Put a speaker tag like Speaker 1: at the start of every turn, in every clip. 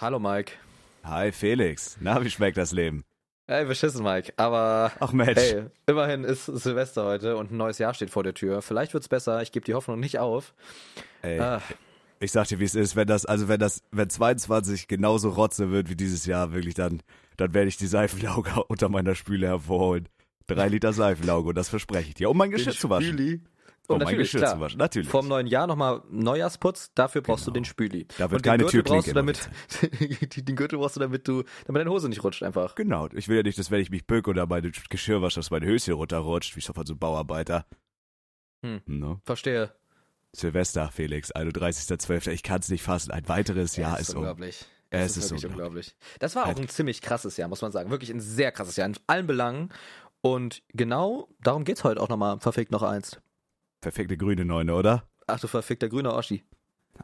Speaker 1: Hallo Mike.
Speaker 2: Hi Felix. Na, wie schmeckt das Leben?
Speaker 1: Ey, beschissen Mike, aber
Speaker 2: Ach Mensch.
Speaker 1: ey, immerhin ist Silvester heute und ein neues Jahr steht vor der Tür. Vielleicht wird's besser, ich gebe die Hoffnung nicht auf.
Speaker 2: Ey,
Speaker 1: Ah,
Speaker 2: ich sag dir, wie es ist, wenn das, also wenn das, wenn 22 genauso rotze wird wie dieses Jahr, wirklich, dann, dann werde ich die Seifenlauge unter meiner Spüle hervorholen. Drei Liter Seifenlauge und das verspreche ich dir. Um mein Geschirr zu waschen.
Speaker 1: Spüli.
Speaker 2: Um
Speaker 1: Und
Speaker 2: mein Geschirr
Speaker 1: klar.
Speaker 2: zu waschen. Natürlich.
Speaker 1: Vorm neuen Jahr nochmal Neujahrsputz, dafür brauchst du
Speaker 2: Genau.
Speaker 1: den Spüli.
Speaker 2: Da wird keine
Speaker 1: Gürtel brauchst du damit, den Gürtel brauchst du damit du, damit deine Hose nicht rutscht einfach.
Speaker 2: Genau. Ich will ja nicht, dass wenn ich mich bücke oder meine Geschirr wasche, dass mein Höschen runterrutscht, wie so von so einem Bauarbeiter.
Speaker 1: Hm.
Speaker 2: Ne?
Speaker 1: Verstehe.
Speaker 2: Silvester, Felix, 31.12. Ich kann es nicht fassen. Ein weiteres Jahr
Speaker 1: es
Speaker 2: ist
Speaker 1: ist
Speaker 2: um.
Speaker 1: unglaublich.
Speaker 2: Es
Speaker 1: ist
Speaker 2: ist
Speaker 1: wirklich
Speaker 2: unglaublich.
Speaker 1: Das war auch
Speaker 2: Halt.
Speaker 1: ein ziemlich krasses Jahr, muss man sagen. Wirklich ein sehr krasses Jahr in allen Belangen. Und genau darum geht's heute auch nochmal. Verfickt noch eins.
Speaker 2: Perfekte grüne Neune, oder?
Speaker 1: Ach du verfickter grüner Oschi.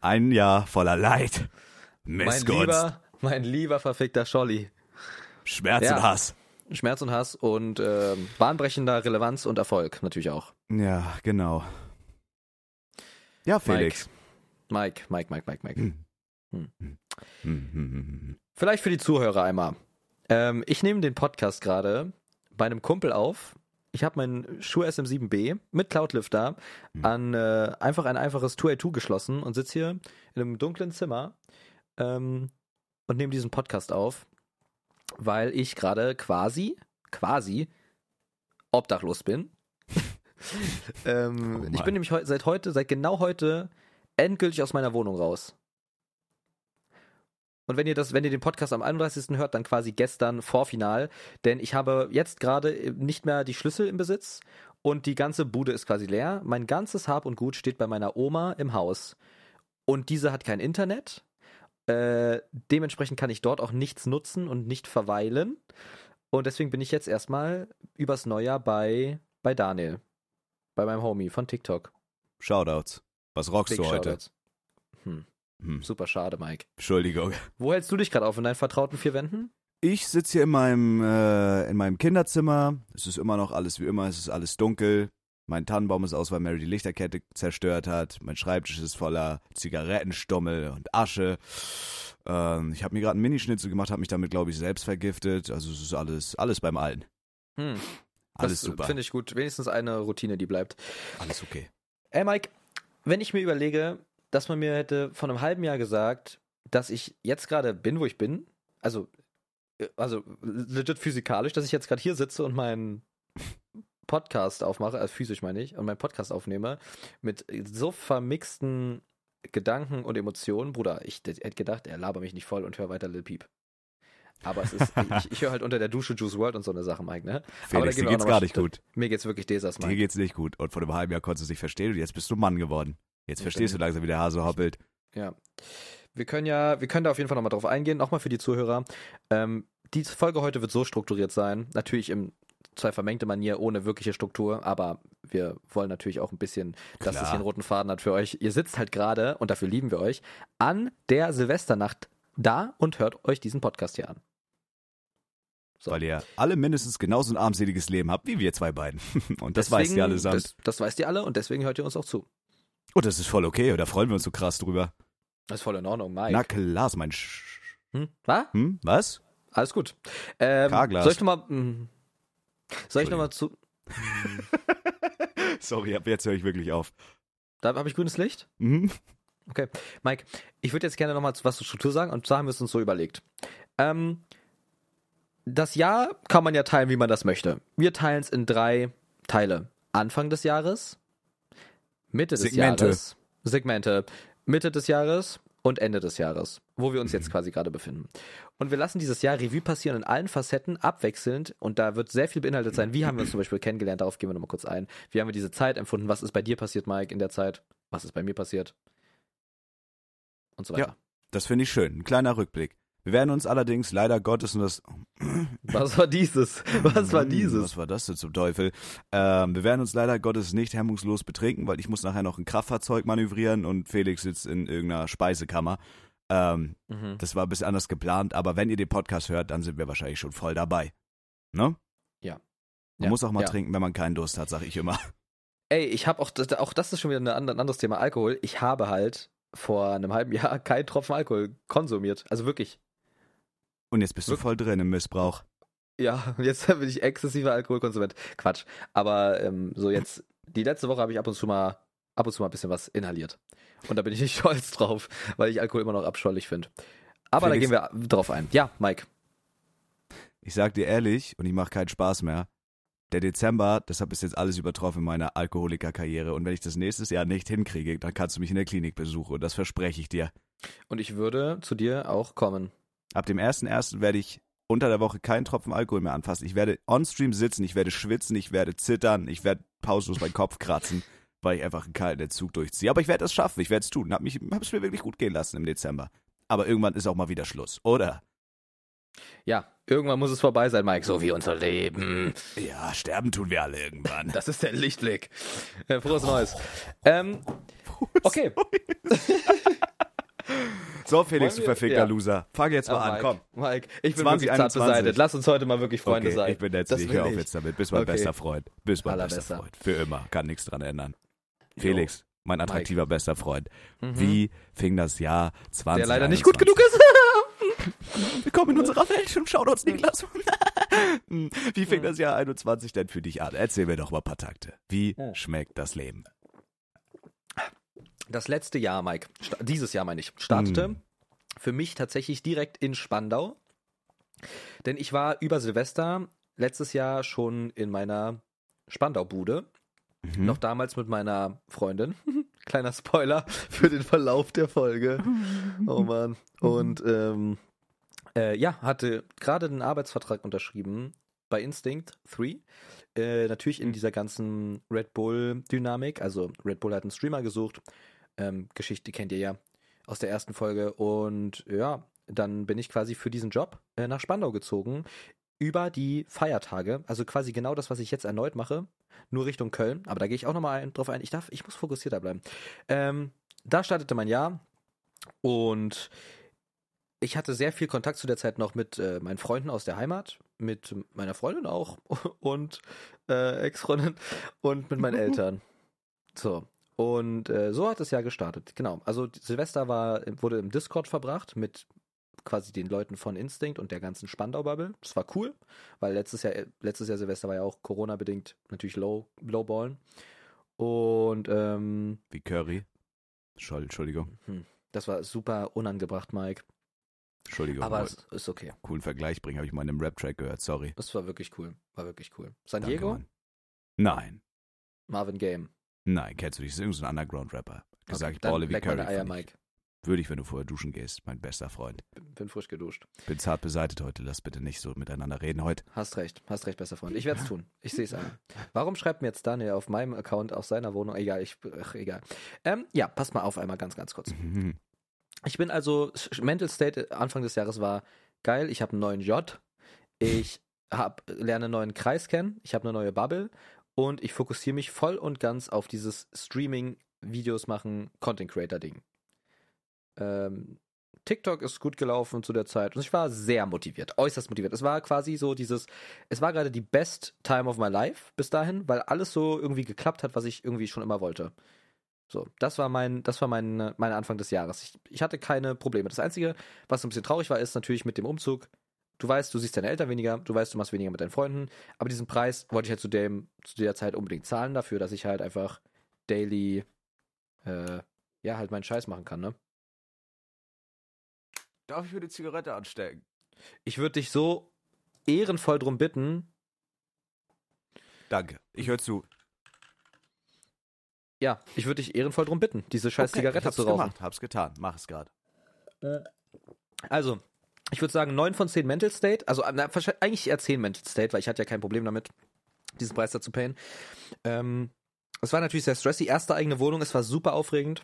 Speaker 2: Ein Jahr voller Leid.
Speaker 1: Mein
Speaker 2: Missgunst,
Speaker 1: lieber, mein lieber verfickter Scholli.
Speaker 2: Schmerz
Speaker 1: Ja.
Speaker 2: und Hass.
Speaker 1: Schmerz und Hass und ähm, bahnbrechender Relevanz und Erfolg natürlich auch.
Speaker 2: Ja, genau. Ja, Felix.
Speaker 1: Mike, Mike, Mike, Mike, Mike.
Speaker 2: Hm.
Speaker 1: Hm,
Speaker 2: hm, hm, hm.
Speaker 1: Vielleicht für die Zuhörer einmal. Ähm, ich nehme den Podcast gerade bei einem Kumpel auf. Ich habe meinen Schuh SM7B mit Cloudlifter
Speaker 2: Hm.
Speaker 1: an äh, einfach ein einfaches 2A2 geschlossen und sitze hier in einem dunklen Zimmer ähm, und nehme diesen Podcast auf, weil ich gerade quasi, quasi obdachlos bin. ähm,
Speaker 2: Oh
Speaker 1: ich bin nämlich heu seit heute, seit genau heute endgültig aus meiner Wohnung raus. Und wenn ihr das, wenn ihr den Podcast am 31. hört, dann quasi gestern Vorfinal, denn ich habe jetzt gerade nicht mehr die Schlüssel im Besitz und die ganze Bude ist quasi leer. Mein ganzes Hab und Gut steht bei meiner Oma im Haus und diese hat kein Internet. Äh, dementsprechend kann ich dort auch nichts nutzen und nicht verweilen. Und deswegen bin ich jetzt erstmal übers Neujahr bei, bei Daniel. Bei meinem Homie von TikTok.
Speaker 2: Shoutouts. Was rockst
Speaker 1: Big
Speaker 2: du heute?
Speaker 1: Shoutouts. Hm,
Speaker 2: Hm.
Speaker 1: super schade, Mike.
Speaker 2: Entschuldigung.
Speaker 1: Wo hältst du dich gerade auf in deinen vertrauten vier Wänden?
Speaker 2: Ich sitze hier in meinem, äh, in meinem Kinderzimmer. Es ist immer noch alles wie immer. Es ist alles dunkel. Mein Tannenbaum ist aus, weil Mary die Lichterkette zerstört hat. Mein Schreibtisch ist voller Zigarettenstummel und Asche. Ähm, ich habe mir gerade einen Minischnitzel gemacht, habe mich damit, glaube ich, selbst vergiftet. Also es ist alles, alles beim Alten.
Speaker 1: Hm,
Speaker 2: Alles
Speaker 1: das
Speaker 2: super.
Speaker 1: Finde ich gut. Wenigstens eine Routine, die bleibt.
Speaker 2: Alles okay.
Speaker 1: Ey, Mike, wenn ich mir überlege, dass man mir hätte vor einem halben Jahr gesagt, dass ich jetzt gerade bin, wo ich bin, also, äh, also legit physikalisch, dass ich jetzt gerade hier sitze und meinen Podcast aufmache, also physisch meine ich, und meinen Podcast aufnehme, mit so vermixten Gedanken und Emotionen, Bruder, ich hätte gedacht, er laber mich nicht voll und hör weiter Lil Peep. Aber es ist, ich, ich höre halt unter der Dusche Juice World und so eine Sache, Mike, ne?
Speaker 2: Felix, dir geht's gar nicht gut.
Speaker 1: Mir geht's wirklich Desas,
Speaker 2: Dir
Speaker 1: Mike.
Speaker 2: geht's nicht gut. Und vor einem halben Jahr konntest du es nicht verstehen und jetzt bist du Mann geworden. Jetzt verstehst du langsam, wie der Hase hoppelt.
Speaker 1: Ja. Wir können ja, wir können da auf jeden Fall nochmal drauf eingehen, nochmal für die Zuhörer. Ähm, die Folge heute wird so strukturiert sein, natürlich im zwei vermengte Manier ohne wirkliche Struktur, aber wir wollen natürlich auch ein bisschen, dass
Speaker 2: Klar.
Speaker 1: es hier einen roten Faden hat für euch. Ihr sitzt halt gerade, und dafür lieben wir euch, an der Silvesternacht da und hört euch diesen Podcast hier an. So.
Speaker 2: Weil ihr alle mindestens genauso ein armseliges Leben habt, wie wir zwei beiden. Und das weißt ihr allesamt.
Speaker 1: Das, das weißt ihr alle und deswegen hört ihr uns auch zu.
Speaker 2: Und das ist voll okay, da freuen wir uns so krass drüber.
Speaker 1: Das ist voll in Ordnung, Mike.
Speaker 2: Na klar, mein Sch
Speaker 1: Hm? Was?
Speaker 2: hm? Was?
Speaker 1: Alles gut. Ähm, soll ich nochmal. Soll ich nochmal zu.
Speaker 2: Sorry, ab jetzt höre ich wirklich auf.
Speaker 1: Da habe ich grünes Licht?
Speaker 2: Mhm.
Speaker 1: Okay. Mike, ich würde jetzt gerne nochmal was zur Struktur sagen und zwar haben wir es uns so überlegt. Ähm, das Jahr kann man ja teilen, wie man das möchte. Wir teilen es in drei Teile. Anfang des Jahres, Mitte des
Speaker 2: Segmente.
Speaker 1: Jahres, Segmente, Mitte des Jahres und Ende des Jahres, wo wir uns jetzt quasi gerade befinden. Und wir lassen dieses Jahr Revue passieren in allen Facetten, abwechselnd und da wird sehr viel beinhaltet sein. Wie haben wir uns zum Beispiel kennengelernt? Darauf gehen wir nochmal kurz ein. Wie haben wir diese Zeit empfunden? Was ist bei dir passiert, Mike, in der Zeit? Was ist bei mir passiert? Und so weiter.
Speaker 2: Ja. Das finde ich schön. Ein kleiner Rückblick. Wir werden uns allerdings leider Gottes und das.
Speaker 1: Was war dieses? Was war
Speaker 2: Hm,
Speaker 1: dieses?
Speaker 2: Was war das denn zum Teufel? Ähm, wir werden uns leider Gottes nicht hemmungslos betrinken, weil ich muss nachher noch ein Kraftfahrzeug manövrieren und Felix sitzt in irgendeiner Speisekammer. Ähm,
Speaker 1: Mhm.
Speaker 2: das war ein bisschen anders geplant, aber wenn ihr den Podcast hört, dann sind wir wahrscheinlich schon voll dabei. Ne?
Speaker 1: Ja.
Speaker 2: Man
Speaker 1: Ja,
Speaker 2: muss auch mal
Speaker 1: ja.
Speaker 2: trinken, wenn man keinen Durst hat, sag ich immer.
Speaker 1: Ey, ich habe auch, das- auch das ist schon wieder ein anderes Thema Alkohol. Ich habe halt vor einem halben Jahr keinen Tropfen Alkohol konsumiert. Also wirklich.
Speaker 2: Und jetzt bist du voll drin im Missbrauch.
Speaker 1: Ja, jetzt bin ich exzessiver Alkoholkonsument. Quatsch. Aber ähm, so jetzt, die letzte Woche habe ich ab und zu mal, ab und zu mal ein bisschen was inhaliert. Und da bin ich nicht stolz drauf, weil ich Alkohol immer noch abscheulich finde. Aber
Speaker 2: Felix-
Speaker 1: da gehen wir drauf ein. Ja, Mike.
Speaker 2: Ich sag dir ehrlich, und ich mache keinen Spaß mehr. Der Dezember, das hat bis jetzt alles übertroffen in meiner Alkoholikerkarriere. Und wenn ich das nächstes Jahr nicht hinkriege, dann kannst du mich in der Klinik besuchen. Und das verspreche ich dir.
Speaker 1: Und ich würde zu dir auch kommen.
Speaker 2: Ab dem 1.1. werde ich unter der Woche keinen Tropfen Alkohol mehr anfassen. Ich werde on-stream sitzen, ich werde schwitzen, ich werde zittern, ich werde pausenlos meinen Kopf kratzen, weil ich einfach einen kalten Entzug durchziehe. Aber ich werde es schaffen, ich werde es tun. Hab mich, hab's mir wirklich gut gehen lassen im Dezember. Aber irgendwann ist auch mal wieder Schluss, oder?
Speaker 1: Ja, irgendwann muss es vorbei sein, Mike, so wie unser Leben.
Speaker 2: Ja, sterben tun wir alle irgendwann.
Speaker 1: Das ist der Lichtblick. Äh, Frohes Neues. Ähm, okay.
Speaker 2: So, Felix, du verfickter
Speaker 1: ja.
Speaker 2: Loser. Fang jetzt mal
Speaker 1: Ah,
Speaker 2: an,
Speaker 1: Mike,
Speaker 2: komm.
Speaker 1: Mike, ich bin
Speaker 2: 20,
Speaker 1: wirklich zart
Speaker 2: 21.
Speaker 1: beseitigt. Lass uns heute mal wirklich Freunde
Speaker 2: okay,
Speaker 1: sein.
Speaker 2: ich bin jetzt
Speaker 1: Das will
Speaker 2: Hör auf
Speaker 1: ich.
Speaker 2: jetzt damit. Bist mein
Speaker 1: Okay.
Speaker 2: bester Freund. Bist mein bester Freund. Für immer. Kann nichts dran ändern.
Speaker 1: Jo.
Speaker 2: Felix, mein attraktiver bester Freund.
Speaker 1: Mhm.
Speaker 2: Wie fing das Jahr 20?
Speaker 1: Der leider nicht gut genug ist.
Speaker 2: Willkommen in unserer Welt und schaut uns Niklas. Wie fing das Jahr 21 denn für dich an? Erzähl mir doch mal ein paar Takte. Wie schmeckt das Leben?
Speaker 1: Das letzte Jahr, Mike, dieses Jahr meine ich, startete
Speaker 2: Mm.
Speaker 1: für mich tatsächlich direkt in Spandau. Denn ich war über Silvester letztes Jahr schon in meiner Spandau-Bude.
Speaker 2: Mhm.
Speaker 1: Noch damals mit meiner Freundin. Kleiner Spoiler für den Verlauf der Folge. Oh Mann. Und ähm, äh, ja, hatte gerade den Arbeitsvertrag unterschrieben bei Instinct 3. Äh, natürlich in dieser ganzen Red Bull-Dynamik. Also Red Bull hat einen Streamer gesucht. Ähm, Geschichte kennt ihr ja aus der ersten Folge. Und ja, dann bin ich quasi für diesen Job äh, nach Spandau gezogen. Über die Feiertage. Also quasi genau das, was ich jetzt erneut mache. Nur Richtung Köln. Aber da gehe ich auch nochmal drauf ein. Ich darf, ich muss fokussierter bleiben. Ähm, da startete mein Jahr. Und ich hatte sehr viel Kontakt zu der Zeit noch mit äh, meinen Freunden aus der Heimat, mit meiner Freundin auch und äh, Ex-Freundin und mit meinen Eltern. So. Und äh, so hat das Jahr gestartet. Genau. Also Silvester war, wurde im Discord verbracht mit quasi den Leuten von Instinct und der ganzen Spandau-Bubble. Das war cool, weil letztes Jahr, letztes Jahr Silvester war ja auch Corona-bedingt natürlich low, lowballen. Und ähm,
Speaker 2: Wie Curry. Schol- Entschuldigung.
Speaker 1: hm, das war super unangebracht, Mike.
Speaker 2: Entschuldigung.
Speaker 1: Aber es ist okay.
Speaker 2: coolen Vergleich bringen, habe ich mal in einem Rap-Track gehört. Sorry.
Speaker 1: Das war wirklich cool. War wirklich cool. San
Speaker 2: Danke,
Speaker 1: Diego,
Speaker 2: Mann. Nein.
Speaker 1: Marvin Game.
Speaker 2: Nein, kennst du dich? Das ist irgendein so ein Underground-Rapper. Gesagt, ich
Speaker 1: dann
Speaker 2: baue wie
Speaker 1: leck
Speaker 2: Curry.
Speaker 1: Eier,
Speaker 2: ich.
Speaker 1: Mike.
Speaker 2: Würde ich, wenn du vorher duschen gehst, mein bester Freund.
Speaker 1: Bin frisch geduscht.
Speaker 2: Bin zart beseitigt heute, lass bitte nicht so miteinander reden heute.
Speaker 1: Hast recht, hast recht, besser Freund. Ich werde es tun. Ich sehe es ein. Warum schreibt mir jetzt Daniel auf meinem Account aus seiner Wohnung? Egal, ich, ach, egal. Ähm, ja, passt mal auf einmal ganz, ganz kurz. Ich bin also, Mental State Anfang des Jahres war geil. Ich habe einen neuen J. Ich hab, lerne einen neuen Kreis kennen. Ich habe eine neue Bubble. Und ich fokussiere mich voll und ganz auf dieses Streaming, Videos machen, Content Creator Ding. Ähm, TikTok ist gut gelaufen zu der Zeit und ich war sehr motiviert, äußerst motiviert. Es war quasi so dieses, es war gerade die best time of my life bis dahin, weil alles so irgendwie geklappt hat, was ich irgendwie schon immer wollte. So, das war mein, das war mein, mein Anfang des Jahres. Ich, ich hatte keine Probleme. Das Einzige, was ein bisschen traurig war, ist natürlich mit dem Umzug. Du weißt, du siehst deine Eltern weniger, du weißt, du machst weniger mit deinen Freunden, aber diesen Preis wollte ich halt zu dem, zu der Zeit unbedingt zahlen dafür, dass ich halt einfach daily, äh, ja, halt meinen Scheiß machen kann, ne?
Speaker 2: Darf ich mir die Zigarette anstecken?
Speaker 1: Ich würde dich so ehrenvoll drum bitten,
Speaker 2: Danke. Ich höre zu.
Speaker 1: ja, ich würde dich ehrenvoll drum bitten, diese scheiß
Speaker 2: Okay,
Speaker 1: Zigarette
Speaker 2: ich hab's
Speaker 1: zu rauchen.
Speaker 2: gemacht, hab's getan, mach es gerade.
Speaker 1: Also, ich würde sagen 9 von 10 Mental State. Also, na, eigentlich eher 10 Mental State, weil ich hatte ja kein Problem damit, diesen Preis da zu payen. Ähm, es war natürlich sehr stressy. Erste eigene Wohnung, es war super aufregend.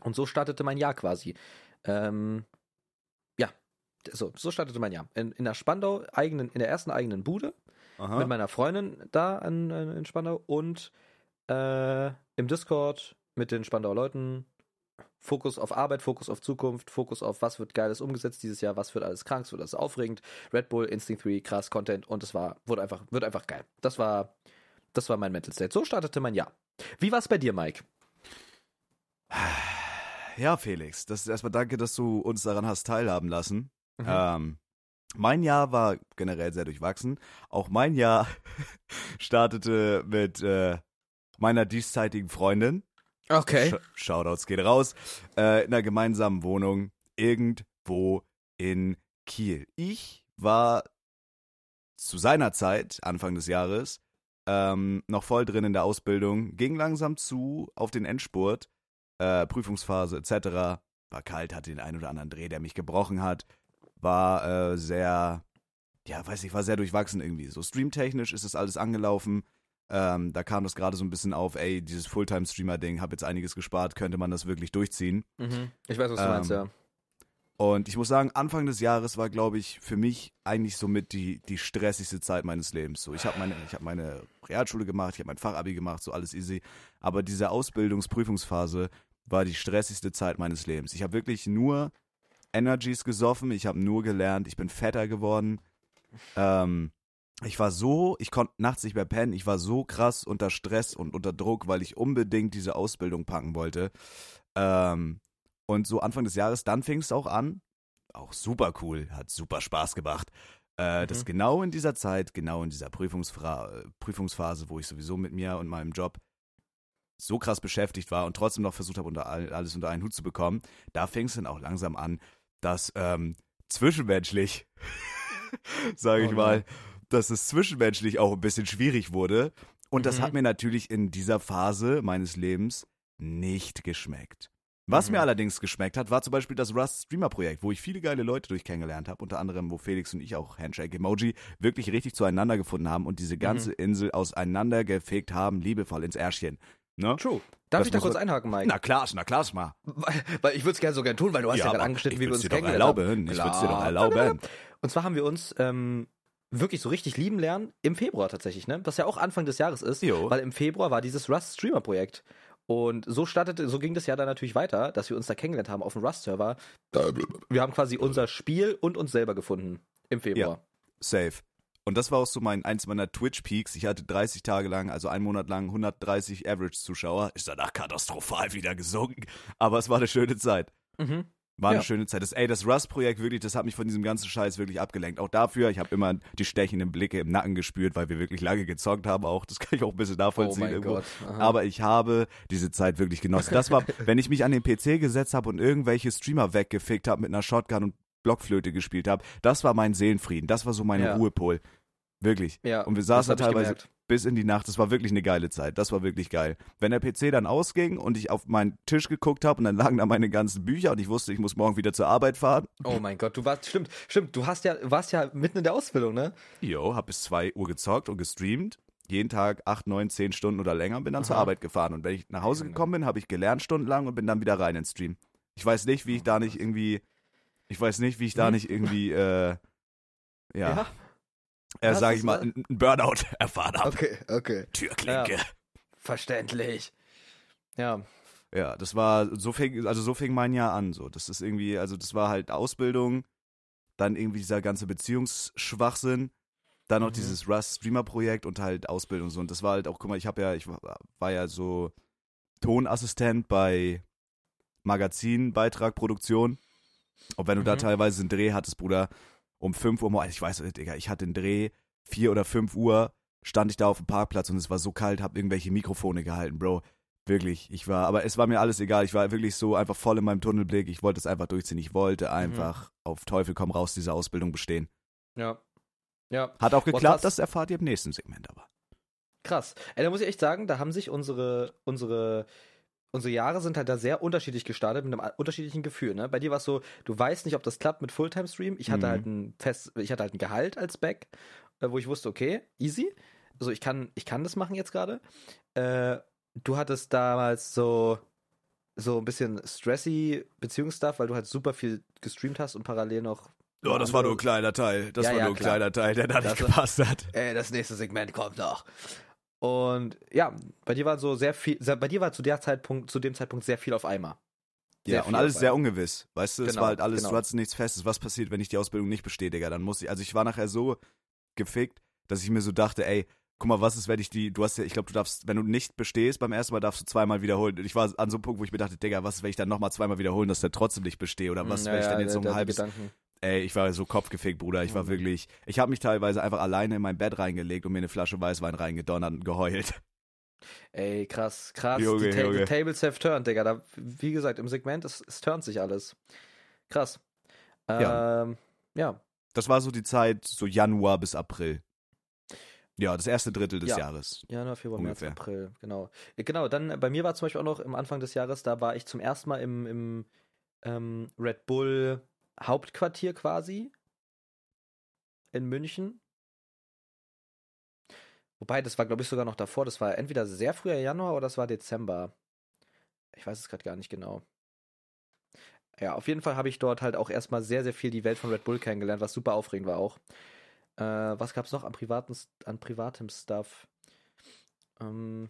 Speaker 1: Und so startete mein Jahr quasi. Ähm, ja, so, so startete mein Jahr. In, in der Spandau, eigenen, in der ersten eigenen Bude
Speaker 2: Aha.
Speaker 1: mit meiner Freundin da äh, in Spandau und äh, im Discord mit den Spandauer Leuten. Fokus auf Arbeit, Fokus auf Zukunft, Fokus auf was wird Geiles umgesetzt dieses Jahr, was wird alles krank, was wird alles aufregend. Red Bull, Instinct 3, krass Content und es war, wurde einfach, wird einfach geil. Das war, das war mein Mental State. So startete mein Jahr. Wie war es bei dir, Mike?
Speaker 2: Ja, Felix, das ist erstmal danke, dass du uns daran hast teilhaben lassen.
Speaker 1: Mhm.
Speaker 2: Ähm, Mein Jahr war generell sehr durchwachsen. Auch mein Jahr startete mit äh, meiner dieszeitigen Freundin.
Speaker 1: Okay.
Speaker 2: Sh Shoutouts geht raus. Äh, in einer gemeinsamen Wohnung irgendwo in Kiel. Ich war zu seiner Zeit, Anfang des Jahres, ähm, noch voll drin in der Ausbildung, ging langsam zu auf den Endspurt, äh, Prüfungsphase etc. War kalt, hatte den einen oder anderen Dreh, der mich gebrochen hat. War äh, sehr, ja, weiß ich, war sehr durchwachsen irgendwie. So streamtechnisch ist das alles angelaufen. Ähm, da kam das gerade so ein bisschen auf, ey, dieses Fulltime-Streamer-Ding, hab jetzt einiges gespart, könnte man das wirklich durchziehen?
Speaker 1: Mhm. Ich weiß, was du meinst,
Speaker 2: Ähm,
Speaker 1: ja.
Speaker 2: Und ich muss sagen, Anfang des Jahres war, glaube ich, für mich eigentlich somit die, die stressigste Zeit meines Lebens. So, ich habe meine, ich hab meine Realschule gemacht, ich habe mein Fachabi gemacht, so alles easy. Aber diese Ausbildungsprüfungsphase war die stressigste Zeit meines Lebens. Ich habe wirklich nur Energies gesoffen, ich habe nur gelernt, ich bin fetter geworden. Ähm, ich war so, ich konnte nachts nicht mehr pennen, ich war so krass unter Stress und unter Druck, weil ich unbedingt diese Ausbildung packen wollte. Ähm, und so Anfang des Jahres, dann fing es auch an. Auch super cool, hat super Spaß gemacht. Äh, Dass
Speaker 1: Mhm.
Speaker 2: genau in dieser Zeit, genau in dieser Prüfungsfra Prüfungsphase, wo ich sowieso mit mir und meinem Job so krass beschäftigt war und trotzdem noch versucht habe, unter all, alles unter einen Hut zu bekommen, da fing es dann auch langsam an, dass ähm, zwischenmenschlich, sage
Speaker 1: Oh
Speaker 2: ich mal, dass es zwischenmenschlich auch ein bisschen schwierig wurde. Und das
Speaker 1: Mhm.
Speaker 2: hat mir natürlich in dieser Phase meines Lebens nicht geschmeckt. Was
Speaker 1: Mhm.
Speaker 2: mir allerdings geschmeckt hat, war zum Beispiel das Rust Streamer Projekt, wo ich viele geile Leute durch kennengelernt habe, unter anderem, wo Felix und ich auch Handshake Emoji wirklich richtig zueinander gefunden haben und diese ganze
Speaker 1: Mhm.
Speaker 2: Insel auseinander gefegt haben, liebevoll ins Ärschchen. Ne?
Speaker 1: True. Darf
Speaker 2: Das
Speaker 1: ich da kurz einhaken, Mike?
Speaker 2: Na klar, na klar, mal.
Speaker 1: Weil, weil ich würde es gerne so gerne tun, weil du hast ja, gerade
Speaker 2: aber
Speaker 1: angeschnitten, wie wir uns
Speaker 2: dir doch
Speaker 1: kennengelernt haben.
Speaker 2: erlauben. Ich würde es dir doch erlauben.
Speaker 1: Und zwar haben wir uns ähm, wirklich so richtig lieben lernen im Februar tatsächlich, ne? Was ja auch Anfang des Jahres ist,
Speaker 2: Jo.
Speaker 1: weil im Februar war dieses Rust Streamer Projekt. Und so startete, so ging das ja dann natürlich weiter, dass wir uns da kennengelernt haben auf dem Rust-Server. Wir haben quasi unser Spiel und uns selber gefunden im Februar.
Speaker 2: Safe. Und das war auch so mein eins meiner Twitch-Peaks. Ich hatte 30 Tage lang, also einen Monat lang, 130 Average-Zuschauer. Ist danach katastrophal wieder gesunken. Aber es war eine schöne Zeit.
Speaker 1: Mhm.
Speaker 2: War eine
Speaker 1: Ja.
Speaker 2: schöne Zeit. Das, ey, das Rust-Projekt wirklich, das hat mich von diesem ganzen Scheiß wirklich abgelenkt. Auch dafür, ich habe immer die stechenden Blicke im Nacken gespürt, weil wir wirklich lange gezockt haben. Auch das kann ich auch ein bisschen
Speaker 1: Oh
Speaker 2: nachvollziehen.
Speaker 1: mein
Speaker 2: irgendwo.
Speaker 1: Gott. Aha.
Speaker 2: Aber ich habe diese Zeit wirklich genossen. Das war, wenn ich mich an den PC gesetzt habe und irgendwelche Streamer weggefickt habe mit einer Shotgun und Blockflöte gespielt habe, das war mein Seelenfrieden. Das war so mein
Speaker 1: Ja.
Speaker 2: Ruhepol. Wirklich.
Speaker 1: ja,
Speaker 2: Und wir saßen
Speaker 1: ich
Speaker 2: teilweise
Speaker 1: gemerkt.
Speaker 2: Bis in die Nacht. Das war wirklich eine geile Zeit. Das war wirklich geil. Wenn der PC dann ausging und ich auf meinen Tisch geguckt habe und dann lagen da meine ganzen Bücher und ich wusste, ich muss morgen wieder zur Arbeit fahren.
Speaker 1: Oh mein Gott, du warst, stimmt, stimmt, du hast ja, warst ja mitten in der Ausbildung, ne?
Speaker 2: Jo, hab bis 2 Uhr gezockt und gestreamt. Jeden Tag 8, 9, 10 Stunden oder länger und bin dann zur
Speaker 1: Aha.
Speaker 2: Arbeit gefahren. Und wenn ich nach Hause gekommen bin, habe ich gelernt stundenlang und bin dann wieder rein ins Stream. Ich weiß nicht, wie ich da nicht irgendwie, ich weiß nicht, wie ich da nicht irgendwie, äh, ja, äh,
Speaker 1: das
Speaker 2: sag
Speaker 1: ist
Speaker 2: ich mal, einen Burnout erfahren habe.
Speaker 1: Okay, okay.
Speaker 2: Türklinke.
Speaker 1: Verständlich. Ja.
Speaker 2: Ja, das war, so fing, also so fing mein Jahr an, so. Das ist irgendwie, also das war halt Ausbildung, dann irgendwie dieser ganze Beziehungsschwachsinn, dann noch
Speaker 1: Mhm.
Speaker 2: dieses Rust-Streamer-Projekt und halt Ausbildung so. Und das war halt auch, guck mal, ich habe ja, ich war, ja so Tonassistent bei Magazinbeitrag, Produktion. Und wenn du da
Speaker 1: Mhm.
Speaker 2: teilweise einen Dreh hattest, Bruder, um 5 Uhr morgens, ich weiß, Digga, ich hatte einen Dreh, 4 oder 5 Uhr, stand ich da auf dem Parkplatz und es war so kalt, hab irgendwelche Mikrofone gehalten, Bro. Wirklich, ich war, aber es war mir alles egal. Ich war wirklich so einfach voll in meinem Tunnelblick. Ich wollte es einfach durchziehen. Ich wollte einfach auf Teufel komm raus diese Ausbildung bestehen.
Speaker 1: Ja. Ja.
Speaker 2: Hat auch geklappt,
Speaker 1: krass.
Speaker 2: das erfahrt ihr im nächsten Segment aber.
Speaker 1: Krass. Ey, da muss ich echt sagen, da haben sich unsere, unsere, unsere Jahre sind halt da sehr unterschiedlich gestartet, mit einem unterschiedlichen Gefühl, ne? Bei dir war es so, du weißt nicht, ob das klappt mit Fulltime-Stream. Ich hatte
Speaker 2: Mhm.
Speaker 1: halt ein fest, ich hatte halt ein Gehalt als Back, äh, wo ich wusste, okay, easy. Also ich kann, ich kann das machen jetzt gerade. Äh, du hattest damals so, so ein bisschen stressy Beziehungsstuff, weil du halt super viel gestreamt hast und parallel noch.
Speaker 2: Ja, das war nur ein kleiner Teil. Das
Speaker 1: Ja,
Speaker 2: war
Speaker 1: ja,
Speaker 2: nur ein
Speaker 1: klar.
Speaker 2: kleiner Teil, der da nicht gepasst hat.
Speaker 1: Ey, das nächste Segment kommt noch. Und ja, bei dir war so sehr viel, bei dir war zu der Zeitpunkt, zu dem Zeitpunkt sehr viel auf einmal. Sehr
Speaker 2: Ja, und alles sehr ungewiss. Weißt du, es
Speaker 1: Genau,
Speaker 2: war halt alles,
Speaker 1: genau.
Speaker 2: du hattest nichts Festes. Was passiert, wenn ich die Ausbildung nicht bestehe, Digga? Dann muss ich, also ich war nachher so gefickt, dass ich mir so dachte, ey, guck mal, was ist, wenn ich die, du hast ja, ich glaube, du darfst, wenn du nicht bestehst, beim ersten Mal darfst du zweimal wiederholen. Und ich war an so einem Punkt, wo ich mir dachte, Digga, was ist, wenn ich dann nochmal zweimal wiederholen, dass der trotzdem nicht bestehe? Oder was,
Speaker 1: Mm, Ja,
Speaker 2: wenn ich
Speaker 1: ja,
Speaker 2: dann jetzt
Speaker 1: der-
Speaker 2: so ein halbes,
Speaker 1: Gedanken.
Speaker 2: Ey, ich war so kopfgefickt, Bruder. Ich war wirklich, ich habe mich teilweise einfach alleine in mein Bett reingelegt und mir eine Flasche Weißwein reingedonnert und geheult.
Speaker 1: Ey, krass, krass.
Speaker 2: Junge,
Speaker 1: die, Ta die Tables have turned, Digga. Da, wie gesagt, im Segment, es, es turnt sich alles. Krass.
Speaker 2: Ja.
Speaker 1: Ähm, ja.
Speaker 2: Das war so die Zeit, so Januar bis April. Ja, das erste Drittel des
Speaker 1: Ja.
Speaker 2: Jahres.
Speaker 1: Januar, Februar, März,
Speaker 2: Ungefähr.
Speaker 1: April, genau. Äh, Genau, dann bei mir war zum Beispiel auch noch im Anfang des Jahres, da war ich zum ersten Mal im, im ähm, Red Bull Hauptquartier quasi in München. Wobei, das war, glaube ich, sogar noch davor. Das war entweder sehr früher Januar oder das war Dezember. Ich weiß es gerade gar nicht genau. Ja, auf jeden Fall habe ich dort halt auch erstmal sehr, sehr viel die Welt von Red Bull kennengelernt, was super aufregend war auch. Äh, was gab es noch an, privaten, an privatem Stuff? Ähm,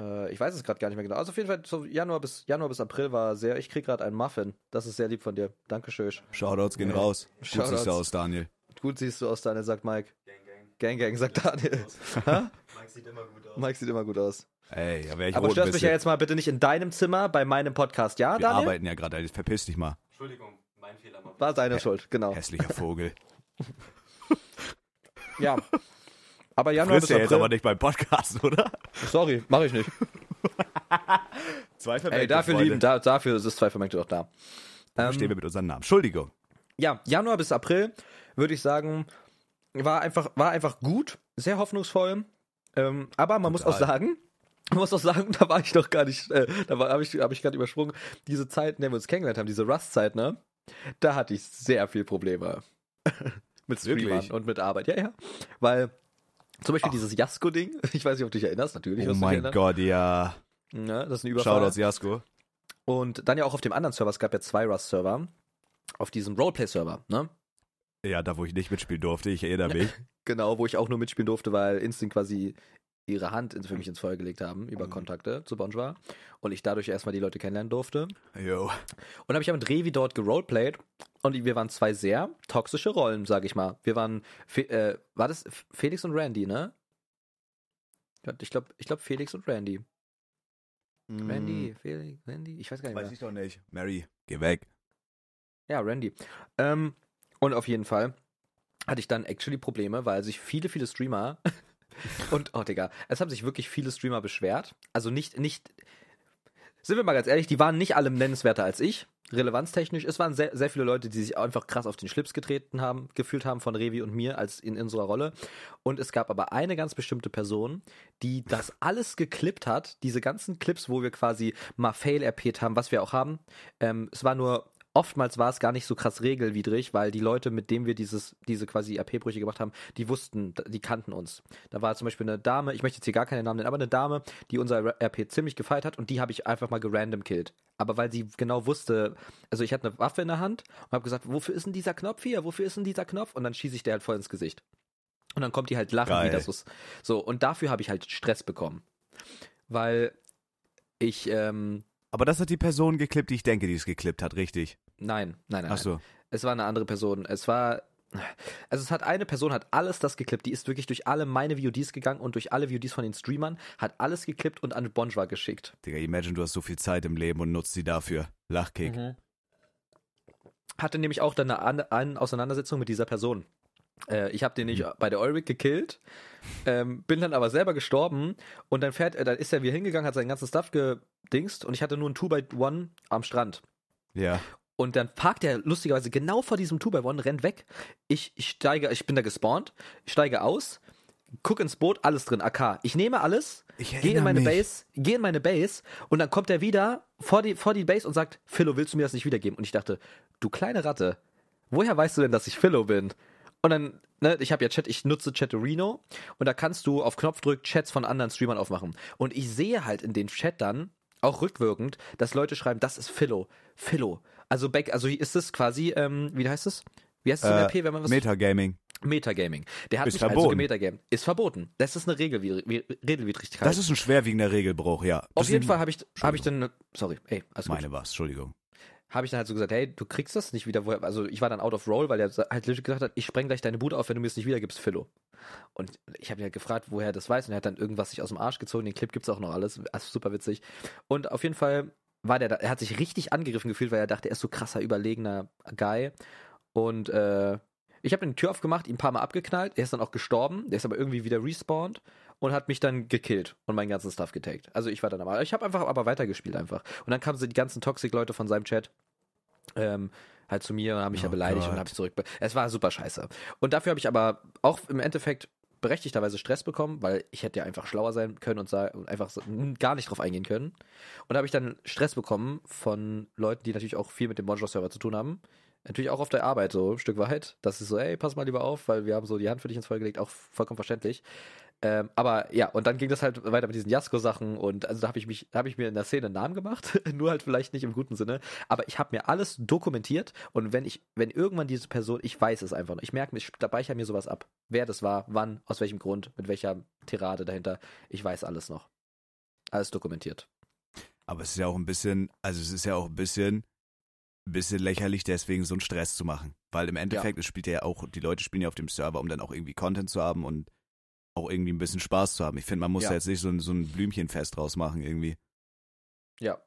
Speaker 1: äh, ich weiß es gerade gar nicht mehr genau. Also auf jeden Fall, so Januar bis, Januar bis April war sehr, ich krieg gerade einen Muffin. Das ist sehr lieb von dir. Dankeschön.
Speaker 2: Shoutouts gehen
Speaker 1: Ja.
Speaker 2: raus. Gut
Speaker 1: Shoutouts.
Speaker 2: siehst du aus, Daniel.
Speaker 1: Gut siehst du aus, Daniel, sagt Mike.
Speaker 3: Gang, gang.
Speaker 1: Gang, gang, sagt Daniel. Hä?
Speaker 3: Mike sieht immer gut aus.
Speaker 1: Mike sieht immer gut aus.
Speaker 2: Ey, da wär ich
Speaker 1: Aber störst mich ja jetzt mal bitte nicht in deinem Zimmer bei meinem Podcast, ja,
Speaker 2: Wir
Speaker 1: Daniel?
Speaker 2: arbeiten ja gerade, verpiss dich mal.
Speaker 3: Entschuldigung, mein Fehler mal.
Speaker 1: War seine Schuld, genau.
Speaker 2: Hässlicher Vogel.
Speaker 1: Ja. Aber Januar
Speaker 2: Frisst
Speaker 1: bis
Speaker 2: ja jetzt aber
Speaker 1: April.
Speaker 2: nicht beim Podcast, oder?
Speaker 1: Sorry, mache ich nicht.
Speaker 2: Zwei
Speaker 1: Ey, dafür lieben, da, dafür ist es zwei Vermengte doch da. Ähm,
Speaker 2: Stehen wir mit unseren Namen. Entschuldigung.
Speaker 1: ja, Januar bis April würde ich sagen, war einfach, war einfach gut, sehr hoffnungsvoll. Ähm, aber man muss auch
Speaker 2: Total.
Speaker 1: sagen, man muss auch sagen, da war ich noch gar nicht, äh, da habe ich, hab ich gerade übersprungen, diese Zeit, in der wir uns kennengelernt haben, diese Rust-Zeit, ne? Da hatte ich sehr viel Probleme mit Streamern und mit Arbeit. Ja, ja. Weil zum Beispiel dieses Jasko-Ding, ich weiß nicht, ob du dich erinnerst, natürlich.
Speaker 2: Oh mein. Gott, ja.
Speaker 1: Ja, das ist ein Überfall.
Speaker 2: Shoutouts, Jasko.
Speaker 1: Und dann ja auch auf dem anderen Server, es gab ja zwei Rust-Server, auf diesem Roleplay-Server, ne?
Speaker 2: Ja, da wo ich nicht mitspielen durfte, ich erinnere mich.
Speaker 1: Genau, wo ich auch nur mitspielen durfte, weil Instinct quasi ihre Hand für mich ins Feuer gelegt haben über
Speaker 2: Mhm.
Speaker 1: Kontakte zu Bonjour und ich dadurch erstmal die Leute kennenlernen durfte.
Speaker 2: Jo.
Speaker 1: Und habe ich aber mit Revi dort geroleplayed und wir waren zwei sehr toxische Rollen, sag ich mal. Wir waren, äh, war das Felix und Randy, ne? Ich glaube, ich glaub Felix und Randy. Randy, Felix, Randy, ich weiß gar nicht mehr.
Speaker 2: Hm, Weiß ich doch nicht. Mary, geh weg.
Speaker 1: Ja, Randy. Ähm, und auf jeden Fall hatte ich dann actually Probleme, weil sich viele, viele Streamer und, oh Digga, es haben sich wirklich viele Streamer beschwert. Also nicht, nicht, sind wir mal ganz ehrlich, die waren nicht alle nennenswerter als ich, relevanztechnisch. Es waren sehr, sehr viele Leute, die sich einfach krass auf den Schlips getreten haben, gefühlt haben von Revi und mir als in unserer Rolle. Und es gab aber eine ganz bestimmte Person, die das alles geklippt hat, diese ganzen Clips, wo wir quasi mal Fail-RP't haben, was wir auch haben. Ähm, es war nur, oftmals war es gar nicht so krass regelwidrig, weil die Leute, mit denen wir dieses, diese quasi RP-Brüche gemacht haben, die wussten, die kannten uns. Da war zum Beispiel eine Dame, ich möchte jetzt hier gar keine Namen nennen, aber eine Dame, die unser RP ziemlich gefeiert hat und die habe ich einfach mal gerandom killt. Aber weil sie genau wusste, also ich hatte eine Waffe in der Hand und habe gesagt, wofür ist denn dieser Knopf hier? Wofür ist denn dieser Knopf? Und dann schieße ich der halt voll ins Gesicht. Und dann kommt die halt lachen,
Speaker 2: Geil.
Speaker 1: wie das ist. So, und dafür habe ich halt Stress bekommen. Weil ich, ähm,
Speaker 2: Aber das hat die Person geklippt, die ich denke, die es geklippt hat, richtig.
Speaker 1: nein, nein, nein.
Speaker 2: Ach so.
Speaker 1: Es war eine andere Person. Es war. Also es hat eine Person hat alles das geklippt, die ist wirklich durch alle meine VODs gegangen und durch alle VODs von den Streamern, hat alles geklippt und an Bonjwa geschickt.
Speaker 2: Digga, imagine, du hast so viel Zeit im Leben und nutzt sie dafür. Lachkick.
Speaker 1: Mhm. Hatte nämlich auch dann eine, eine Auseinandersetzung mit dieser Person. Äh, ich habe den nicht bei der Ulrich gekillt, ähm, bin dann aber selber gestorben und dann fährt, äh, dann ist er wieder hingegangen, hat seinen ganzen Stuff gedingst und ich hatte nur ein 2x1 am Strand.
Speaker 2: Ja.
Speaker 1: Und dann parkt er lustigerweise genau vor diesem 2x1, rennt weg. Ich, ich steige, ich bin da gespawnt, ich steige aus, guck ins Boot, alles drin, AK. Ich nehme alles,
Speaker 2: Ich
Speaker 1: gehe in meine
Speaker 2: mich.
Speaker 1: Base, gehe in meine Base und dann kommt er wieder vor die, vor die Base und sagt, Philo, willst du mir das nicht wiedergeben? Und ich dachte, du kleine Ratte, woher weißt du denn, dass ich Philo bin? Und dann, ne, ich habe ja Chat, ich nutze Chatterino und da kannst du auf Knopfdruck Chats von anderen Streamern aufmachen. Und ich sehe halt in den Chat dann, auch rückwirkend, dass Leute schreiben, das ist Philo, Philo. Also back, also ist es quasi, ähm, wie heißt es? Wie heißt es
Speaker 2: Äh,
Speaker 1: RP, wenn man was
Speaker 2: Metagaming.
Speaker 1: Metagaming. Der hat
Speaker 2: Ist
Speaker 1: mich also
Speaker 2: verboten.
Speaker 1: gemetagame. Ist verboten. Das ist eine Regelwidr Regelwidrigkeit.
Speaker 2: Das ist ein schwerwiegender Regelbruch, ja.
Speaker 1: Auf
Speaker 2: Das
Speaker 1: jeden
Speaker 2: ist
Speaker 1: Fall habe ich, hab ich dann, sorry, ey, alles gut.
Speaker 2: Meine war's, Entschuldigung.
Speaker 1: Habe ich dann halt so gesagt, hey, du kriegst das nicht wieder, also ich war dann out of roll, weil der halt gesagt hat, ich spreng gleich deine Bude auf, wenn du mir es nicht wiedergibst, Philo. Und ich habe ihn halt gefragt, woher er das weiß und er hat dann irgendwas sich aus dem Arsch gezogen, den Clip gibt's auch noch alles, also super witzig. Und auf jeden Fall war der da, er hat sich richtig angegriffen gefühlt, weil er dachte, er ist so krasser, überlegener Guy. Und äh, ich habe die Tür aufgemacht, ihn ein paar Mal abgeknallt, er ist dann auch gestorben, der ist aber irgendwie wieder respawned und hat mich dann gekillt und meinen ganzen Stuff getaggt. Also ich war dann aber, ich habe einfach aber weitergespielt einfach. Und dann kamen so die ganzen Toxic-Leute von seinem Chat ähm, halt zu mir und haben mich
Speaker 2: Oh
Speaker 1: ja beleidigt
Speaker 2: Gott.
Speaker 1: und habe ich zurück. Es war super scheiße. Und dafür habe ich aber auch im Endeffekt berechtigterweise Stress bekommen, weil ich hätte ja einfach schlauer sein können und, einfach gar nicht drauf eingehen können. Und da habe ich dann Stress bekommen von Leuten, die natürlich auch viel mit dem Bonjour-Server zu tun haben. Natürlich auch auf der Arbeit so ein Stück weit. Das ist so, ey, pass mal lieber auf, weil wir haben so die Hand für dich ins Feuer gelegt, auch vollkommen verständlich. Ähm, aber ja, und dann ging das halt weiter mit diesen Jasko-Sachen und also da habe ich mich, habe ich mir in der Szene einen Namen gemacht, nur halt vielleicht nicht im guten Sinne, aber ich habe mir alles dokumentiert und wenn ich, wenn irgendwann diese Person, ich weiß es einfach noch, ich merke mir, ich speichere mir sowas ab, wer das war, wann, aus welchem Grund, mit welcher Tirade dahinter, ich weiß alles noch. Alles dokumentiert.
Speaker 2: Aber es ist ja auch ein bisschen, also es ist ja auch ein bisschen, ein bisschen lächerlich, deswegen so einen Stress zu machen. Weil im Endeffekt, es spielt ja auch, die Leute spielen ja auf dem Server, um dann auch irgendwie Content zu haben und auch irgendwie ein bisschen Spaß zu haben. Ich finde, man muss
Speaker 1: Ja.
Speaker 2: da jetzt nicht so ein, so ein Blümchenfest draus machen irgendwie.
Speaker 1: Ja.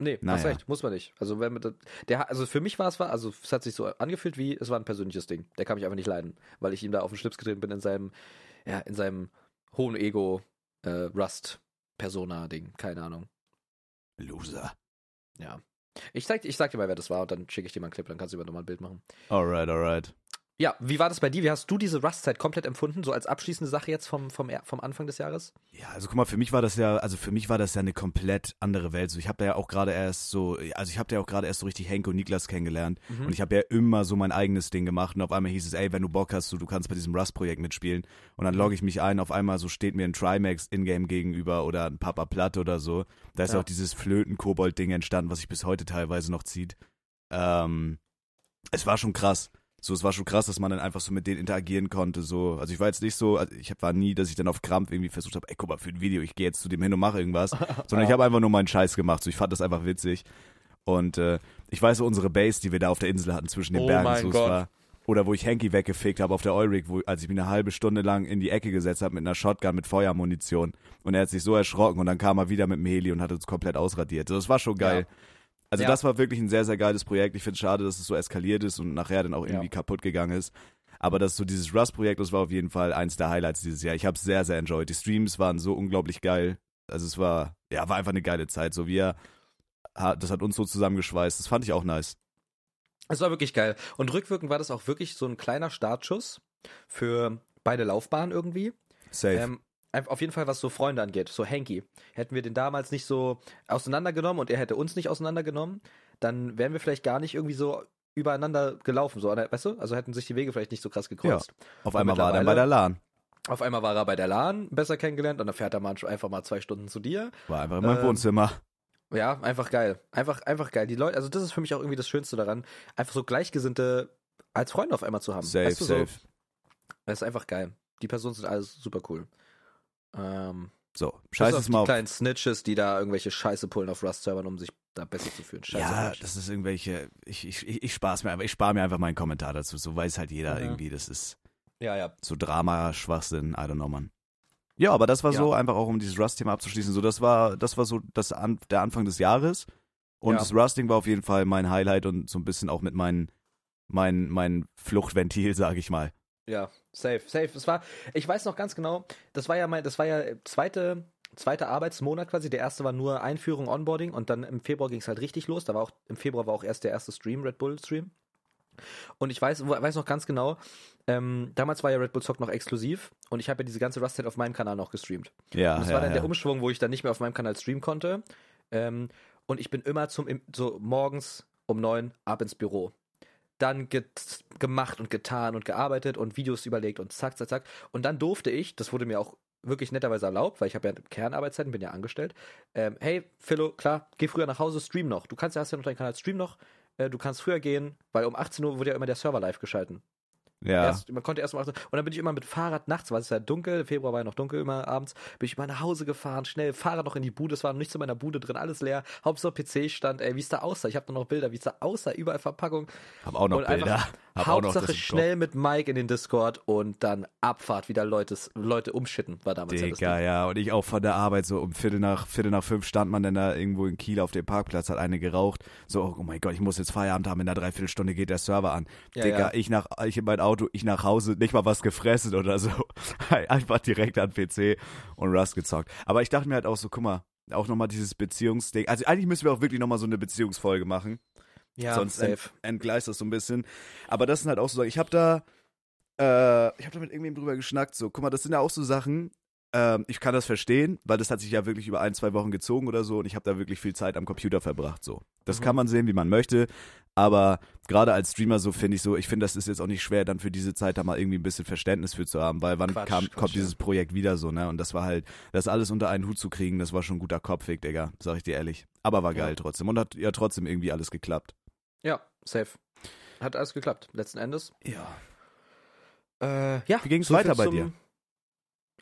Speaker 1: Nee,
Speaker 2: Naja.
Speaker 1: hast recht, muss man nicht. Also wenn man das- der also für mich war es war, also es hat sich so angefühlt wie es war ein persönliches Ding. Der kann mich einfach nicht leiden, weil ich ihm da auf den Schlips getreten bin in seinem ja, in seinem hohen Ego äh, Rust Persona Ding, keine Ahnung.
Speaker 2: Loser.
Speaker 1: Ja. Ich zeig, ich sag dir mal, wer das war und dann schicke ich dir mal einen Clip, dann kannst du über nochmal ein Bild machen.
Speaker 2: Alright, alright.
Speaker 1: Ja, wie war das bei dir? Wie hast du diese Rust-Zeit komplett empfunden, so als abschließende Sache jetzt vom, vom, vom Anfang des Jahres?
Speaker 2: Ja, also guck mal, für mich war das ja, also für mich war das ja eine komplett andere Welt. So, ich habe da ja auch gerade erst so, also ich habe da ja auch gerade erst so richtig Henke und Niklas kennengelernt
Speaker 1: Mhm.
Speaker 2: und ich habe ja immer so mein eigenes Ding gemacht und auf einmal hieß es, ey, wenn du Bock hast, du, du kannst bei diesem Rust-Projekt mitspielen und dann logge ich mich ein, auf einmal so steht mir ein Trimax Ingame gegenüber oder ein Papa Platt oder so. Da ist
Speaker 1: Ja.
Speaker 2: auch dieses Flöten-Kobold-Ding entstanden, was sich bis heute teilweise noch zieht. Ähm, es war schon krass. So, es war schon krass, dass man dann einfach so mit denen interagieren konnte. So, also ich war jetzt nicht so, also ich war nie, dass ich dann auf Krampf irgendwie versucht habe, ey, guck mal, für ein Video, ich gehe jetzt zu dem hin und mache irgendwas, sondern ich habe einfach nur meinen Scheiß gemacht. So, ich fand das einfach witzig. Und äh, ich weiß so unsere Base, die wir da auf der Insel hatten zwischen den
Speaker 1: Oh
Speaker 2: Bergen, so es
Speaker 1: Gott.
Speaker 2: war. Oder wo ich Henky weggefickt habe auf der Eurig, wo als ich mich eine halbe Stunde lang in die Ecke gesetzt habe mit einer Shotgun mit Feuermunition. Und er hat sich so erschrocken und dann kam er wieder mit dem Heli und hat uns komplett ausradiert. So, das war schon geil. Also
Speaker 1: Ja.
Speaker 2: das war wirklich ein sehr, sehr geiles Projekt. Ich finde es schade, dass es so eskaliert ist und nachher dann auch irgendwie
Speaker 1: Ja.
Speaker 2: kaputt gegangen ist. Aber das so dieses Rust-Projekt, das war auf jeden Fall eins der Highlights dieses Jahr. Ich habe es sehr, sehr enjoyed. Die Streams waren so unglaublich geil. Also es war, ja, war einfach eine geile Zeit. So wir, das hat uns so zusammengeschweißt. Das fand ich auch nice.
Speaker 1: Es war wirklich geil. Und rückwirkend war das auch wirklich so ein kleiner Startschuss für beide Laufbahnen irgendwie.
Speaker 2: Safe.
Speaker 1: Ähm, auf jeden Fall, was so Freunde angeht, so Hanky. Hätten wir den damals nicht so auseinandergenommen und er hätte uns nicht auseinandergenommen, dann wären wir vielleicht gar nicht irgendwie so übereinander gelaufen, so, weißt du? Also hätten sich die Wege vielleicht nicht so krass gekreuzt.
Speaker 2: auf
Speaker 1: und
Speaker 2: einmal war er bei der LAN.
Speaker 1: Auf einmal war er bei der LAN besser kennengelernt und dann fährt er mal einfach mal zwei Stunden zu dir.
Speaker 2: War einfach in meinem
Speaker 1: Ähm,
Speaker 2: Wohnzimmer.
Speaker 1: Ja, einfach geil. Einfach, einfach geil. Die Leute, also das ist für mich auch irgendwie das Schönste daran, einfach so Gleichgesinnte als Freunde auf einmal zu haben.
Speaker 2: Safe,
Speaker 1: weißt du, so,
Speaker 2: safe.
Speaker 1: das ist einfach geil. Die Personen sind alles super cool. Ähm,
Speaker 2: So,
Speaker 1: Scheiß
Speaker 2: es
Speaker 1: die
Speaker 2: mal auf.
Speaker 1: kleinen Snitches, die da irgendwelche Scheiße pullen auf Rust-Servern, um sich da besser zu fühlen. Scheiße.
Speaker 2: Ja, das ist irgendwelche, ich, ich, ich, ich spar's mir einfach, ich spare mir einfach meinen Kommentar dazu. So weiß halt jeder
Speaker 1: Ja.
Speaker 2: irgendwie, das ist
Speaker 1: ja, ja.
Speaker 2: so Drama, Schwachsinn, I don't know, man. Ja, aber das war
Speaker 1: Ja.
Speaker 2: so, einfach auch um dieses Rust-Thema abzuschließen, so das war, das war so das an, der Anfang des Jahres. Und
Speaker 1: Ja.
Speaker 2: das Rusting war auf jeden Fall mein Highlight und so ein bisschen auch mit meinen, mein, mein Fluchtventil, sag ich mal.
Speaker 1: Ja, safe, safe. Es war, ich weiß noch ganz genau, das war ja mein, das war ja zweite, zweiter Arbeitsmonat quasi. Der erste war nur Einführung, Onboarding und dann im Februar ging es halt richtig los. Da war auch, im Februar war auch erst der erste Stream, Red Bull Stream. Und ich weiß, weiß noch ganz genau, ähm, damals war ja Red Bull Zock noch exklusiv und ich habe ja diese ganze Rust auf meinem Kanal noch gestreamt.
Speaker 2: Ja,
Speaker 1: Und das
Speaker 2: ja,
Speaker 1: war dann
Speaker 2: ja.
Speaker 1: der Umschwung, wo ich dann nicht mehr auf meinem Kanal streamen konnte. Ähm, und ich bin immer zum, so morgens um neun ab ins Büro. Dann gemacht und getan und gearbeitet und Videos überlegt und zack, zack, zack. Und dann durfte ich, das wurde mir auch wirklich netterweise erlaubt, weil ich habe ja Kernarbeitszeiten, bin ja angestellt. Ähm, hey, Philo, klar, geh früher nach Hause, stream noch. Du kannst ja, hast ja noch deinen Kanal, stream noch. Äh, du kannst früher gehen, weil um 18 Uhr wurde ja immer der Server live geschalten.
Speaker 2: Ja.
Speaker 1: Erst, man konnte erst 8 Uhr. Und dann bin ich immer mit Fahrrad nachts, weil es ja dunkel, Februar war ja noch dunkel immer abends, bin ich immer nach Hause gefahren, schnell, Fahrrad noch in die Bude, es war noch nichts in meiner Bude drin, alles leer. Hauptsache PC stand, ey, wie es da aussah. Ich habe noch Bilder, wie es da aussah, überall Verpackung.
Speaker 2: Hab auch noch
Speaker 1: und
Speaker 2: Bilder.
Speaker 1: einfach
Speaker 2: Hab auch noch
Speaker 1: Hauptsache
Speaker 2: im
Speaker 1: schnell mit Mike in den Discord und dann Abfahrt, wieder Leute, Leute umschitten, war damals ja das
Speaker 2: Digga,
Speaker 1: Ding.
Speaker 2: ja. Und ich auch von der Arbeit so um Viertel nach, Viertel nach fünf stand man dann da irgendwo in Kiel auf dem Parkplatz, hat eine geraucht. So, oh mein Gott, ich muss jetzt Feierabend haben, in einer Dreiviertelstunde geht der Server an.
Speaker 1: Ja,
Speaker 2: Digga,
Speaker 1: ja.
Speaker 2: ich nach, ich in mein Auto, ich nach Hause, nicht mal was gefressen oder so. Einfach direkt an PC und Rust gezockt. Aber ich dachte mir halt auch so, guck mal, auch nochmal dieses Beziehungsding. Also eigentlich müssen wir auch wirklich nochmal so eine Beziehungsfolge machen.
Speaker 1: Ja,
Speaker 2: sonst
Speaker 1: safe.
Speaker 2: ent, entgleist das so ein bisschen. Aber das sind halt auch so Sachen. Ich habe da, äh, ich habe da mit irgendwem drüber geschnackt. So, guck mal, das sind ja auch so Sachen. Ähm, ich kann das verstehen, weil das hat sich ja wirklich über ein, zwei Wochen gezogen oder so und ich habe da wirklich viel Zeit am Computer verbracht. So, das
Speaker 1: Mhm.
Speaker 2: kann man sehen, wie man möchte. Aber gerade als Streamer so finde ich so, ich finde, das ist jetzt auch nicht schwer, dann für diese Zeit da mal irgendwie ein bisschen Verständnis für zu haben, weil wann
Speaker 1: Quatsch,
Speaker 2: kam,
Speaker 1: Quatsch,
Speaker 2: kommt
Speaker 1: ja.
Speaker 2: dieses Projekt wieder so, ne? Und das war halt, das alles unter einen Hut zu kriegen, das war schon ein guter Kopfweg, Digga, sag ich dir ehrlich. Aber war geil
Speaker 1: Ja.
Speaker 2: trotzdem und hat ja trotzdem irgendwie alles geklappt.
Speaker 1: Ja, safe. Hat alles geklappt, letzten Endes.
Speaker 2: Ja.
Speaker 1: Äh, ja.
Speaker 2: Wie ging's
Speaker 1: so viel
Speaker 2: weiter bei dir?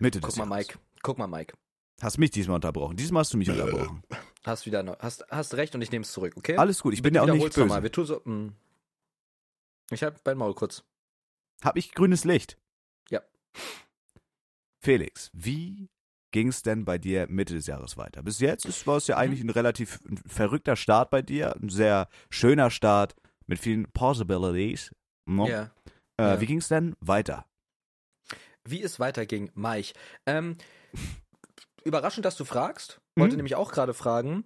Speaker 2: Mitte
Speaker 1: Guck
Speaker 2: des
Speaker 1: mal,
Speaker 2: Jahres.
Speaker 1: Mike. Guck mal, Mike.
Speaker 2: Hast mich diesmal unterbrochen. Diesmal hast du mich unterbrochen.
Speaker 1: Hast wieder noch, hast, hast recht und ich nehme es zurück, okay?
Speaker 2: Alles gut, ich bin ja auch nicht böse.
Speaker 1: nochmal. Wir tun so. Mh. Ich hab mein Maul kurz.
Speaker 2: Hab ich grünes Licht?
Speaker 1: Ja.
Speaker 2: Felix, wie ging's denn bei dir Mitte des Jahres weiter? Bis jetzt ist, war es ja eigentlich ein relativ verrückter Start bei dir, ein sehr schöner Start mit vielen Possibilities. No?
Speaker 1: Ja.
Speaker 2: Äh,
Speaker 1: ja.
Speaker 2: Wie ging's denn weiter?
Speaker 1: Wie es weiterging, Mike. Ähm, überraschend, dass du fragst. Wollte
Speaker 2: Mhm.
Speaker 1: nämlich auch gerade fragen,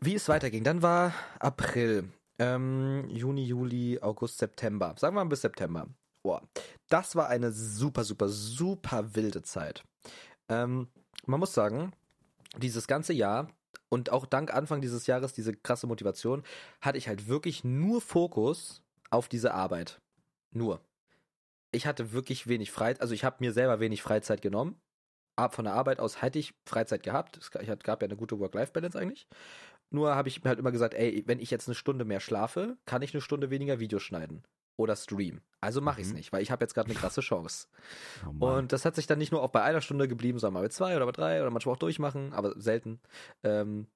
Speaker 1: wie es weiterging. Dann war April, ähm, Juni, Juli, August, September. Sagen wir mal bis September. Boah, das war eine super, super, super wilde Zeit. Ähm, man muss sagen, dieses ganze Jahr und auch dank Anfang dieses Jahres diese krasse Motivation, hatte ich halt wirklich nur Fokus auf diese Arbeit. Nur. Ich hatte wirklich wenig Freizeit, also ich habe mir selber wenig Freizeit genommen. Ab von der Arbeit aus hätte ich Freizeit gehabt. Es gab ja eine gute Work-Life-Balance eigentlich. Nur habe ich mir halt immer gesagt, ey, wenn ich jetzt eine Stunde mehr schlafe, kann ich eine Stunde weniger Videos schneiden oder streamen. Also mache ich es
Speaker 2: Mhm.
Speaker 1: nicht, weil ich habe jetzt gerade eine krasse Chance.
Speaker 2: Oh.
Speaker 1: Und das hat sich dann nicht nur auch bei einer Stunde geblieben, sondern mal bei zwei oder bei drei oder manchmal auch durchmachen, aber selten. Ähm,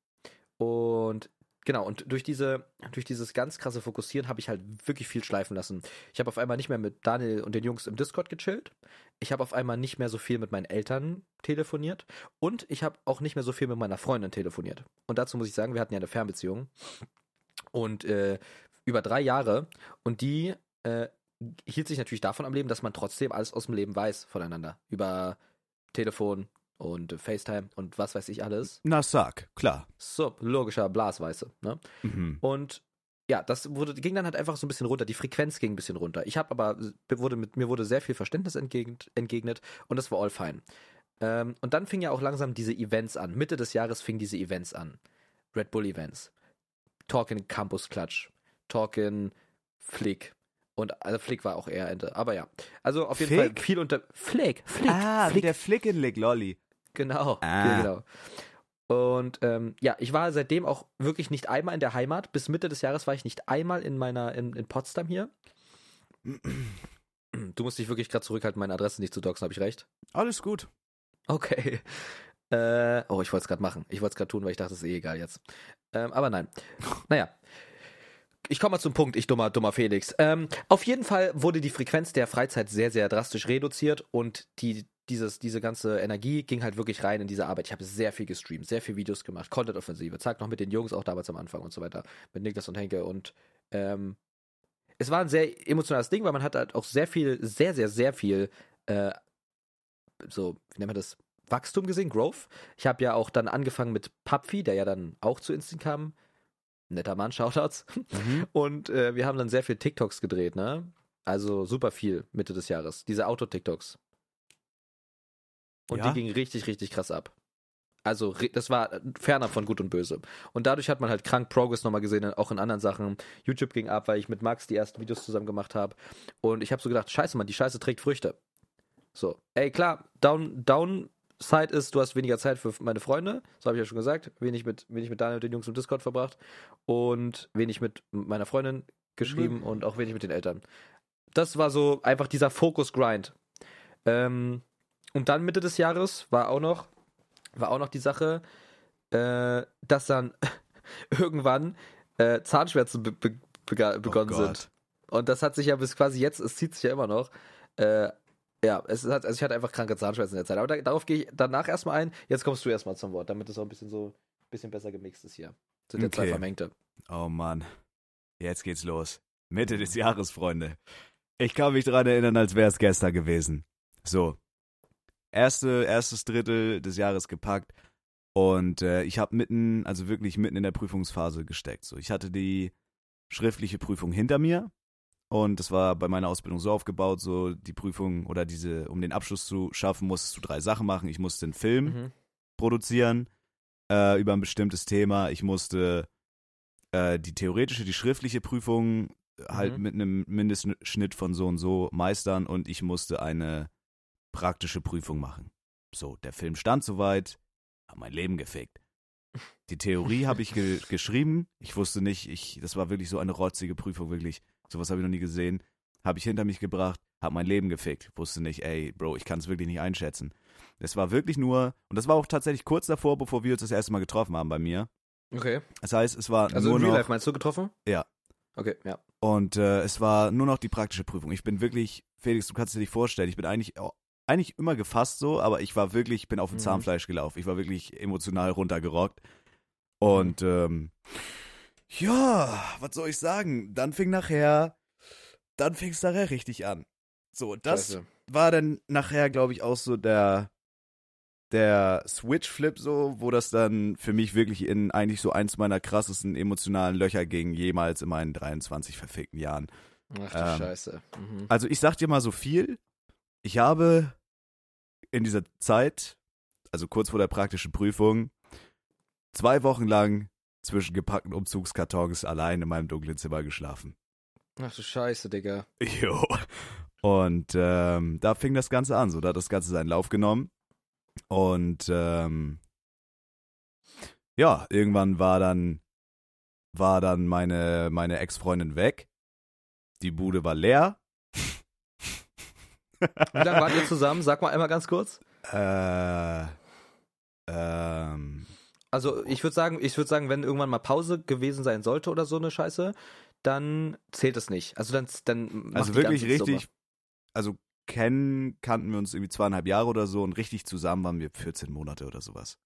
Speaker 1: und genau, und durch diese, durch dieses ganz krasse Fokussieren habe ich halt wirklich viel schleifen lassen. Ich habe auf einmal nicht mehr mit Daniel und den Jungs im Discord gechillt. Ich habe auf einmal nicht mehr so viel mit meinen Eltern telefoniert. Und ich habe auch nicht mehr so viel mit meiner Freundin telefoniert. Und dazu muss ich sagen, wir hatten ja eine Fernbeziehung. Und äh, über drei Jahre. Und die äh, hielt sich natürlich davon am Leben, dass man trotzdem alles aus dem Leben weiß voneinander. Über Telefon und äh, FaceTime und was weiß ich alles.
Speaker 2: Na sag, klar.
Speaker 1: So, logischer Blasweiße. Ne?
Speaker 2: Mhm.
Speaker 1: Und ja, das wurde, ging dann halt einfach so ein bisschen runter. Die Frequenz ging ein bisschen runter. Ich habe aber, wurde mit, mir wurde sehr viel Verständnis entgegnet, entgegnet und das war all fine. Ähm, und dann fing ja auch langsam diese Events an. Mitte des Jahres fingen diese Events an. Red Bull Events. Talkin Campus Clutch. Talkin Flick. Und also Flick war auch eher Ende. Aber ja. Also auf jeden
Speaker 2: Flick?
Speaker 1: Fall viel unter. Flick, Flick,
Speaker 2: ah, wie
Speaker 1: Flick.
Speaker 2: der Flickenlick Lolly.
Speaker 1: Genau,
Speaker 2: Ah.
Speaker 1: genau. Und ähm, ja, ich war seitdem auch wirklich nicht einmal in der Heimat. Bis Mitte des Jahres war ich nicht einmal in meiner in, in Potsdam hier. Du musst dich wirklich gerade zurückhalten, meine Adresse nicht zu doxen, habe ich recht?
Speaker 2: Alles gut.
Speaker 1: Okay. Äh, oh, ich wollte es gerade machen. Ich wollte es gerade tun, weil ich dachte, es ist eh egal jetzt. Ähm, aber nein. Naja. Ich komme mal zum Punkt, ich dummer, dummer Felix. Ähm, auf jeden Fall wurde die Frequenz der Freizeit sehr, sehr drastisch reduziert und die, dieses, diese ganze Energie ging halt wirklich rein in diese Arbeit. Ich habe sehr viel gestreamt, sehr viel Videos gemacht, Content-Offensive, zack, noch mit den Jungs auch damals am Anfang und so weiter, mit Niklas und Henke und ähm, es war ein sehr emotionales Ding, weil man hat halt auch sehr viel, sehr, sehr, sehr viel, äh, so, wie nennt man das, Wachstum gesehen, Growth. Ich habe ja auch dann angefangen mit Papfi, der ja dann auch zu Instinct kam. Netter Mann, Shoutouts.
Speaker 2: Mhm.
Speaker 1: Und äh, wir haben dann sehr viel TikToks gedreht, ne? Also super viel Mitte des Jahres. Diese Auto-TikToks. Und
Speaker 2: Ja?
Speaker 1: die gingen richtig, richtig krass ab. Also das war fernab von Gut und Böse. Und dadurch hat man halt krank Progress nochmal gesehen, auch in anderen Sachen. YouTube ging ab, weil ich mit Max die ersten Videos zusammen gemacht habe. Und ich habe so gedacht, scheiße, Mann, die Scheiße trägt Früchte. So, ey, klar, Down, Downside ist, du hast weniger Zeit für meine Freunde. So habe ich ja schon gesagt. Wenig mit, wenig mit Daniel und den Jungs im Discord verbracht. Und wenig mit meiner Freundin geschrieben und auch wenig mit den Eltern. das war so einfach dieser Fokus-Grind. Ähm, und dann Mitte des Jahres war auch noch, war auch noch die Sache, äh, dass dann irgendwann äh, Zahnschmerzen be be bega- begonnen
Speaker 2: Oh
Speaker 1: sind. Und das hat sich ja bis quasi jetzt, es zieht sich ja immer noch. Äh, ja, es hat, also ich hatte einfach kranke Zahnschmerzen in der Zeit. Aber da, darauf gehe ich danach erstmal ein. Jetzt kommst du erstmal zum Wort, damit es auch ein bisschen so, ein bisschen besser gemixt ist hier. Sind ja zwei
Speaker 2: Okay.
Speaker 1: Vermengte.
Speaker 2: Oh Mann. Jetzt geht's los. Mitte des Jahres, Freunde. Ich kann mich dran erinnern, als wäre es gestern gewesen. So. Erste, erstes Drittel des Jahres gepackt. Und äh, ich habe mitten, also wirklich mitten in der Prüfungsphase gesteckt. So, ich hatte die schriftliche Prüfung hinter mir. Und das war bei meiner Ausbildung so aufgebaut, so die Prüfung oder diese, um den Abschluss zu schaffen, musstest du drei Sachen machen. Ich musste einen Film
Speaker 1: Mhm.
Speaker 2: produzieren äh, über ein bestimmtes Thema. Ich musste äh, die theoretische, die schriftliche Prüfung halt
Speaker 1: Mhm.
Speaker 2: mit einem Mindestschnitt von so und so meistern und ich musste eine praktische Prüfung machen. So, der Film stand soweit, hab mein Leben gefickt. Die Theorie habe ich ge geschrieben. Ich wusste nicht, ich, das war wirklich so eine rotzige Prüfung, wirklich. Sowas habe ich noch nie gesehen. Habe ich hinter mich gebracht, habe mein Leben gefickt. Wusste nicht, ey, Bro, ich kann es wirklich nicht einschätzen. Es war wirklich nur, und das war auch tatsächlich kurz davor, bevor wir uns das erste Mal getroffen haben bei mir.
Speaker 1: Okay.
Speaker 2: Das heißt, es war
Speaker 1: Also
Speaker 2: nur
Speaker 1: in Real
Speaker 2: noch,
Speaker 1: Life meinst du getroffen?
Speaker 2: Ja.
Speaker 1: Okay, ja.
Speaker 2: und äh, es war nur noch die praktische Prüfung. Ich bin wirklich, Felix, du kannst dir nicht vorstellen, ich bin eigentlich, au- eigentlich immer gefasst so, aber ich war wirklich, ich bin auf dem
Speaker 1: Mhm.
Speaker 2: Zahnfleisch gelaufen. Ich war wirklich emotional runtergerockt. Und
Speaker 1: Mhm.
Speaker 2: ähm, ja, was soll ich sagen? Dann fing nachher, dann fing es nachher richtig an. So, das
Speaker 1: Scheiße.
Speaker 2: war dann nachher, glaube ich, auch so der, der Switch-Flip so, wo das dann für mich wirklich in eigentlich so eins meiner krassesten emotionalen Löcher ging, jemals in meinen 23 verfickten Jahren.
Speaker 1: Ach du
Speaker 2: Ähm,
Speaker 1: Scheiße. Mhm.
Speaker 2: Also ich sag dir mal so viel, ich habe in dieser Zeit, also kurz vor der praktischen Prüfung, zwei Wochen lang zwischen gepackten Umzugskartons allein in meinem dunklen Zimmer geschlafen.
Speaker 1: Ach du Scheiße, Digga.
Speaker 2: Jo. Und ähm, da fing das Ganze an. So, da hat das Ganze seinen Lauf genommen. Und ähm, ja, irgendwann war dann war dann meine meine Ex-Freundin weg. Die Bude war leer.
Speaker 1: Wie lange wart ihr zusammen? Sag mal einmal ganz kurz.
Speaker 2: Äh, ähm,
Speaker 1: Also ich würde sagen, ich würde sagen, wenn irgendwann mal Pause gewesen sein sollte oder so eine Scheiße, dann zählt es nicht. Also dann, dann
Speaker 2: also wirklich
Speaker 1: ganze Summe.
Speaker 2: richtig, also kennen, kannten wir uns irgendwie zweieinhalb Jahre oder so und richtig zusammen waren wir 14 Monate oder sowas.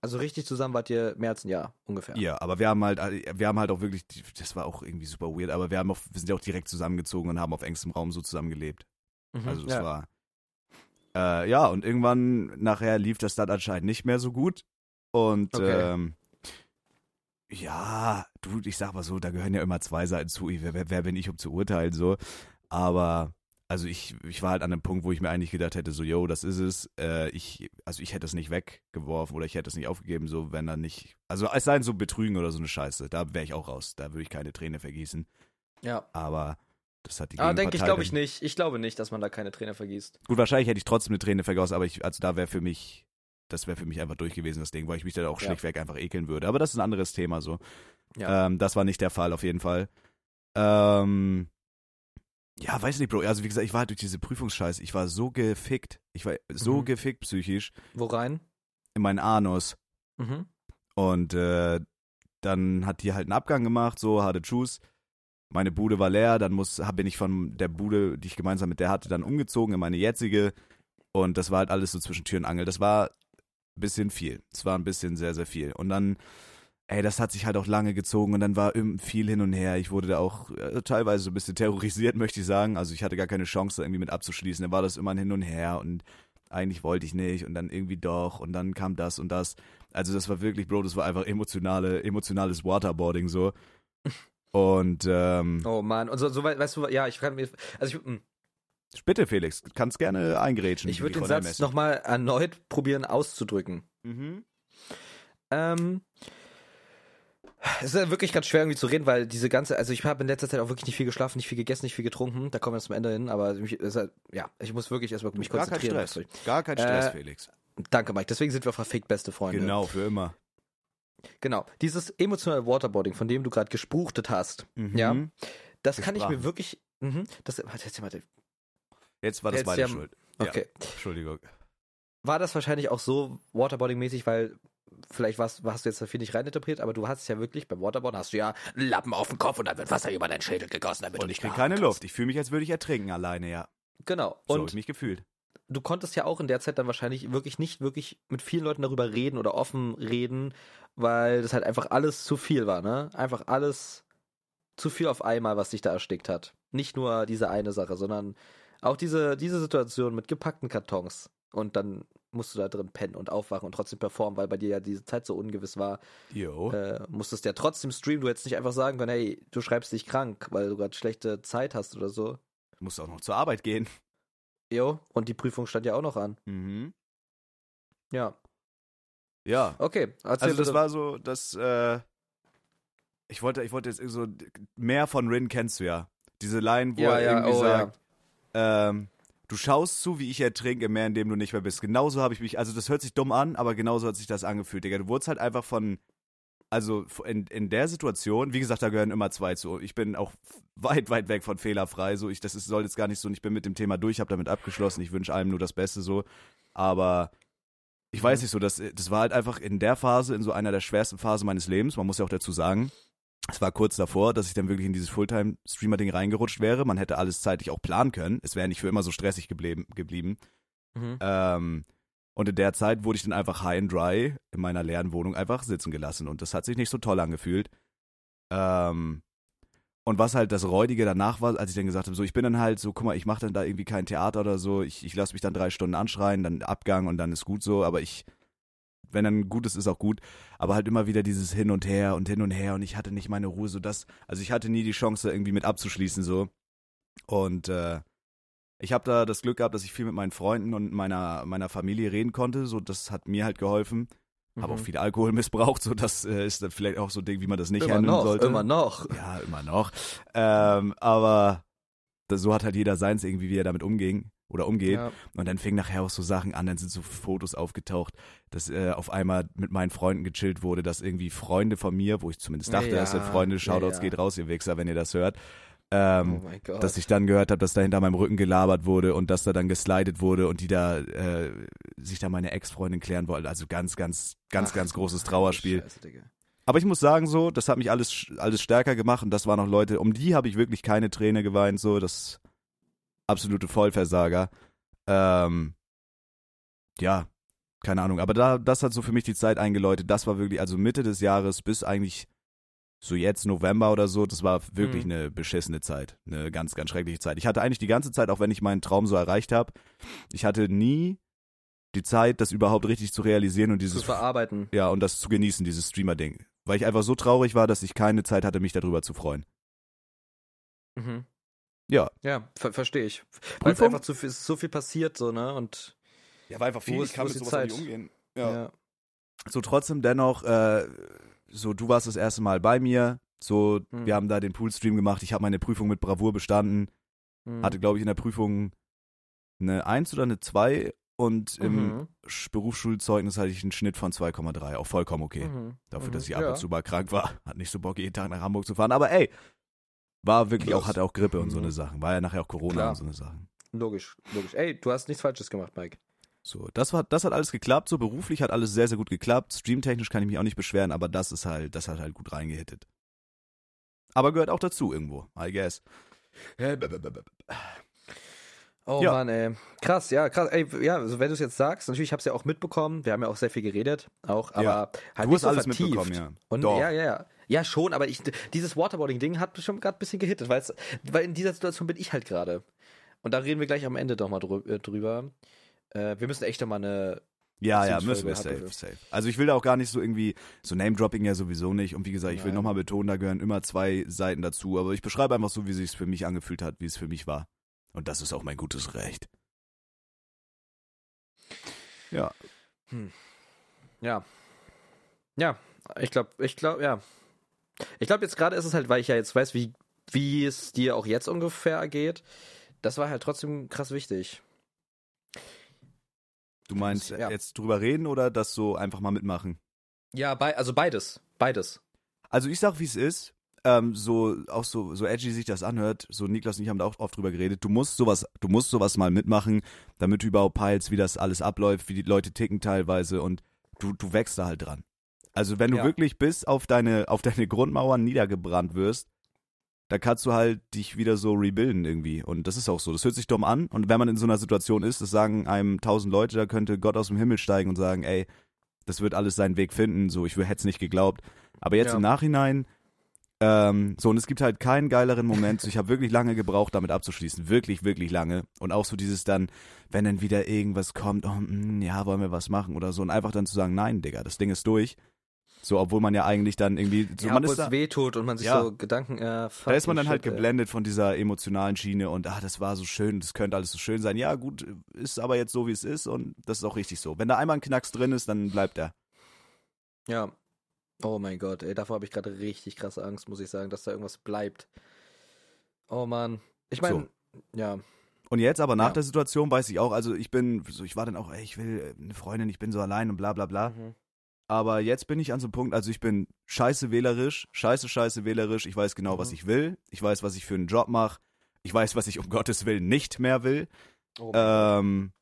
Speaker 1: Also richtig zusammen wart ihr mehr als ein Jahr ungefähr.
Speaker 2: Ja, aber wir haben halt, wir haben halt auch wirklich, das war auch irgendwie super weird, aber wir haben auch, wir sind ja auch direkt zusammengezogen und haben auf engstem Raum so zusammengelebt.
Speaker 1: Mhm,
Speaker 2: Also es
Speaker 1: ja.
Speaker 2: war, äh, ja, und irgendwann nachher lief das dann anscheinend nicht mehr so gut und
Speaker 1: Okay.
Speaker 2: ähm, ja, du, ich sag mal so, da gehören ja immer zwei Seiten zu. Wer, wer, wer bin ich, um zu urteilen so? Aber also ich, ich war halt an einem Punkt, wo ich mir eigentlich gedacht hätte, so, yo, das ist es. Äh, ich, also ich hätte es nicht weggeworfen oder ich hätte es nicht aufgegeben, so, wenn dann nicht. Also es sei denn so Betrügen oder so eine Scheiße, da wäre ich auch raus. Da würde ich keine Träne vergießen.
Speaker 1: ja.
Speaker 2: Aber das hat die
Speaker 1: Aber denke ich, glaube ich nicht. Ich glaube nicht, dass man da keine Träne vergießt.
Speaker 2: Gut, wahrscheinlich hätte ich trotzdem eine Träne vergossen, aber ich, also da wäre für mich, das wäre für mich einfach durch gewesen, das Ding, weil ich mich dann auch
Speaker 1: Ja.
Speaker 2: schlichtweg einfach ekeln würde. Aber das ist ein anderes Thema so.
Speaker 1: Ja.
Speaker 2: Ähm, das war nicht der Fall auf jeden Fall. Ähm, ja, weiß nicht, Bro. Also wie gesagt, ich war halt durch diese Prüfungsscheiße, ich war so gefickt. Ich war so
Speaker 1: Mhm.
Speaker 2: gefickt psychisch
Speaker 1: Wo rein?
Speaker 2: in meinen Anus.
Speaker 1: Mhm.
Speaker 2: Und äh, dann hat die halt einen Abgang gemacht, so, hatte Tschüss. Meine Bude war leer, dann muss, bin ich von der Bude, die ich gemeinsam mit der hatte, dann umgezogen in meine jetzige. Und das war halt alles so zwischen Tür und Angel. Das war ein bisschen viel. Es war ein bisschen sehr, sehr viel. Und dann, ey, das hat sich halt auch lange gezogen und dann war viel hin und her. Ich wurde da auch äh, teilweise so ein bisschen terrorisiert, möchte ich sagen. Also ich hatte gar keine Chance, da irgendwie mit abzuschließen. Dann war das immer ein Hin und Her und eigentlich wollte ich nicht und dann irgendwie doch und dann kam das und das. Also das war wirklich, Bro, das war einfach emotionale, emotionales Waterboarding so. Und ähm,
Speaker 1: Oh Mann. Und so, so weit- weißt du, ja, ich kann mir. Also ich, hm,
Speaker 2: bitte, Felix, kannst gerne eingrätschen.
Speaker 1: ich würde den Satz nochmal erneut probieren auszudrücken.
Speaker 2: Mhm.
Speaker 1: Ähm. Es ist ja wirklich ganz schwer irgendwie zu reden, weil diese ganze, also ich habe in letzter Zeit auch wirklich nicht viel geschlafen, nicht viel gegessen, nicht viel getrunken. Da kommen wir zum Ende hin, aber mich, halt, ja, ich muss wirklich erstmal mich
Speaker 2: Gar kein
Speaker 1: konzentrieren.
Speaker 2: Stress. Gar kein Stress,
Speaker 1: Äh,
Speaker 2: Felix.
Speaker 1: Danke, Mike. Deswegen sind wir verfickt beste Freunde.
Speaker 2: Genau, für immer.
Speaker 1: Genau. Dieses emotionale Waterboarding, von dem du gerade gespuchtet hast,
Speaker 2: Mhm.
Speaker 1: ja, das kann ich mir wirklich Mhm. Das, warte, jetzt, warte.
Speaker 2: Jetzt war das
Speaker 1: Jetzt
Speaker 2: meine
Speaker 1: ja-
Speaker 2: Schuld.
Speaker 1: Okay.
Speaker 2: Entschuldigung.
Speaker 1: War das wahrscheinlich auch so Waterboarding-mäßig, weil vielleicht warst, hast du jetzt dafür nicht reininterpretiert, aber du hast ja wirklich, beim Waterboarden hast du ja einen Lappen auf den Kopf und dann wird Wasser über deinen Schädel gegossen, damit
Speaker 2: Und
Speaker 1: du
Speaker 2: ich
Speaker 1: nicht
Speaker 2: krieg
Speaker 1: mehr
Speaker 2: keine
Speaker 1: atmen
Speaker 2: Luft. Ich fühle mich, als würde ich ertrinken alleine, ja.
Speaker 1: kannst. Genau.
Speaker 2: So habe
Speaker 1: Und
Speaker 2: ich mich gefühlt.
Speaker 1: Du konntest ja auch in der Zeit dann wahrscheinlich wirklich nicht wirklich mit vielen Leuten darüber reden oder offen reden, weil das halt einfach alles zu viel war, ne? Einfach alles zu viel auf einmal, was dich da erstickt hat. Nicht nur diese eine Sache, sondern auch diese, diese Situation mit gepackten Kartons. Und dann musst du da drin pennen und aufwachen und trotzdem performen, weil bei dir ja diese Zeit so ungewiss war.
Speaker 2: Jo.
Speaker 1: Äh, musstest ja trotzdem streamen. Du hättest nicht einfach sagen können, hey, du schreibst dich krank, weil du gerade schlechte Zeit hast oder so.
Speaker 2: Muss auch noch zur Arbeit gehen.
Speaker 1: Jo. Und die Prüfung stand ja auch noch an.
Speaker 2: Mhm.
Speaker 1: Ja.
Speaker 2: Ja.
Speaker 1: Okay.
Speaker 2: Also das
Speaker 1: bitte.
Speaker 2: war so, das, äh, ich wollte, ich wollte jetzt so, mehr von Rin kennst du ja. Diese Line, wo
Speaker 1: Ja,
Speaker 2: er
Speaker 1: ja,
Speaker 2: irgendwie
Speaker 1: oh,
Speaker 2: sagt, ähm, du schaust zu, wie ich ertrinke, mehr indem du nicht mehr bist. Genauso habe ich mich, also das hört sich dumm an, aber genauso hat sich das angefühlt, Digga. Du wurdest halt einfach von, also in, in der Situation, wie gesagt, da gehören immer zwei zu. Ich bin auch weit, weit weg von fehlerfrei. So, ich, das ist, soll jetzt gar nicht so, und ich bin mit dem Thema durch, habe damit abgeschlossen. Ich wünsche allem nur das Beste so. Aber ich weiß nicht so, das, das war halt einfach in der Phase, in so einer der schwersten Phasen meines Lebens. Man muss ja auch dazu sagen, es war kurz davor, dass ich dann wirklich in dieses Fulltime-Streamer-Ding reingerutscht wäre. Man hätte alles zeitlich auch planen können. Es wäre nicht für immer so stressig geblieben. geblieben.
Speaker 1: Mhm.
Speaker 2: Ähm, und in der Zeit wurde ich dann einfach high and dry in meiner leeren Wohnung einfach sitzen gelassen. Und das hat sich nicht so toll angefühlt. Ähm, und was halt das Räudige danach war, als ich dann gesagt habe, so ich bin dann halt so, guck mal, ich mache dann da irgendwie kein Theater oder so, ich, ich lasse mich dann drei Stunden anschreien, dann Abgang und dann ist gut so, aber ich, wenn dann gut ist, ist auch gut, aber halt immer wieder dieses Hin und Her und hin und her und ich hatte nicht meine Ruhe, so das, also ich hatte nie die Chance irgendwie mit abzuschließen so und äh, ich habe da das Glück gehabt, dass ich viel mit meinen Freunden und meiner meiner Familie reden konnte, so das hat mir halt geholfen. Habe auch
Speaker 1: Mhm.
Speaker 2: viel Alkohol missbraucht, so das äh, ist dann vielleicht auch so ein Ding, wie man das nicht
Speaker 1: immer
Speaker 2: handeln
Speaker 1: noch,
Speaker 2: sollte.
Speaker 1: immer noch.
Speaker 2: Ja, immer noch. Ähm, aber das, so hat halt jeder seins irgendwie, wie er damit umging oder umgeht.
Speaker 1: Ja.
Speaker 2: Und dann fing nachher auch so Sachen an, dann sind so Fotos aufgetaucht, dass äh, auf einmal mit meinen Freunden gechillt wurde, dass irgendwie Freunde von mir, wo ich zumindest dachte,
Speaker 1: Ja,
Speaker 2: das sind Freunde, Shoutouts
Speaker 1: ja.
Speaker 2: geht raus, ihr Wichser, wenn ihr das hört. Ähm,
Speaker 1: oh
Speaker 2: dass ich dann gehört habe, dass da hinter meinem Rücken gelabert wurde und dass da dann geslidet wurde und die da äh, sich da meine Ex-Freundin klären wollten. Also ganz, ganz, ganz,
Speaker 1: Ach,
Speaker 2: ganz großes Trauerspiel.
Speaker 1: Scheiße.
Speaker 2: Aber ich muss sagen, so, das hat mich alles, alles stärker gemacht und das waren auch Leute, um die habe ich wirklich keine Träne geweint, so, das absolute Vollversager. Ähm, ja, keine Ahnung, aber da, das hat so für mich die Zeit eingeläutet. Das war wirklich, also Mitte des Jahres bis eigentlich so jetzt November oder so, das war wirklich
Speaker 1: Mhm.
Speaker 2: eine beschissene Zeit. Eine ganz, ganz schreckliche Zeit. Ich hatte eigentlich die ganze Zeit, auch wenn ich meinen Traum so erreicht habe, ich hatte nie die Zeit, das überhaupt richtig zu realisieren und
Speaker 1: Zu
Speaker 2: dieses
Speaker 1: verarbeiten.
Speaker 2: ja, und das zu genießen, dieses Streamer-Ding. Weil ich einfach so traurig war, dass ich keine Zeit hatte, mich darüber zu freuen.
Speaker 1: Mhm.
Speaker 2: Ja.
Speaker 1: Ja, ver verstehe ich. Weil es einfach zu viel, so viel passiert, so, ne? Und
Speaker 2: Ja, war einfach
Speaker 1: viel, ist- ich kann mit sowas nicht Zeit?
Speaker 2: umgehen.
Speaker 1: ja.
Speaker 2: So trotzdem dennoch, äh, so du warst das erste Mal bei mir, so
Speaker 1: Hm.
Speaker 2: wir haben da den Poolstream gemacht, ich habe meine Prüfung mit Bravour bestanden,
Speaker 1: Mhm.
Speaker 2: hatte glaube ich in der Prüfung eine 1 oder eine 2 und im
Speaker 1: Mhm.
Speaker 2: Sch- Berufsschulzeugnis hatte ich einen Schnitt von 2,3, auch vollkommen okay.
Speaker 1: Mhm.
Speaker 2: Dafür,
Speaker 1: Mhm.
Speaker 2: dass ich ab
Speaker 1: ja.
Speaker 2: und zu mal krank war. Hat nicht so Bock, jeden Tag nach Hamburg zu fahren. Aber ey, war wirklich auch,
Speaker 1: Das-
Speaker 2: hatte auch Grippe und so
Speaker 1: Mhm.
Speaker 2: eine Sachen. War ja nachher auch Corona
Speaker 1: Klar.
Speaker 2: und so eine Sachen.
Speaker 1: Logisch, logisch. Ey, du hast nichts Falsches gemacht, Mike.
Speaker 2: So, das war, das hat alles geklappt. So beruflich hat alles sehr, sehr gut geklappt. Streamtechnisch kann ich mich auch nicht beschweren, aber das ist halt, das hat halt gut reingehittet. Aber gehört auch dazu irgendwo, I guess.
Speaker 1: Oh
Speaker 2: Ja.
Speaker 1: Mann, ey. Krass, ja, krass. Ey, ja, also wenn du es jetzt sagst, natürlich, ich habe es ja auch mitbekommen. Wir haben ja auch sehr viel geredet, auch, aber
Speaker 2: Ja.
Speaker 1: halt
Speaker 2: Du
Speaker 1: nicht
Speaker 2: hast
Speaker 1: so
Speaker 2: alles
Speaker 1: vertieft.
Speaker 2: mitbekommen, ja.
Speaker 1: Und
Speaker 2: Doch.
Speaker 1: ja, ja, ja. Ja, schon, aber ich, dieses Waterboarding-Ding hat mich schon gerade ein bisschen gehittet, weil in dieser Situation bin ich halt gerade. Und da reden wir gleich am Ende doch mal drü äh, drüber. Äh, wir müssen echt mal eine.
Speaker 2: Ja, ja, müssen wir safe, safe. Also ich will da auch gar nicht so irgendwie, so Name-Dropping ja sowieso nicht. Und wie gesagt, ich will
Speaker 1: Nein.
Speaker 2: nochmal betonen, da gehören immer zwei Seiten dazu. Aber ich beschreibe einfach so, wie es sich für mich angefühlt hat, wie es für mich war. Und das ist auch mein gutes Recht. Ja.
Speaker 1: Ja. Ja, ich glaube, ich glaube, ja. Ich glaube, jetzt gerade ist es halt, weil ich ja jetzt weiß, wie, wie es dir auch jetzt ungefähr geht. Das war halt trotzdem krass wichtig.
Speaker 2: Du meinst
Speaker 1: Ja.
Speaker 2: jetzt drüber reden oder das so einfach mal mitmachen?
Speaker 1: Ja, bei, also beides. Beides.
Speaker 2: Also ich sag, wie es ist. ähm, so auch so so edgy sich das anhört, so Niklas und ich haben da auch oft drüber geredet. Du musst sowas, du musst sowas mal mitmachen, damit du überhaupt peilst, wie das alles abläuft, wie die Leute ticken teilweise und du du wächst da halt dran. Also wenn du
Speaker 1: Ja.
Speaker 2: wirklich bis auf deine auf deine Grundmauern niedergebrannt wirst, da kannst du halt dich wieder so rebuilden irgendwie. Und das ist auch so. Das hört sich dumm an. Und wenn man in so einer Situation ist, das sagen einem tausend Leute, da könnte Gott aus dem Himmel steigen und sagen, ey, das wird alles seinen Weg finden. So, ich hätte es nicht geglaubt. Aber jetzt
Speaker 1: Ja.
Speaker 2: im Nachhinein, ähm, so, und es gibt halt keinen geileren Moment. So, ich habe wirklich lange gebraucht, damit abzuschließen. Wirklich, wirklich lange. Und auch so dieses dann, wenn dann wieder irgendwas kommt, oh, mm, ja, wollen wir was machen oder so. Und einfach dann zu sagen, nein, Digga, das Ding ist durch. So, obwohl man ja eigentlich dann irgendwie, so,
Speaker 1: ja,
Speaker 2: man ist da,
Speaker 1: wehtut und man sich
Speaker 2: Ja.
Speaker 1: so Gedanken, äh,
Speaker 2: da ist man dann
Speaker 1: shit,
Speaker 2: halt
Speaker 1: ey.
Speaker 2: geblendet von dieser emotionalen Schiene und ah, das war so schön, das könnte alles so schön sein. Ja, gut, ist aber jetzt so, wie es ist und das ist auch richtig so. Wenn da einmal ein Knacks drin ist, dann bleibt er.
Speaker 1: Ja. Oh mein Gott, ey, davor habe ich gerade richtig krasse Angst, muss ich sagen, dass da irgendwas bleibt. Oh Mann. Ich meine, ja.
Speaker 2: Und jetzt aber nach
Speaker 1: Ja.
Speaker 2: der Situation weiß ich auch, also ich bin, so ich war dann auch, ey, ich will äh, eine Freundin, ich bin so allein und bla bla bla.
Speaker 1: Mhm.
Speaker 2: Aber jetzt bin ich an so einem Punkt, also ich bin scheiße wählerisch, scheiße, scheiße wählerisch. Ich weiß genau, was
Speaker 1: Mhm.
Speaker 2: ich will. Ich weiß, was ich für einen Job mache. Ich weiß, was ich um Gottes Willen nicht mehr will.
Speaker 1: Oh.
Speaker 2: Ähm,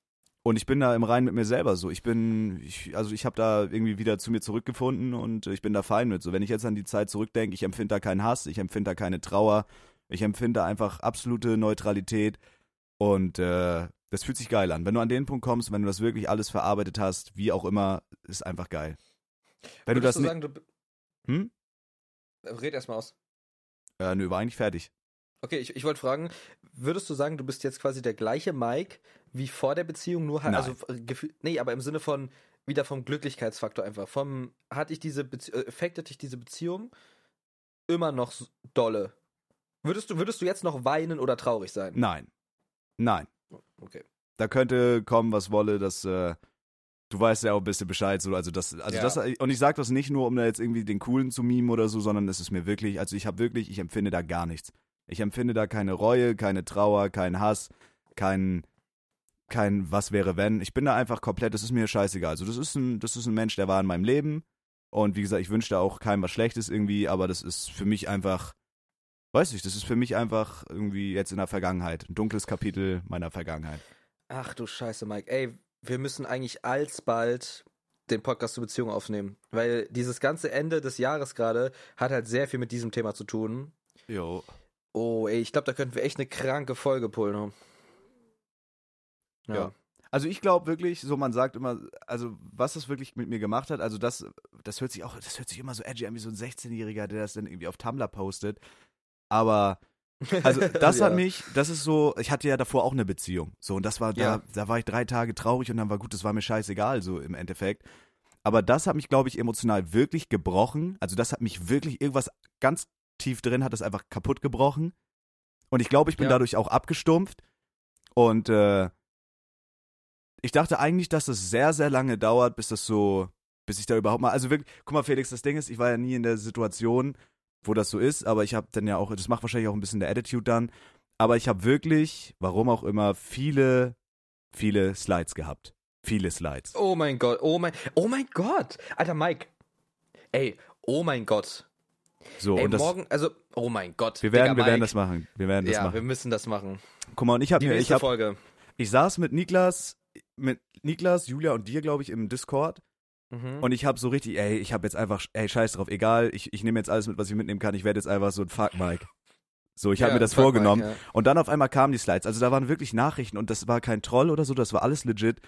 Speaker 2: und ich bin da im Reinen mit mir selber so. Ich bin, ich, also ich habe da irgendwie wieder zu mir zurückgefunden und ich bin da fein mit. So, wenn ich jetzt an die Zeit zurückdenke, ich empfinde da keinen Hass, ich empfinde da keine Trauer, ich empfinde da einfach absolute Neutralität und äh, das fühlt sich geil an. Wenn du an den Punkt kommst, wenn du das wirklich alles verarbeitet hast, wie auch immer, ist einfach geil. Wenn du
Speaker 1: Würdest
Speaker 2: das
Speaker 1: du sagen, du.
Speaker 2: hm?
Speaker 1: Red erstmal aus.
Speaker 2: Äh, nö, war eigentlich fertig.
Speaker 1: Okay, ich, ich wollte fragen, würdest du sagen, du bist jetzt quasi der gleiche Mike wie vor der Beziehung, nur halt, also nee, aber im Sinne von wieder vom Glücklichkeitsfaktor einfach. Vom, hatte ich diese Bezie äh, dich diese Beziehung immer noch dolle? Würdest du, würdest du jetzt noch weinen oder traurig sein?
Speaker 2: Nein. Nein.
Speaker 1: Okay.
Speaker 2: da könnte kommen, was wolle, das, äh, du weißt ja auch ein bisschen Bescheid, so, also das, also
Speaker 1: Ja.
Speaker 2: das, und ich sag das nicht nur, um da jetzt irgendwie den Coolen zu mimen oder so, sondern es ist mir wirklich, also ich habe wirklich, ich empfinde da gar nichts. Ich empfinde da keine Reue, keine Trauer, keinen Hass, kein, kein was wäre wenn. Ich bin da einfach komplett, das ist mir scheißegal. Also das ist ein, das ist ein Mensch, der war in meinem Leben und wie gesagt, ich wünsche da auch keinem was Schlechtes irgendwie, aber das ist für mich einfach, weiß ich, das ist für mich einfach irgendwie jetzt in der Vergangenheit, ein dunkles Kapitel meiner Vergangenheit.
Speaker 1: Ach du Scheiße, Mike. Ey, wir müssen eigentlich alsbald den Podcast zur Beziehung aufnehmen. Weil dieses ganze Ende des Jahres gerade hat halt sehr viel mit diesem Thema zu tun.
Speaker 2: Jo.
Speaker 1: Oh, ey, ich glaube, da könnten wir echt eine kranke Folge pullen.
Speaker 2: Ja. Also ich glaube wirklich, so man sagt immer, also was das wirklich mit mir gemacht hat, also das, das hört sich auch, das hört sich immer so edgy an wie so ein 16-Jähriger, der das dann irgendwie auf Tumblr postet. Aber also das
Speaker 1: Ja.
Speaker 2: hat mich, das ist so, ich hatte ja davor auch eine Beziehung. So, und das war, da,
Speaker 1: Ja.
Speaker 2: da war ich drei Tage traurig und dann war gut, das war mir scheißegal, so im Endeffekt. Aber das hat mich, glaube ich, emotional wirklich gebrochen. Also das hat mich wirklich irgendwas ganz tief drin, hat das einfach kaputt gebrochen. Und ich glaube, ich bin
Speaker 1: Ja.
Speaker 2: dadurch auch abgestumpft. Und äh, ich dachte eigentlich, dass das sehr, sehr lange dauert, bis das so, bis ich da überhaupt mal, also wirklich, guck mal, Felix, das Ding ist, ich war ja nie in der Situation, wo das so ist, aber ich habe dann ja auch, das macht wahrscheinlich auch ein bisschen der Attitude dann, aber ich habe wirklich, warum auch immer, viele, viele Slides gehabt. Viele Slides.
Speaker 1: Oh mein Gott, oh mein, oh mein Gott. Alter, Mike. Ey, oh mein Gott.
Speaker 2: So,
Speaker 1: Ey,
Speaker 2: und das,
Speaker 1: morgen, also, oh mein Gott.
Speaker 2: wir werden,
Speaker 1: Digga,
Speaker 2: wir werden das machen. Wir werden das
Speaker 1: Ja, wir
Speaker 2: machen.
Speaker 1: müssen das machen.
Speaker 2: Guck mal, und ich habe mir, ich habe,
Speaker 1: Folge.
Speaker 2: ich saß mit Niklas, mit Niklas, Julia und dir, glaube ich, im Discord
Speaker 1: Mhm.
Speaker 2: Und ich habe so richtig, ey, ich habe jetzt einfach, ey, scheiß drauf, egal, ich, ich nehme jetzt alles mit, was ich mitnehmen kann. Ich werde jetzt einfach so ein Fuck Mike. So, ich habe
Speaker 1: Ja,
Speaker 2: mir das vorgenommen.
Speaker 1: Mike,
Speaker 2: Und dann auf einmal kamen die Slides. Also da waren wirklich Nachrichten und das war kein Troll oder so, das war alles legit.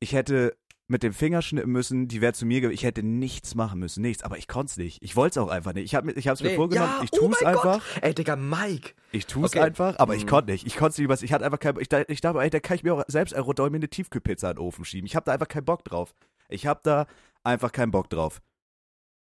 Speaker 2: Ich hätte mit dem Finger schnippen müssen, die wäre zu mir, ge- ich hätte nichts machen müssen, nichts, aber ich konnte es nicht. Ich wollte es auch einfach nicht. Ich habe ich hab's mir
Speaker 1: Nee,
Speaker 2: vorgenommen,
Speaker 1: ja,
Speaker 2: ich
Speaker 1: oh
Speaker 2: tue es
Speaker 1: mein
Speaker 2: einfach.
Speaker 1: Gott. Ey, Digga, Mike.
Speaker 2: Ich tue es
Speaker 1: Okay.
Speaker 2: einfach, aber ich
Speaker 1: Mhm.
Speaker 2: konnte nicht. Ich konnte nicht was. Ich hatte einfach kein, ich, ich dachte, ey, da kann ich mir auch selbst mir eine Tiefkühlpizza in den Ofen schieben. Ich habe da einfach keinen Bock drauf. Ich habe da einfach keinen Bock drauf.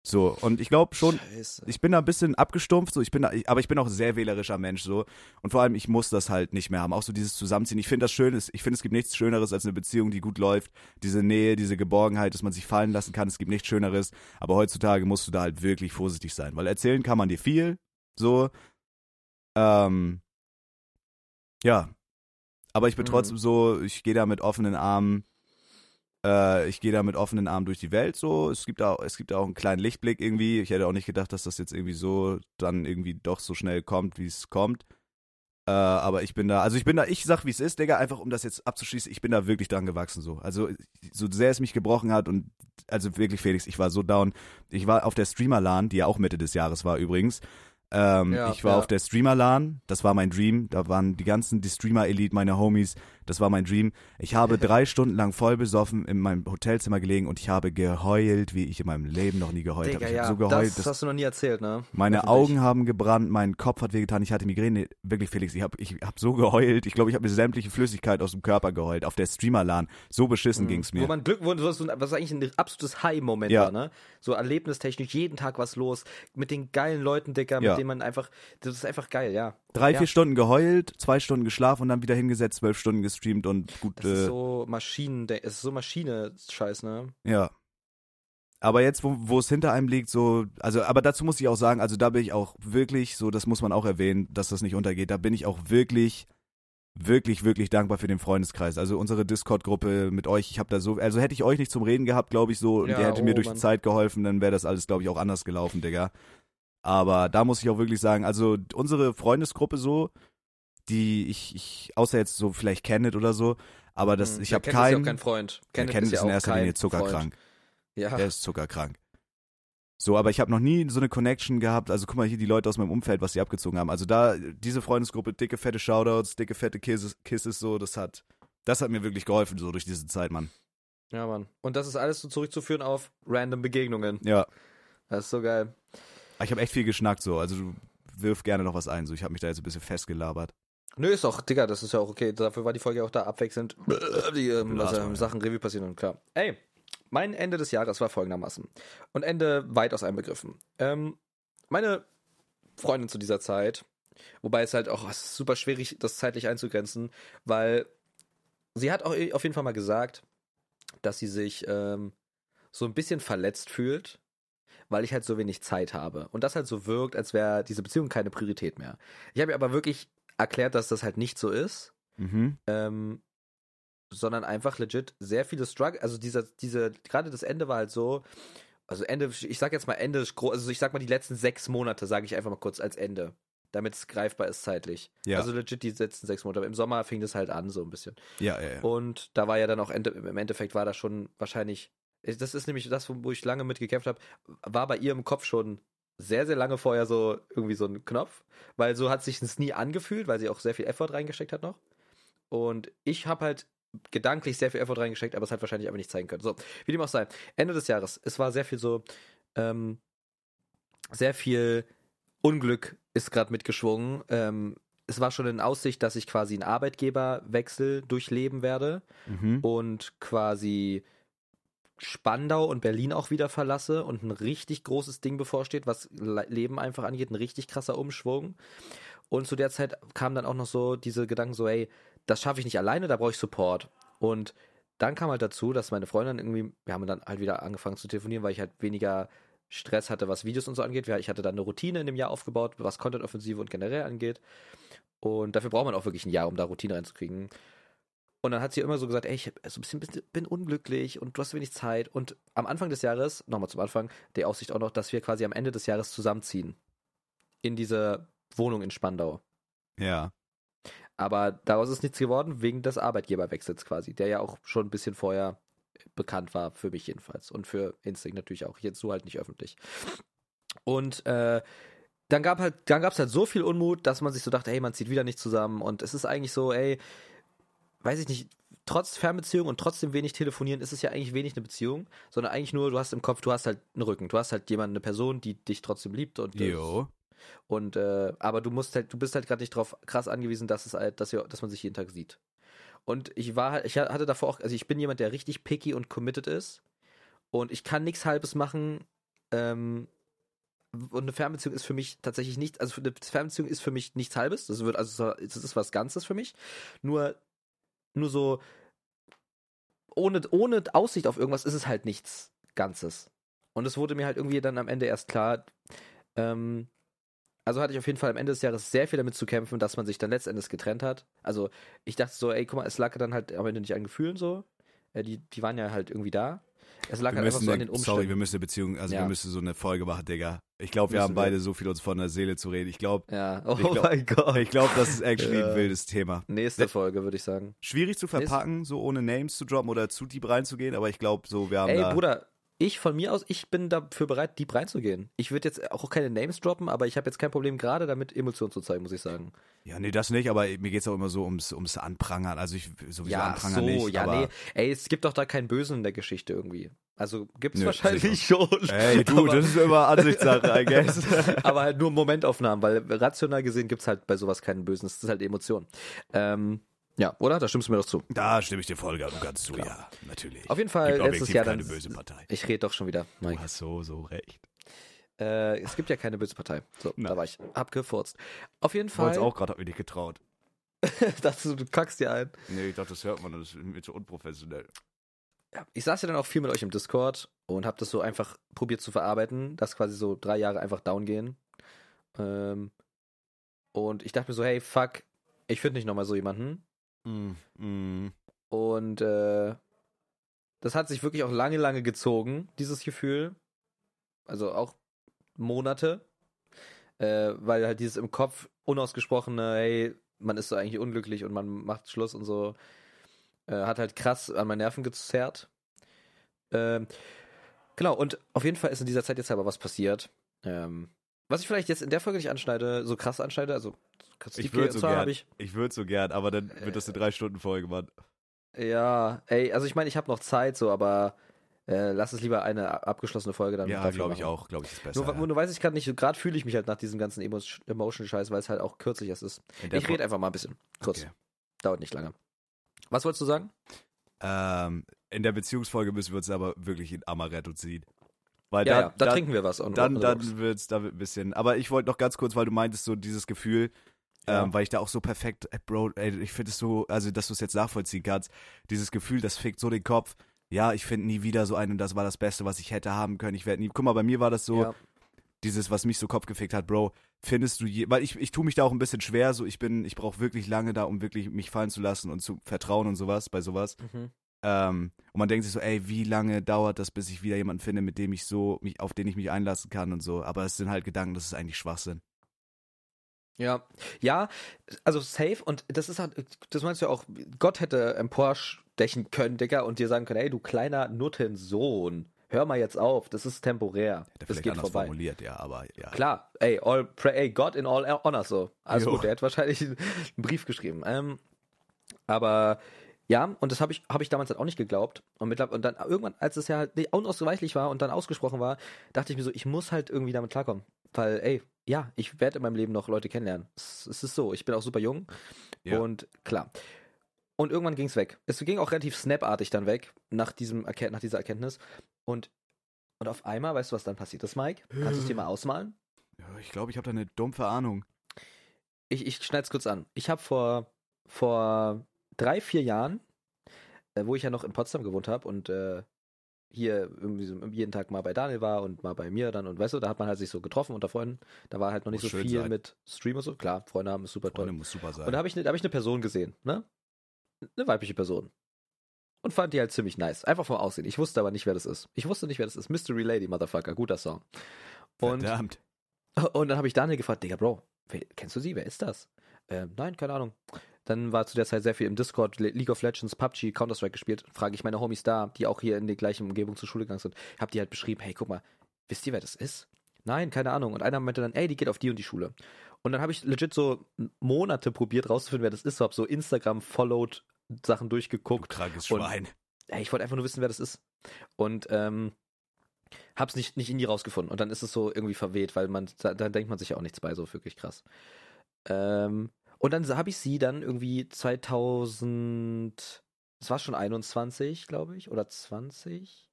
Speaker 2: So, und ich glaube schon,
Speaker 1: Scheiße.
Speaker 2: ich bin da ein bisschen abgestumpft, so ich bin da, ich- aber ich bin auch ein sehr wählerischer Mensch so und vor allem ich muss das halt nicht mehr haben, auch so dieses Zusammenziehen. Ich finde das schön, ich finde es gibt nichts schöneres als eine Beziehung, die gut läuft, diese Nähe, diese Geborgenheit, dass man sich fallen lassen kann. Es gibt nichts schöneres, aber heutzutage musst du da halt wirklich vorsichtig sein, weil erzählen kann man dir viel, so ähm ja, aber ich bin
Speaker 1: Mhm.
Speaker 2: trotzdem so, ich gehe da mit offenen Armen Äh, ich gehe da mit offenen Armen durch die Welt so. Es gibt auch, es gibt auch einen kleinen Lichtblick irgendwie. Ich hätte auch nicht gedacht, dass das jetzt irgendwie so dann irgendwie doch so schnell kommt, wie es kommt. Äh, aber ich bin da, also ich bin da, ich sag wie es ist, Digga, einfach um das jetzt abzuschließen, ich bin da wirklich dran gewachsen so. Also so sehr es mich gebrochen hat und also wirklich Felix, ich war so down. Ich war auf der Streamer-LAN, die ja auch Mitte des Jahres war übrigens. Ähm,
Speaker 1: Ja,
Speaker 2: ich war
Speaker 1: ja.
Speaker 2: auf der Streamer-LAN, das war mein Dream. Da waren die ganzen, die Streamer-Elite, meine Homies, das war mein Dream. Ich habe drei Stunden lang voll besoffen in meinem Hotelzimmer gelegen und ich habe geheult, wie ich in meinem Leben noch nie geheult habe. Ich
Speaker 1: ja,
Speaker 2: habe so geheult,
Speaker 1: das
Speaker 2: dass
Speaker 1: hast du noch nie erzählt, ne?
Speaker 2: meine. Augen haben gebrannt, mein Kopf hat wehgetan, ich hatte Migräne. Wirklich, Felix, ich habe ich hab so geheult. Ich glaube, ich habe mir sämtliche Flüssigkeit aus dem Körper geheult. Auf der Streamer-LAN. So beschissen
Speaker 1: Mhm.
Speaker 2: ging's
Speaker 1: Wo
Speaker 2: mir.
Speaker 1: man Glück, wo, was, was eigentlich ein absolutes High-Moment
Speaker 2: Ja.
Speaker 1: war, ne? So erlebnistechnisch, jeden Tag was los, mit den geilen Leuten, Dicker,
Speaker 2: Ja.
Speaker 1: mit denen man einfach, das ist einfach geil, ja.
Speaker 2: Drei,
Speaker 1: ja.
Speaker 2: vier Stunden geheult, zwei Stunden geschlafen und dann wieder hingesetzt, zwölf Stunden gestreamt und gut,
Speaker 1: Das ist
Speaker 2: äh,
Speaker 1: so Maschinen, es ist so Maschine-Scheiß, ne?
Speaker 2: ja. Aber jetzt, wo, wo es hinter einem liegt, so, also, aber dazu muss ich auch sagen, also da bin ich auch wirklich, so, das muss man auch erwähnen, dass das nicht untergeht, da bin ich auch wirklich, wirklich, wirklich dankbar für den Freundeskreis. Also unsere Discord-Gruppe mit euch, ich habe da so, also hätte ich euch nicht zum Reden gehabt, glaube ich, so, und
Speaker 1: Ja,
Speaker 2: ihr hätte mir
Speaker 1: oh,
Speaker 2: durch
Speaker 1: Mann.
Speaker 2: die Zeit geholfen, dann wäre das alles, glaube ich, auch anders gelaufen, Digga. Aber da muss ich auch wirklich sagen, also unsere Freundesgruppe so, die ich, ich außer jetzt so vielleicht Kenneth oder so, aber das,
Speaker 1: Hm,
Speaker 2: ich habe
Speaker 1: Kenneth ist ja
Speaker 2: keinen,
Speaker 1: kein Freund. Kenneth
Speaker 2: Kenneth ist
Speaker 1: ja
Speaker 2: in erster Linie zuckerkrank.
Speaker 1: Freund. Ja.
Speaker 2: Der ist zuckerkrank. So, aber ich habe noch nie so eine Connection gehabt. Also guck mal hier die Leute aus meinem Umfeld, was sie abgezogen haben. Also da, diese Freundesgruppe, dicke, fette Shoutouts, dicke, fette Kisses, Kisses so, das hat, das hat mir wirklich geholfen, so durch diese Zeit, Mann.
Speaker 1: ja, Mann. Und das ist alles so zurückzuführen auf random Begegnungen.
Speaker 2: Ja.
Speaker 1: Das ist so geil.
Speaker 2: Ich habe echt viel geschnackt so. Also du wirf gerne noch was ein. So, ich habe mich da jetzt ein bisschen festgelabert.
Speaker 1: Nö, ist auch, Digga, das ist ja auch okay. Dafür war die Folge auch da abwechselnd. Die ähm, also,
Speaker 2: ja.
Speaker 1: Sachen Revue passieren und klar. Ey, mein Ende des Jahres war folgendermaßen. Und Ende weit aus einbegriffen. Ähm, meine Freundin zu dieser Zeit, wobei es halt auch es ist super schwierig, das zeitlich einzugrenzen, weil sie hat auch auf jeden Fall mal gesagt, dass sie sich ähm, so ein bisschen verletzt fühlt, weil ich halt so wenig Zeit habe. Und das halt so wirkt, als wäre diese Beziehung keine Priorität mehr. Ich habe ihr aber wirklich erklärt, dass das halt nicht so ist,
Speaker 2: Mhm.
Speaker 1: ähm, sondern einfach legit sehr viele Struggle, also dieser, diese, gerade das Ende war halt so, also Ende, ich sag jetzt mal Ende, also ich sag mal die letzten sechs Monate, sage ich einfach mal kurz als Ende, damit es greifbar ist zeitlich.
Speaker 2: Ja.
Speaker 1: Also legit die letzten sechs Monate. Im Sommer fing das halt an, so ein bisschen.
Speaker 2: Ja, ja, ja.
Speaker 1: Und da war ja dann auch Ende, im Endeffekt war das schon wahrscheinlich, das ist nämlich das, wo ich lange mit gekämpft habe, war bei ihr im Kopf schon sehr, sehr lange vorher so irgendwie so ein Knopf, weil so hat sich es nie angefühlt, weil sie auch sehr viel Effort reingesteckt hat noch. Und ich habe halt gedanklich sehr viel Effort reingesteckt, aber es hat wahrscheinlich aber nicht zeigen können. So, wie dem auch sei. Ende des Jahres, es war sehr viel so, ähm, sehr viel Unglück ist gerade mitgeschwungen. Ähm, es war schon in Aussicht, dass ich quasi einen Arbeitgeberwechsel durchleben werde
Speaker 2: Mhm.
Speaker 1: und quasi Spandau und Berlin auch wieder verlasse und ein richtig großes Ding bevorsteht, was Le- Leben einfach angeht, ein richtig krasser Umschwung. Und zu der Zeit kamen dann auch noch so diese Gedanken so, ey, das schaffe ich nicht alleine, da brauche ich Support. Und dann kam halt dazu, dass meine Freundin irgendwie, wir haben dann halt wieder angefangen zu telefonieren, weil ich halt weniger Stress hatte, was Videos und so angeht. Ich hatte dann eine Routine in dem Jahr aufgebaut, was Content-Offensive und generell angeht. Und dafür braucht man auch wirklich ein Jahr, um da Routine reinzukriegen. Und dann hat sie immer so gesagt, ey, ich so ein bisschen, bin- unglücklich und du hast wenig Zeit. Und am Anfang des Jahres, nochmal zum Anfang, die Aussicht auch noch, dass wir quasi am Ende des Jahres zusammenziehen. In diese Wohnung in Spandau.
Speaker 2: Ja.
Speaker 1: Aber daraus ist nichts geworden, wegen des Arbeitgeberwechsels quasi, der ja auch schon ein bisschen vorher bekannt war, für mich jedenfalls. Und für Instinct natürlich auch. Jetzt so halt nicht öffentlich. Und äh, dann gab halt, dann gab es halt so viel Unmut, dass man sich so dachte, hey, man zieht wieder nicht zusammen. Und es ist eigentlich so, ey, weiß ich nicht, trotz Fernbeziehung und trotzdem wenig telefonieren, ist es ja eigentlich wenig eine Beziehung, sondern eigentlich nur, du hast im Kopf, du hast halt einen Rücken, du hast halt jemanden, eine Person, die dich trotzdem liebt und
Speaker 2: Jo.
Speaker 1: und äh, aber du musst halt, du bist halt gerade nicht drauf krass angewiesen, dass es halt, dass wir, dass man sich jeden Tag sieht. Und ich war halt, ich hatte davor auch, also ich bin jemand, der richtig picky und committed ist. Und ich kann nichts Halbes machen. Ähm, und eine Fernbeziehung ist für mich tatsächlich nicht, also eine Fernbeziehung ist für mich nichts Halbes. Das wird, also das ist was Ganzes für mich. Nur, nur so ohne, ohne Aussicht auf irgendwas ist es halt nichts Ganzes. Und es wurde mir halt irgendwie dann am Ende erst klar, ähm, also hatte ich auf jeden Fall am Ende des Jahres sehr viel damit zu kämpfen, dass man sich dann letztendlich getrennt hat. Also ich dachte so, ey, guck mal, es lag dann halt am Ende nicht an Gefühlen so. Äh, die, die waren ja halt irgendwie da. Es lag
Speaker 2: Wir
Speaker 1: halt einfach so an den Umständen.
Speaker 2: sorry, wir müssen eine Beziehung, also
Speaker 1: Ja.
Speaker 2: wir müssen so eine Folge machen, Digga. Ich glaube, wir haben
Speaker 1: wir.
Speaker 2: beide so viel uns von der Seele zu reden. Ich glaube,
Speaker 1: ja, oh
Speaker 2: Ich glaub-
Speaker 1: mein Gott.
Speaker 2: ich glaube, das ist actually
Speaker 1: Ja.
Speaker 2: ein wildes Thema.
Speaker 1: Nächste Folge, würde ich sagen.
Speaker 2: Schwierig zu verpacken, so ohne Names zu droppen oder zu deep reinzugehen, aber ich glaube, so, wir haben
Speaker 1: Ey. Bruder, ich von mir aus, ich bin dafür bereit, deep reinzugehen. Ich würde jetzt auch keine Names droppen, aber ich habe jetzt kein Problem, gerade damit Emotionen zu zeigen, muss ich sagen.
Speaker 2: Ja, nee, das nicht, aber mir geht's auch immer so ums, ums Anprangern. Also ich sowieso
Speaker 1: ja,
Speaker 2: Anprangern
Speaker 1: so,
Speaker 2: nicht.
Speaker 1: ja,
Speaker 2: aber,
Speaker 1: nee. Ey, es gibt doch da keinen Bösen in der Geschichte irgendwie. Also gibt's
Speaker 2: Nö,
Speaker 1: wahrscheinlich schon.
Speaker 2: Ey, du,
Speaker 1: aber,
Speaker 2: das ist immer Ansichtssache, I guess.
Speaker 1: aber halt nur Momentaufnahmen, weil rational gesehen gibt's halt bei sowas keinen Bösen. Es ist halt Emotion. Ähm, ja, oder? Da stimmst du mir doch zu.
Speaker 2: Da stimme ich dir voll ganz zu, ja, natürlich.
Speaker 1: Auf jeden Fall
Speaker 2: Gibt
Speaker 1: letztes Jahr
Speaker 2: keine
Speaker 1: dann.
Speaker 2: böse Partei.
Speaker 1: Ich rede doch schon wieder,
Speaker 2: Du
Speaker 1: Mike.
Speaker 2: hast so, so recht.
Speaker 1: Äh, es gibt ja keine böse Partei. So,
Speaker 2: Na.
Speaker 1: da war ich. Abgefurzt. Auf jeden
Speaker 2: Ich
Speaker 1: Fall.
Speaker 2: es auch gerade, hab mir nicht getraut.
Speaker 1: dachte, du kackst dir ein.
Speaker 2: Nee, ich dachte, das hört man, das ist mir zu unprofessionell.
Speaker 1: Ja, ich saß ja dann auch viel mit euch im Discord und habe das so einfach probiert zu verarbeiten, dass quasi so drei Jahre einfach down gehen. Ähm, und ich dachte mir so, hey, fuck, ich finde nicht nochmal so jemanden.
Speaker 2: Mm, mm.
Speaker 1: Und äh, das hat sich wirklich auch lange, lange gezogen, dieses Gefühl. Also auch Monate. Äh, weil halt dieses im Kopf unausgesprochene, hey, man ist so eigentlich unglücklich und man macht Schluss und so, äh, hat halt krass an meine Nerven gezerrt. Ähm, genau, und auf jeden Fall ist in dieser Zeit jetzt aber was passiert. Ähm, was ich vielleicht jetzt in der Folge nicht anschneide, so krass anschneide, also
Speaker 2: Ich würde so gern.
Speaker 1: habe ich
Speaker 2: Ich würde so gern, aber dann wird das eine drei Stunden Folge, Mann.
Speaker 1: Ja, ey, also ich meine, ich habe noch Zeit, so, aber äh, lass es lieber eine abgeschlossene Folge dann
Speaker 2: Ja, glaube ich auch, glaube ich ist besser.
Speaker 1: Nur,
Speaker 2: ja.
Speaker 1: nur, weiß ich gerade nicht, gerade fühle ich mich halt nach diesem ganzen Emo Emotion-Scheiß, weil es halt auch kürzlich erst ist. Ich rede einfach mal ein bisschen. Kurz.
Speaker 2: Okay.
Speaker 1: Dauert nicht lange. Was wolltest du sagen?
Speaker 2: Ähm, in der Beziehungsfolge müssen wir uns aber wirklich in Amaretto ziehen. Weil
Speaker 1: Ja,
Speaker 2: dann,
Speaker 1: ja, da
Speaker 2: dann,
Speaker 1: trinken wir was. on-
Speaker 2: dann,
Speaker 1: on
Speaker 2: dann wird's da wird ein bisschen. Aber ich wollte noch ganz kurz, weil du meintest so dieses Gefühl,
Speaker 1: Ja.
Speaker 2: ähm, weil ich da auch so perfekt, ey, Bro, ey, ich finde es so, also dass du es jetzt nachvollziehen kannst, dieses Gefühl, das fickt so den Kopf. Ja, ich finde nie wieder so einen und das war das Beste, was ich hätte haben können. Ich werde nie. Guck mal, bei mir war das so,
Speaker 1: ja.
Speaker 2: dieses, was mich so Kopf gefickt hat, Bro, findest du je, weil ich, ich tue mich da auch ein bisschen schwer, so ich bin, ich brauche wirklich lange da, um wirklich mich fallen zu lassen und zu vertrauen und sowas, bei sowas.
Speaker 1: Mhm.
Speaker 2: Ähm, und man denkt sich so, ey, wie lange dauert das, bis ich wieder jemanden finde, mit dem ich so, mich, auf den ich mich einlassen kann und so. Aber es sind halt Gedanken, das ist eigentlich Schwachsinn.
Speaker 1: Ja, ja, also safe und das ist halt, das meinst du ja auch, Gott hätte emporstechen können, Digga, und dir sagen können, ey, du kleiner Nuttensohn, hör mal jetzt auf, das ist temporär,
Speaker 2: Hätte
Speaker 1: das geht
Speaker 2: anders
Speaker 1: vorbei.
Speaker 2: formuliert, ja, aber ja.
Speaker 1: Klar, ey, all, pray, ey, God in all honor so. Also
Speaker 2: Jo.
Speaker 1: gut, der hat wahrscheinlich einen Brief geschrieben. Ähm, aber ja, und das habe ich, hab ich damals halt auch nicht geglaubt. Und, mittler- und dann irgendwann, als es ja halt nicht unausweichlich war und dann ausgesprochen war, dachte ich mir so, ich muss halt irgendwie damit klarkommen. Weil, ey, ja, ich werde in meinem Leben noch Leute kennenlernen. Es, es ist so, ich bin auch super jung.
Speaker 2: Ja.
Speaker 1: Und klar. Und irgendwann ging es weg. Es ging auch relativ snapartig dann weg, nach, diesem, Erken- nach dieser Erkenntnis. Und, und auf einmal, weißt du, was dann passiert ist, Mike? Kannst du es dir mal ausmalen?
Speaker 2: Ja, ich glaube, ich habe da eine dumpfe Ahnung.
Speaker 1: ich, ich schneide es kurz an. Ich habe vor, vor drei, vier Jahren, äh, wo ich ja noch in Potsdam gewohnt habe und äh, hier jeden Tag mal bei Daniel war und mal bei mir dann und weißt du, da hat man halt sich so getroffen unter Freunden. Da war halt noch nicht
Speaker 2: Muss
Speaker 1: so viel
Speaker 2: sein.
Speaker 1: mit Stream und so. Klar, Freunde haben ist super
Speaker 2: Freunde
Speaker 1: toll.
Speaker 2: muss super sein.
Speaker 1: Und da habe ich, ne, hab ich eine Person gesehen, ne? Eine weibliche Person. Und fand die halt ziemlich nice. Einfach vom Aussehen. Ich wusste aber nicht, wer das ist. Ich wusste nicht, wer das ist. Mystery Lady, Motherfucker. Guter Song. Und
Speaker 2: Verdammt.
Speaker 1: und dann habe ich Daniel gefragt, Digga, Bro, wer, kennst du sie? Wer ist das? Ähm, nein, keine Ahnung. Dann war zu der Zeit sehr viel im Discord, Le League of Legends, PUBG, Counter-Strike gespielt. Frage ich meine Homies da, die auch hier in der gleichen Umgebung zur Schule gegangen sind. Hab die halt beschrieben, hey, guck mal, wisst ihr, wer das ist? Nein, keine Ahnung. Und einer meinte dann, ey, die geht auf die und die Schule. Und dann habe ich legit so Monate probiert rauszufinden, wer das ist. So hab so Instagram followed Sachen
Speaker 2: Du
Speaker 1: durchgeguckt.
Speaker 2: krankes
Speaker 1: Und-
Speaker 2: Schwein.
Speaker 1: Ey, ich wollte einfach nur wissen, wer das ist. Und ähm, hab's nicht, nicht in die rausgefunden. Und dann ist es so irgendwie verweht, weil man, da, da denkt man sich ja auch nichts bei, so wirklich krass. Ähm, und dann habe ich sie dann irgendwie 2000, es war schon 21, glaube ich, oder 20,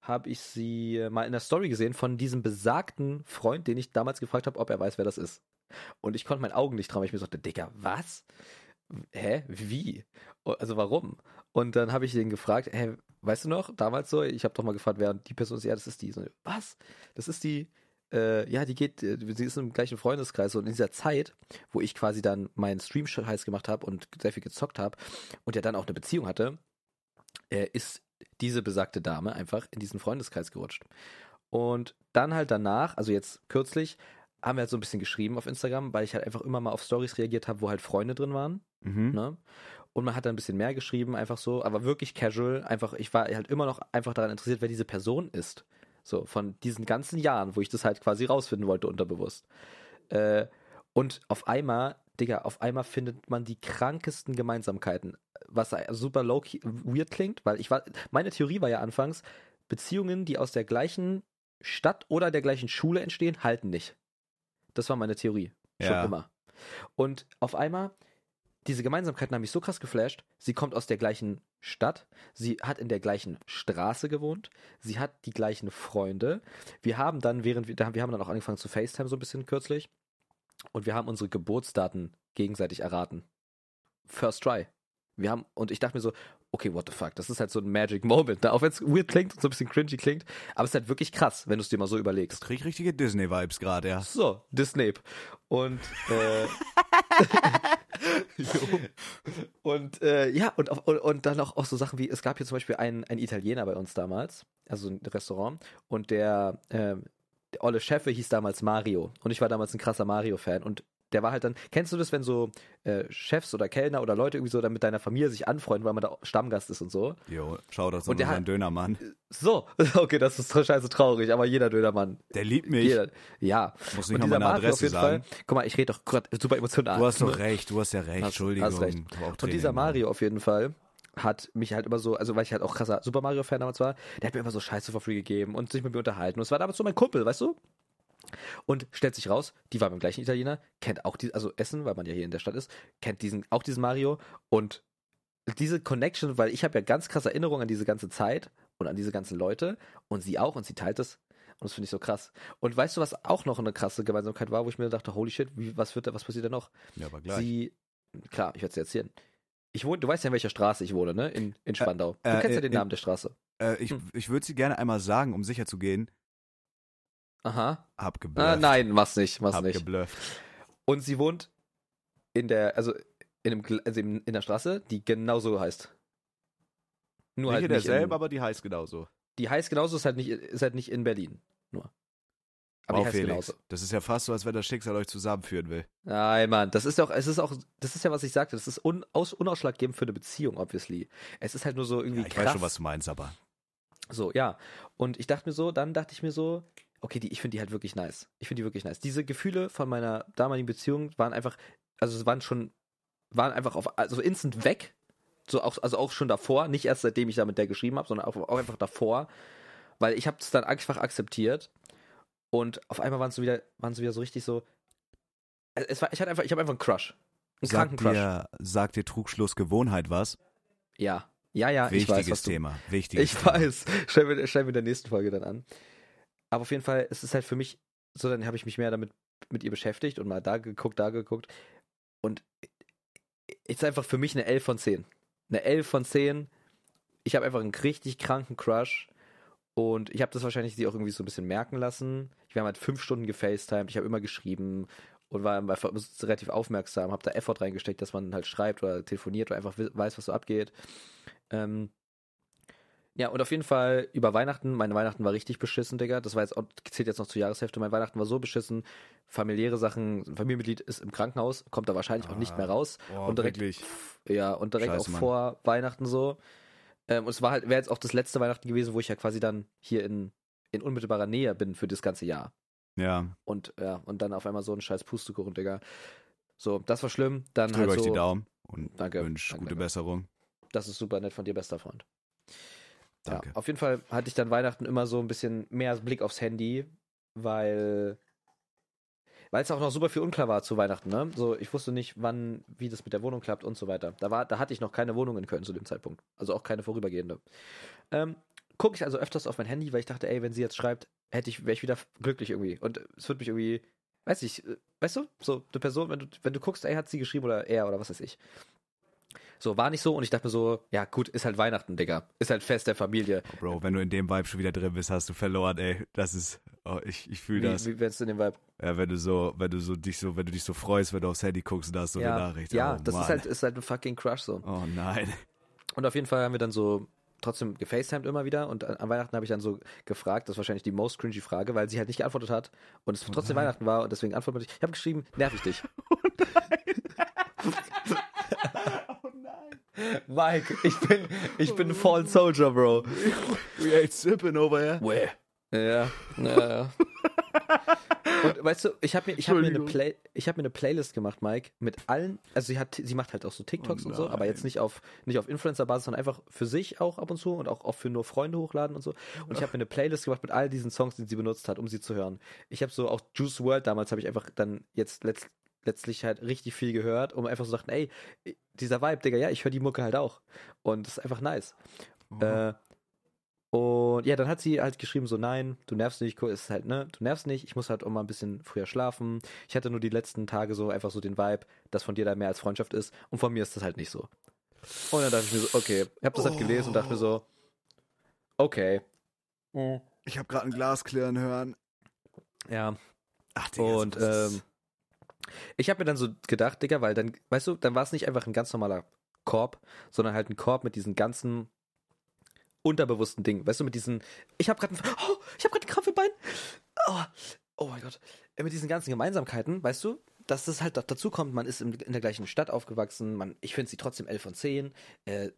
Speaker 1: habe ich sie äh, mal in der Story gesehen von diesem besagten Freund, den ich damals gefragt habe, ob er weiß, wer das ist. Und ich konnte meinen Augen nicht trauen, weil ich mir so dachte, Digga, was? Hä? Wie? Also warum? Und dann habe ich den gefragt, hä, weißt du noch, damals so, ich habe doch mal gefragt, wer die Person ist, ja, das ist die. So, was? Das ist die, äh, ja, die geht, äh, sie ist im gleichen Freundeskreis. Und in dieser Zeit, wo ich quasi dann meinen Stream-Scheiß gemacht habe und sehr viel gezockt habe und ja dann auch eine Beziehung hatte, äh, ist diese besagte Dame einfach in diesen Freundeskreis gerutscht. Und dann halt danach, also jetzt kürzlich, haben wir halt so ein bisschen geschrieben auf Instagram, weil ich halt einfach immer mal auf Stories reagiert habe, wo halt Freunde drin waren.
Speaker 2: Mhm.
Speaker 1: Ne? Und man hat dann ein bisschen mehr geschrieben, einfach so, aber wirklich casual. Einfach, ich war halt immer noch einfach daran interessiert, wer diese Person ist. So, von diesen ganzen Jahren, wo ich das halt quasi rausfinden wollte, unterbewusst. Äh, und auf einmal, Digga, auf einmal findet man die krankesten Gemeinsamkeiten. Was super low weird klingt, weil ich war, meine Theorie war ja anfangs, Beziehungen, die aus der gleichen Stadt oder der gleichen Schule entstehen, halten nicht. Das war meine Theorie. Schon
Speaker 2: Ja.
Speaker 1: immer. Und auf einmal, diese Gemeinsamkeiten haben mich so krass geflasht. Sie kommt aus der gleichen Stadt. Sie hat in der gleichen Straße gewohnt. Sie hat die gleichen Freunde. Wir haben dann, während wir, wir haben dann auch angefangen zu FaceTime so ein bisschen kürzlich. Und wir haben unsere Geburtsdaten gegenseitig erraten. First try. Wir haben, und ich dachte mir so, okay, what the fuck, das ist halt so ein Magic Moment, ne? auch wenn es weird klingt und so ein bisschen cringy klingt, aber es ist halt wirklich krass, wenn du es dir mal so überlegst.
Speaker 2: Krieg ich richtige Disney-Vibes gerade, ja.
Speaker 1: So, Disney. Und äh, und äh, ja, und, und, und dann auch, auch so Sachen wie, es gab hier zum Beispiel einen, einen Italiener bei uns damals, also ein Restaurant, und der, ähm, der olle Chef hieß damals Mario. Und ich war damals ein krasser Mario-Fan. Und der war halt dann, kennst du das, wenn so äh, Chefs oder Kellner oder Leute irgendwie so dann mit deiner Familie sich anfreunden, weil man da Stammgast ist und so?
Speaker 2: Jo, schau
Speaker 1: der
Speaker 2: unseren
Speaker 1: hat-
Speaker 2: Dönermann.
Speaker 1: So, okay, das ist so scheiße traurig, aber jeder Dönermann.
Speaker 2: Der liebt mich.
Speaker 1: Jeder, ja.
Speaker 2: Muss nicht
Speaker 1: Und dieser
Speaker 2: meine
Speaker 1: Mario
Speaker 2: Adresse sagen.
Speaker 1: Fall, guck mal, ich rede doch gerade super emotional.
Speaker 2: Du hast doch recht, du hast ja recht.
Speaker 1: Hast-
Speaker 2: Entschuldigung.
Speaker 1: hast recht. Und dieser. Mario auf jeden Fall hat mich halt immer so, also weil ich halt auch krasser Super Mario Fan damals war, der hat mir immer so Scheiße for free gegeben und sich mit mir unterhalten. Und es war damals so mein Kumpel, weißt du? Und stellt sich raus, die war beim gleichen Italiener, kennt auch die, also Essen, weil man ja hier in der Stadt ist, kennt diesen, auch diesen Mario und diese Connection, weil ich habe ja ganz krasse Erinnerungen an diese ganze Zeit und an diese ganzen Leute und sie auch und sie teilt es und das finde ich so krass. Und weißt du, was auch noch eine krasse Gemeinsamkeit war, wo ich mir dachte, holy shit, wie, was wird da, was passiert da noch?
Speaker 2: Ja, aber gleich.
Speaker 1: Sie, klar, ich werde es dir erzählen. Ich wohne, du weißt ja, in welcher Straße ich wohne, ne? In, in Spandau. Du
Speaker 2: äh,
Speaker 1: kennst ja
Speaker 2: äh,
Speaker 1: den
Speaker 2: in-
Speaker 1: Namen der Straße.
Speaker 2: Äh, ich
Speaker 1: Hm.
Speaker 2: ich würde sie gerne einmal sagen, um sicher zu gehen.
Speaker 1: Aha.
Speaker 2: Hab geblufft.
Speaker 1: Ah, nein, mach's nicht, mach's
Speaker 2: Hab
Speaker 1: nicht.
Speaker 2: geblufft.
Speaker 1: Und sie wohnt in der, also in, einem, also in, der Straße, die genauso heißt. Nur
Speaker 2: Nicht
Speaker 1: halt
Speaker 2: in
Speaker 1: nicht
Speaker 2: derselben,
Speaker 1: in,
Speaker 2: aber die heißt genauso.
Speaker 1: Die heißt genauso, ist halt nicht, ist halt nicht in Berlin. Nur. Aber die
Speaker 2: Wow,
Speaker 1: heißt
Speaker 2: Felix.
Speaker 1: genauso.
Speaker 2: Das ist ja fast so, als wenn das Schicksal euch zusammenführen will.
Speaker 1: Nein, Mann, das ist ja auch, es ist auch, das ist ja, was ich sagte, das ist un, aus, unausschlaggebend für eine Beziehung, obviously. Es ist halt nur so irgendwie
Speaker 2: Ja, ich
Speaker 1: krass.
Speaker 2: weiß schon, was du meinst, aber.
Speaker 1: So, ja. Und ich dachte mir so, dann dachte ich mir so, okay, die, ich finde die halt wirklich nice. Ich finde die wirklich nice. Diese Gefühle von meiner damaligen Beziehung waren einfach, also es waren schon, waren einfach auf, also instant weg. So auch, also auch schon davor, nicht erst seitdem ich da mit der geschrieben habe, sondern auch, auch einfach davor, weil ich habe es dann einfach akzeptiert und auf einmal waren es wieder, waren es wieder so richtig so, also es war, ich hatte einfach, ich habe einfach einen Crush. Einen kranken
Speaker 2: Sagt
Speaker 1: Crush.
Speaker 2: dir, sagt dir Trugschluss Gewohnheit was?
Speaker 1: Ja. Ja, ja, ich
Speaker 2: Wichtiges
Speaker 1: weiß, was du,
Speaker 2: Thema. Wichtiges
Speaker 1: Ich
Speaker 2: Thema.
Speaker 1: weiß. Schreiben wir, schreiben wir in der nächsten Folge dann an. Aber auf jeden Fall, es ist halt für mich, so dann habe ich mich mehr damit mit ihr beschäftigt und mal da geguckt, da geguckt. Und ist einfach für mich eine 11 von 10. Eine 11 von 10. Ich habe einfach einen richtig kranken Crush. Und ich habe das wahrscheinlich sie auch irgendwie so ein bisschen merken lassen. Wir haben halt fünf Stunden gefacetimed, ich habe immer geschrieben und war einfach relativ aufmerksam, habe da Effort reingesteckt, dass man halt schreibt oder telefoniert oder einfach weiß, was so abgeht. Ähm, ja, und auf jeden Fall über Weihnachten, meine Weihnachten war richtig beschissen, Digga. Das war jetzt zählt jetzt noch zur Jahreshälfte. Mein Weihnachten war so beschissen. Familiäre Sachen, ein Familienmitglied ist im Krankenhaus, kommt da wahrscheinlich auch nicht mehr raus.
Speaker 2: Boah,
Speaker 1: und direkt,
Speaker 2: wirklich.
Speaker 1: ja, und direkt
Speaker 2: Scheiße,
Speaker 1: auch
Speaker 2: Mann.
Speaker 1: vor Weihnachten so. Ähm, und es war halt, wäre jetzt auch das letzte Weihnachten gewesen, wo ich ja quasi dann hier in, in unmittelbarer Nähe bin für das ganze Jahr.
Speaker 2: Ja,
Speaker 1: Und ja, und dann auf einmal so ein scheiß Pustekuchen, Digga. So, das war schlimm. Dann
Speaker 2: drücke
Speaker 1: halt
Speaker 2: euch
Speaker 1: so,
Speaker 2: die Daumen und
Speaker 1: Danke,
Speaker 2: wünsche
Speaker 1: danke,
Speaker 2: gute
Speaker 1: danke.
Speaker 2: Besserung.
Speaker 1: Das ist super nett von dir, bester Freund.
Speaker 2: Danke.
Speaker 1: Ja, auf jeden Fall hatte ich dann Weihnachten immer so ein bisschen mehr Blick aufs Handy, weil weil es auch noch super viel unklar war zu Weihnachten, ne? So, ich wusste nicht, wann, wie das mit der Wohnung klappt und so weiter. Da war, da hatte ich noch keine Wohnung in Köln zu dem Zeitpunkt. Also auch keine vorübergehende. Ähm, gucke ich also öfters auf mein Handy, weil ich dachte, ey, wenn sie jetzt schreibt, hätte ich, wäre ich wieder glücklich irgendwie. Und es wird mich irgendwie, weiß ich, äh, weißt du, so eine Person, wenn du, wenn du guckst, ey, hat sie geschrieben oder er oder was weiß ich. So, war nicht so und ich dachte mir so, ja gut, ist halt Weihnachten, Digga. Ist halt Fest der Familie.
Speaker 2: Bro, wenn du in dem Vibe schon wieder drin bist, hast du verloren, ey. Das ist, oh, ich, ich fühle das.
Speaker 1: Wie, wie wenn's in dem Vibe?
Speaker 2: Ja, wenn du so, wenn du so dich so, wenn du dich so freust, wenn du aufs Handy guckst und da hast so
Speaker 1: ja,
Speaker 2: eine Nachricht.
Speaker 1: ja
Speaker 2: oh,
Speaker 1: das
Speaker 2: Mann.
Speaker 1: ist halt, ist halt ein fucking Crush so.
Speaker 2: Oh nein.
Speaker 1: Und auf jeden Fall haben wir dann so trotzdem gefacetimed immer wieder und an, Weihnachten habe ich dann so gefragt, das ist wahrscheinlich die most cringy Frage, weil sie halt nicht geantwortet hat und es trotzdem
Speaker 2: nein.
Speaker 1: Weihnachten war und deswegen antwortet ich. Ich habe geschrieben, nerv ich dich.
Speaker 2: Oh nein.
Speaker 1: Mike, ich bin, ich bin Fallen Soldier, Bro.
Speaker 2: We ain't sipping over here.
Speaker 1: Where? Ja, ja, ja. Und weißt du, ich habe mir, ich hab mir, eine
Speaker 2: Entschuldigung.
Speaker 1: Play, ich hab mir eine Playlist gemacht, Mike, mit allen, also sie hat, sie macht halt auch so TikToks
Speaker 2: Oh
Speaker 1: und so, aber jetzt nicht auf, nicht auf Influencer-Basis, sondern einfach für sich auch ab und zu und auch oft für nur Freunde hochladen und so. Und ich habe mir eine Playlist gemacht mit all diesen Songs, die sie benutzt hat, um sie zu hören. Ich habe so auch Juice World damals habe ich einfach dann jetzt letzt, letztlich halt richtig viel gehört, um einfach so zu sagen, ey, dieser Vibe, Digga, ja, ich höre die Mucke halt auch. Und das ist einfach nice.
Speaker 2: Oh.
Speaker 1: Äh, und ja, dann hat sie halt geschrieben, so nein, du nervst nicht, cool, ist halt, ne, du nervst nicht, ich muss halt auch mal ein bisschen früher schlafen. Ich hatte nur die letzten Tage so einfach so den Vibe, dass von dir da mehr als Freundschaft ist und von mir ist das halt nicht so. Und dann dachte ich mir so, okay, ich habe das halt gelesen und dachte mir so, okay.
Speaker 2: Ich habe gerade ein Glas klirren hören.
Speaker 1: Ja,
Speaker 2: Ach, Digga,
Speaker 1: und ähm, ich habe mir dann so gedacht, Digga, weil dann, weißt du, dann war es nicht einfach ein ganz normaler Korb, sondern halt ein Korb mit diesen ganzen unterbewussten Dingen. Weißt du, mit diesen, ich habe gerade, oh, ich habe gerade einen Krampf im Bein. Oh, oh mein Gott. Äh, Mit diesen ganzen Gemeinsamkeiten, weißt du, dass das halt da- dazu kommt, man ist in, in der gleichen Stadt aufgewachsen, man, ich finde sie trotzdem 11 von 10, äh,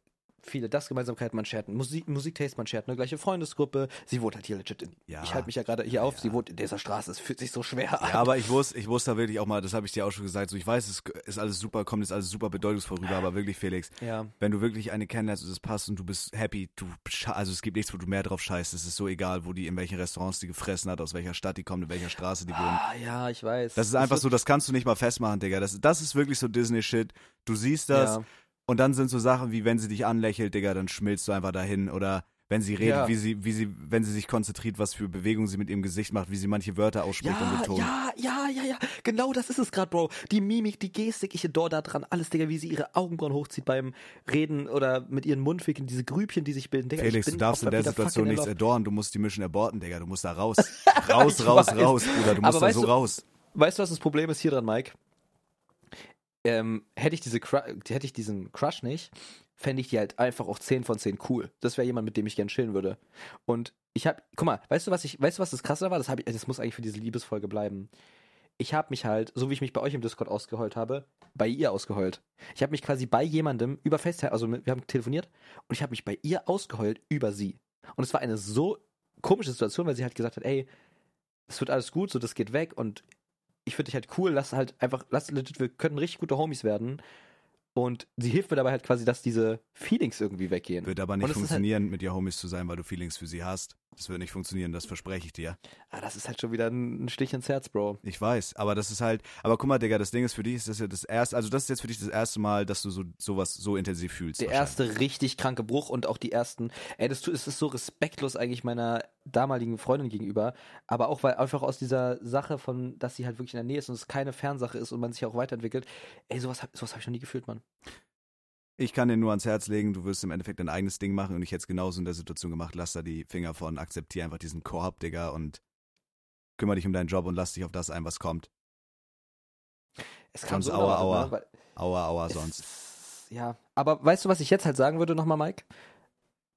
Speaker 1: viele das Gemeinsamkeiten, man einen Musik, Musiktaste, man shared eine gleiche Freundesgruppe, sie wohnt halt hier legit in,
Speaker 2: Ja.
Speaker 1: ich halte mich ja gerade hier auf,
Speaker 2: Ja.
Speaker 1: sie wohnt in dieser Straße, es fühlt sich so schwer an.
Speaker 2: Ja, aber ich muss, ich muss da wirklich auch mal, das habe ich dir auch schon gesagt, so ich weiß, es ist alles super, kommt jetzt alles super bedeutungsvoll rüber, aber wirklich, Felix,
Speaker 1: Ja.
Speaker 2: wenn du wirklich eine kennenlernst und es passt und du bist happy, du, also es gibt nichts, wo du mehr drauf scheißt, es ist so egal, wo die, in welchen Restaurants die gefressen hat, aus welcher Stadt die kommt, in welcher Straße die wohnt.
Speaker 1: Ah, ja, ich weiß.
Speaker 2: Das ist einfach so, das kannst du nicht mal festmachen, Digga. Das, das ist wirklich so Disney-Shit. Du siehst das
Speaker 1: Ja.
Speaker 2: Und dann sind so Sachen wie, wenn sie dich anlächelt, Digga, dann schmilzt du einfach dahin. Oder wenn sie redet,
Speaker 1: Ja.
Speaker 2: wie sie, wie sie, wenn sie sich konzentriert, was für Bewegungen sie mit ihrem Gesicht macht, wie sie manche Wörter ausspricht und
Speaker 1: Ja,
Speaker 2: betont.
Speaker 1: ja, ja, ja, ja. Genau das ist es gerade, Bro. Die Mimik, die Gestik, ich adore da dran. Alles, Digga, wie sie ihre Augenbrauen hochzieht beim Reden oder mit ihren Mundwinkeln, diese Grübchen, die sich bilden. Digga,
Speaker 2: Felix, du darfst in der Situation nichts
Speaker 1: love.
Speaker 2: adoren, du musst die Mission aborten, Digga. Du musst da raus. Raus, raus,
Speaker 1: weiß.
Speaker 2: raus, Bruder. Du musst
Speaker 1: Aber
Speaker 2: da so
Speaker 1: du-
Speaker 2: raus.
Speaker 1: Weißt du, was das Problem ist hier dran, Mike? Ähm, hätte ich diese hätte ich diesen Crush nicht, fände ich die halt einfach auch 10 von 10 cool. Das wäre jemand, mit dem ich gern chillen würde. Und ich habe, guck mal, weißt du, was ich, weißt du, was das krasse war? Das, hab ich, das muss eigentlich für diese Liebesfolge bleiben. Ich habe mich halt, so wie ich mich bei euch im Discord ausgeheult habe, bei ihr ausgeheult. Ich habe mich quasi bei jemandem über FaceTime, also wir haben telefoniert und ich habe mich bei ihr ausgeheult über sie. Und es war eine so komische Situation, weil sie halt gesagt hat, ey, es wird alles gut, so das geht weg und ich finde dich halt cool, lass halt einfach, lass legit, wir könnten richtig gute Homies werden. Und sie hilft mir dabei halt quasi, dass diese Feelings irgendwie weggehen.
Speaker 2: Wird aber nicht
Speaker 1: halt-
Speaker 2: funktionieren, mit ihr Homies zu sein, weil du Feelings für sie hast. Das wird nicht funktionieren, das verspreche ich dir.
Speaker 1: Ah, das ist halt schon wieder ein Stich ins Herz, Bro.
Speaker 2: Ich weiß, aber das ist halt, aber guck mal, Digga, das Ding ist für dich, ist das ja das erste, also das ist jetzt für dich das erste Mal, dass du so sowas so intensiv fühlst.
Speaker 1: Der erste richtig kranke Bruch und auch die ersten, ey, das es ist so respektlos eigentlich meiner damaligen Freundin gegenüber, aber auch weil einfach aus dieser Sache von, dass sie halt wirklich in der Nähe ist und es keine Fernsache ist und man sich auch weiterentwickelt, ey, sowas, sowas habe ich noch nie gefühlt, Mann.
Speaker 2: Ich kann dir nur ans Herz legen, du wirst im Endeffekt dein eigenes Ding machen und ich hätte es genauso in der Situation gemacht. Lass da die Finger von, akzeptier einfach diesen Korb, Digga, und kümmere dich um deinen Job und lass dich auf das ein, was kommt.
Speaker 1: Es kam
Speaker 2: Sonst
Speaker 1: so
Speaker 2: aua, aua.
Speaker 1: ne,
Speaker 2: Aua, aua,
Speaker 1: Es-
Speaker 2: sonst.
Speaker 1: Ja, aber weißt du, was ich jetzt halt sagen würde nochmal, Mike?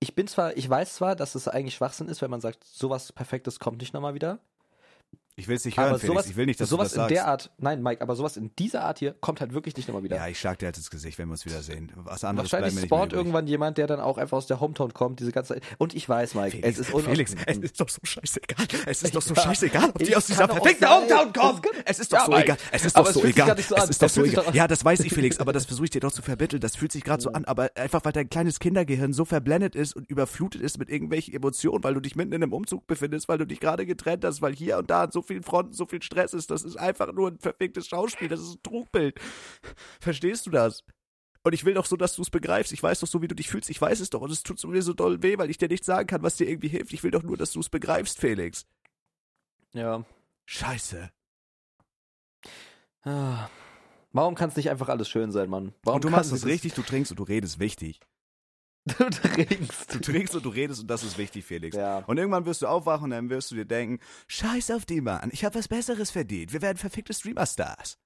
Speaker 1: Ich bin zwar, ich weiß zwar, dass es eigentlich Schwachsinn ist, wenn man sagt, sowas Perfektes kommt nicht nochmal wieder.
Speaker 2: Ich will es nicht hören,
Speaker 1: aber
Speaker 2: Felix.
Speaker 1: sowas,
Speaker 2: ich will nicht, dass
Speaker 1: sowas
Speaker 2: du das
Speaker 1: in der
Speaker 2: sagst.
Speaker 1: Art, nein, Mike, aber sowas in dieser Art hier kommt halt wirklich nicht nochmal wieder.
Speaker 2: Ja, ich schlag dir jetzt ins Gesicht, wenn wir uns wiedersehen. Was anderes
Speaker 1: Wahrscheinlich
Speaker 2: bleibt
Speaker 1: spawnt irgendwann jemand, der dann auch einfach aus der Hometown kommt, diese ganze Und ich weiß, Mike,
Speaker 2: Felix,
Speaker 1: es ist un-
Speaker 2: Felix, es ist doch so scheißegal. Es ist doch so scheißegal, ob die aus dieser verfickten. Hometown kommen.
Speaker 1: Es
Speaker 2: ist doch so egal. Es ist doch so egal. Es ist doch so egal. Ja, das weiß ich, Felix, aber das versuche ich dir doch zu vermitteln. Das fühlt sich gerade so an, aber einfach, weil dein kleines Kindergehirn so verblendet ist und überflutet ist mit irgendwelchen Emotionen, weil du dich mitten in einem Umzug befindest, weil du dich gerade getrennt hast, weil hier und da so vielen Fronten so viel Stress ist. Das ist einfach nur ein verficktes Schauspiel. Das ist ein Trugbild. Verstehst du das? Und ich will doch so, dass du es begreifst. Ich weiß doch so, wie du dich fühlst. Ich weiß es doch. Und es tut mir so doll weh, weil ich dir nicht sagen kann, was dir irgendwie hilft. Ich will doch nur, dass du es begreifst, Felix.
Speaker 1: Ja.
Speaker 2: Scheiße.
Speaker 1: Ah. Warum kann es nicht einfach alles schön sein, Mann? Warum
Speaker 2: und du machst es richtig, du trinkst und du redest wichtig.
Speaker 1: Du trinkst.
Speaker 2: Du trinkst und du redest und das ist wichtig, Felix.
Speaker 1: Ja.
Speaker 2: Und irgendwann wirst du aufwachen und dann wirst du dir denken, scheiß auf die, Mann. Ich habe was Besseres verdient. Wir werden verfickte Streamer-Stars.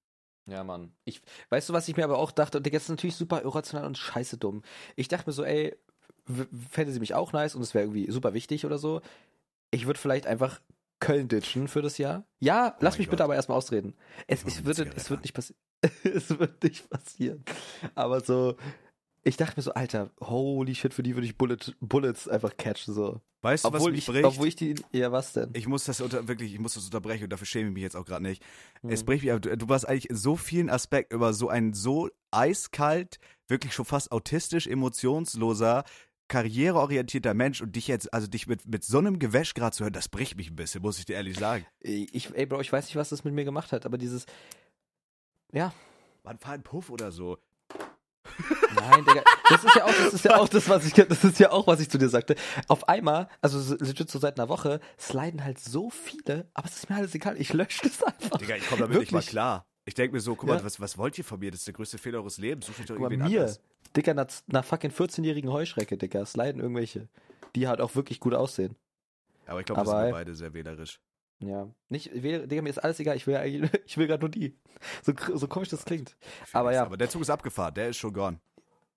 Speaker 1: Ja, Mann. Ich, weißt du, was ich mir aber auch dachte? Und das ist natürlich super irrational und scheiße dumm. Ich dachte mir so, ey, fände sie mich auch nice und es wäre irgendwie super wichtig oder so. Ich würde vielleicht einfach Köln ditchen für das Jahr. Ja, lass
Speaker 2: mein
Speaker 1: mich
Speaker 2: Gott.
Speaker 1: bitte aber erstmal ausreden. Es, es,
Speaker 2: Zigarette
Speaker 1: es wird nicht passieren. es wird nicht passieren. Aber so, ich dachte mir so, Alter, holy shit, für die würde ich Bullet, Bullets einfach catchen, so.
Speaker 2: Weißt du, was
Speaker 1: Obwohl
Speaker 2: mich
Speaker 1: ich,
Speaker 2: bricht?
Speaker 1: obwohl ich die, ja, was denn?
Speaker 2: Ich muss das unter, wirklich, ich muss das unterbrechen und dafür schäme ich mich jetzt auch gerade nicht. Es
Speaker 1: Hm.
Speaker 2: bricht mich, aber du, du warst eigentlich in so vielen Aspekten über so ein so eiskalt, wirklich schon fast autistisch, emotionsloser, karriereorientierter Mensch und dich jetzt, also dich mit, mit so einem Gewäsch gerade zu hören, das bricht mich ein bisschen, muss ich dir ehrlich sagen.
Speaker 1: Ich, ey, Bro, ich weiß nicht, was das mit mir gemacht hat, aber dieses, ja,
Speaker 2: Wann fahr ein Puff oder so?
Speaker 1: Nein, Digga, das ist ja auch, das ist ja auch das, was ich, das ist ja auch, was ich zu dir sagte. Auf einmal, also so- legit so seit einer Woche, sliden halt so viele, aber es ist mir alles egal, ich lösche das einfach.
Speaker 2: Digga, ich komme damit nicht mal
Speaker 1: Wirklich.
Speaker 2: klar. Ich denke mir so, guck mal,
Speaker 1: Ja.
Speaker 2: was, was wollt ihr von mir? Das ist der größte Fehler eures Lebens. Such dich doch irgendwen
Speaker 1: mir,
Speaker 2: anders.
Speaker 1: Digga, nach, nach fucking 14-jährigen Heuschrecke, Digga, sliden irgendwelche, die halt auch wirklich gut aussehen.
Speaker 2: Aber ich glaube, wir sind wir beide sehr wählerisch.
Speaker 1: Ja, nicht, ich will- Digga, mir ist alles egal, ich will, ich will gerade nur die. So, so komisch das klingt. Aber ja.
Speaker 2: Aber der Zug ist abgefahren, der ist schon gone.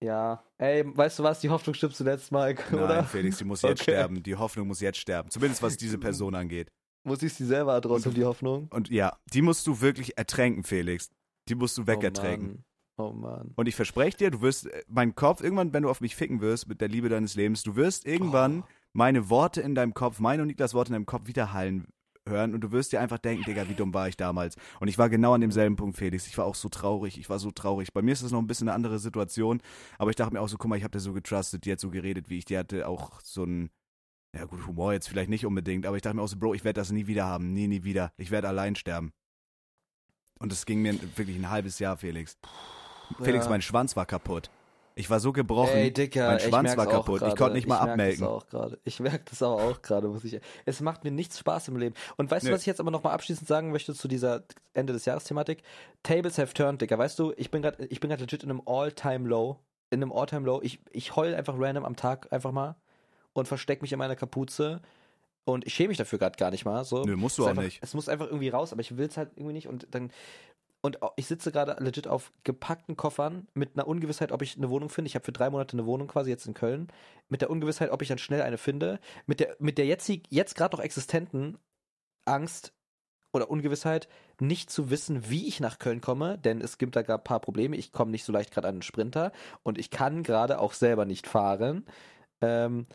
Speaker 1: Ja, ey, weißt du was, die Hoffnung stirbt zuletzt, Mike,
Speaker 2: Nein,
Speaker 1: oder?
Speaker 2: Felix, die muss jetzt
Speaker 1: Okay.
Speaker 2: sterben. Die Hoffnung muss jetzt sterben. Zumindest was diese Person angeht.
Speaker 1: Muss ich sie selber erdrosseln, die Hoffnung?
Speaker 2: Und ja, die musst du wirklich ertränken, Felix. Die musst du wegertränken.
Speaker 1: Oh Mann. Oh Mann.
Speaker 2: Und ich verspreche dir, du wirst, äh, mein Kopf, irgendwann, wenn du auf mich ficken wirst mit der Liebe deines Lebens, du wirst irgendwann
Speaker 1: Oh.
Speaker 2: meine Worte in deinem Kopf, meine und Niklas Worte in deinem Kopf widerhallen hören und du wirst dir einfach denken, Digga, wie dumm war ich damals. Und ich war genau an demselben Punkt, Felix. Ich war auch so traurig, ich war so traurig. Bei mir ist das noch ein bisschen eine andere Situation, aber ich dachte mir auch so, guck mal, ich habe dir so getrustet, die hat so geredet, wie ich, die hatte auch so ein, ja gut, Humor jetzt vielleicht nicht unbedingt, aber ich dachte mir auch so, Bro, ich werde das nie wieder haben, nie, nie wieder. Ich werde allein sterben. Und es ging mir wirklich ein halbes Jahr, Felix. Felix,
Speaker 1: Ja.
Speaker 2: mein Schwanz war kaputt. Ich war so gebrochen.
Speaker 1: Ey, Dicker,
Speaker 2: mein
Speaker 1: ich
Speaker 2: Schwanz war kaputt.
Speaker 1: Grade.
Speaker 2: Ich konnte nicht mal
Speaker 1: ich merk
Speaker 2: abmelken.
Speaker 1: Das auch grade. Ich merke das aber auch gerade, muss ich. Es macht mir nichts Spaß im Leben. Und weißt
Speaker 2: Nö.
Speaker 1: du, was ich jetzt aber nochmal abschließend sagen möchte zu dieser Ende des Jahres-Thematik? Tables have turned, Dicker. Weißt du, ich bin gerade, ich bin gerade legit in einem All-Time-Low. In einem All-Time-Low. Ich, ich heul einfach random am Tag einfach mal und versteck mich in meiner Kapuze. Und ich schäme mich dafür gerade gar nicht mal. So.
Speaker 2: Nö, musst du auch
Speaker 1: einfach,
Speaker 2: nicht.
Speaker 1: Es muss einfach irgendwie raus, aber ich will es halt irgendwie nicht. Und dann. Und ich sitze gerade legit auf gepackten Koffern mit einer Ungewissheit, ob ich eine Wohnung finde. Ich habe für drei Monate eine Wohnung quasi jetzt in Köln. Mit der Ungewissheit, ob ich dann schnell eine finde. Mit der, mit der jetzt, jetzt gerade noch existenten Angst oder Ungewissheit, nicht zu wissen, wie ich nach Köln komme, denn es gibt da gar ein paar Probleme. Ich komme nicht so leicht gerade an einen Sprinter und ich kann gerade auch selber nicht fahren. Ähm,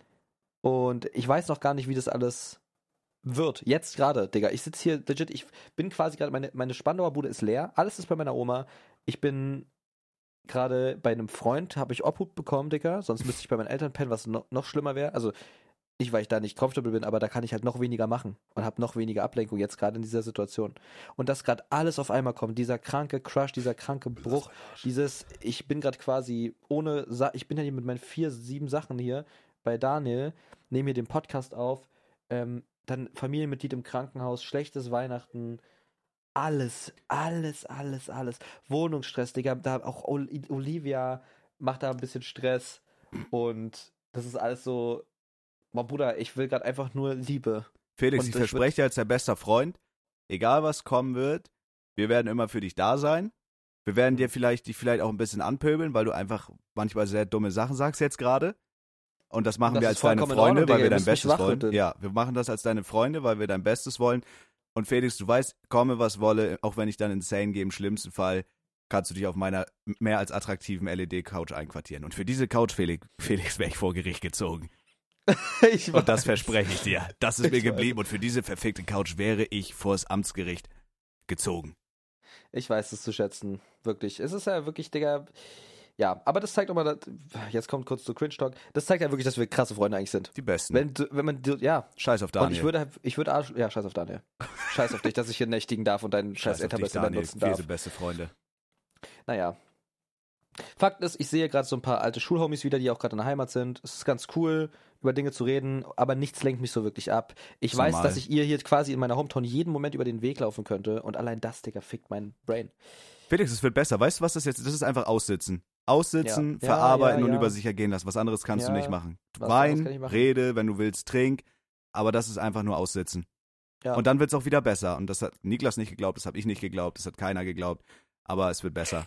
Speaker 1: und ich weiß noch gar nicht, wie das alles wird. Jetzt gerade, Digga. Ich sitze hier legit, ich bin quasi gerade, meine, meine Spandauer Bude ist leer. Alles ist bei meiner Oma. Ich bin gerade bei einem Freund, habe ich Obhut bekommen, Digga. Sonst müsste ich bei meinen Eltern pennen, was noch, noch schlimmer wäre. Also, nicht, weil ich da nicht comfortable bin, aber da kann ich halt noch weniger machen und habe noch weniger Ablenkung jetzt gerade in dieser Situation. Und dass gerade alles auf einmal kommt, dieser kranke Crush, dieser kranke Bruch, dieses, ich bin gerade quasi ohne, Sa ich bin ja hier mit meinen vier, sieben Sachen hier bei Daniel, nehme hier den Podcast auf, ähm, dann Familienmitglied im Krankenhaus, schlechtes Weihnachten, alles, alles, alles, alles. Wohnungsstress, Digga, da auch Ol Olivia macht da ein bisschen Stress und das ist alles so, mein Bruder, ich will gerade einfach nur Liebe.
Speaker 2: Felix,
Speaker 1: Und
Speaker 2: ich verspreche dir als dein bester Freund, egal was kommen wird, wir werden immer für dich da sein. Wir werden dir vielleicht dich vielleicht auch ein bisschen anpöbeln, weil du einfach manchmal sehr dumme Sachen sagst jetzt gerade. Und das machen
Speaker 1: das
Speaker 2: wir als deine Freunde,
Speaker 1: Ordnung,
Speaker 2: weil wir dein Bestes wollen. Ja, wir machen das als deine Freunde, weil wir dein Bestes wollen. Und Felix, du weißt, komme was wolle, auch wenn ich dann insane gehe, im schlimmsten Fall kannst du dich auf meiner mehr als attraktiven LED-Couch einquartieren. Und für diese Couch, Felix, Felix wäre ich vor Gericht gezogen.
Speaker 1: ich
Speaker 2: Und das
Speaker 1: weiß.
Speaker 2: verspreche ich dir. Das ist
Speaker 1: Ich
Speaker 2: mir
Speaker 1: weiß.
Speaker 2: geblieben. Und für diese verfickte Couch wäre ich vors Amtsgericht gezogen.
Speaker 1: Ich weiß es zu schätzen, wirklich. Es ist ja wirklich, Digga. Ja, aber das zeigt auch mal, dass- jetzt kommt kurz zu Cringe Talk. Das zeigt ja wirklich, dass wir krasse Freunde eigentlich sind.
Speaker 2: Die Besten.
Speaker 1: Wenn, wenn man, ja.
Speaker 2: Scheiß auf
Speaker 1: Und
Speaker 2: Daniel.
Speaker 1: ich würde, ich würde, ja, scheiß auf Daniel. Scheiß auf dich, dass ich hier nächtigen darf und deinen scheiß
Speaker 2: Scheiß auf dich,
Speaker 1: Etablissement
Speaker 2: Daniel.
Speaker 1: nutzen
Speaker 2: Wir
Speaker 1: darf.
Speaker 2: sind beste Freunde.
Speaker 1: Naja. Fakt ist, ich sehe gerade so ein paar alte Schulhomies wieder, die auch gerade in der Heimat sind. Es ist ganz cool, über Dinge zu reden, aber nichts lenkt mich so wirklich ab. Ich
Speaker 2: Ist
Speaker 1: weiß,
Speaker 2: normal.
Speaker 1: dass ich ihr hier quasi in meiner Hometown jeden Moment über den Weg laufen könnte und allein das, Digga, fickt mein Brain.
Speaker 2: Felix, es wird besser. Weißt du, was das jetzt ist? Das ist einfach aussitzen. Aussitzen,
Speaker 1: Ja.
Speaker 2: Verarbeiten
Speaker 1: ja,
Speaker 2: und
Speaker 1: ja.
Speaker 2: über sich ergehen lassen. Was anderes kannst du nicht machen.
Speaker 1: was
Speaker 2: Wein,
Speaker 1: machen.
Speaker 2: rede, wenn du willst, trink. Aber das ist einfach nur aussitzen. Und dann wird es auch wieder besser. Und das hat Niklas nicht geglaubt, das habe ich nicht geglaubt, das hat keiner geglaubt. Aber es wird besser.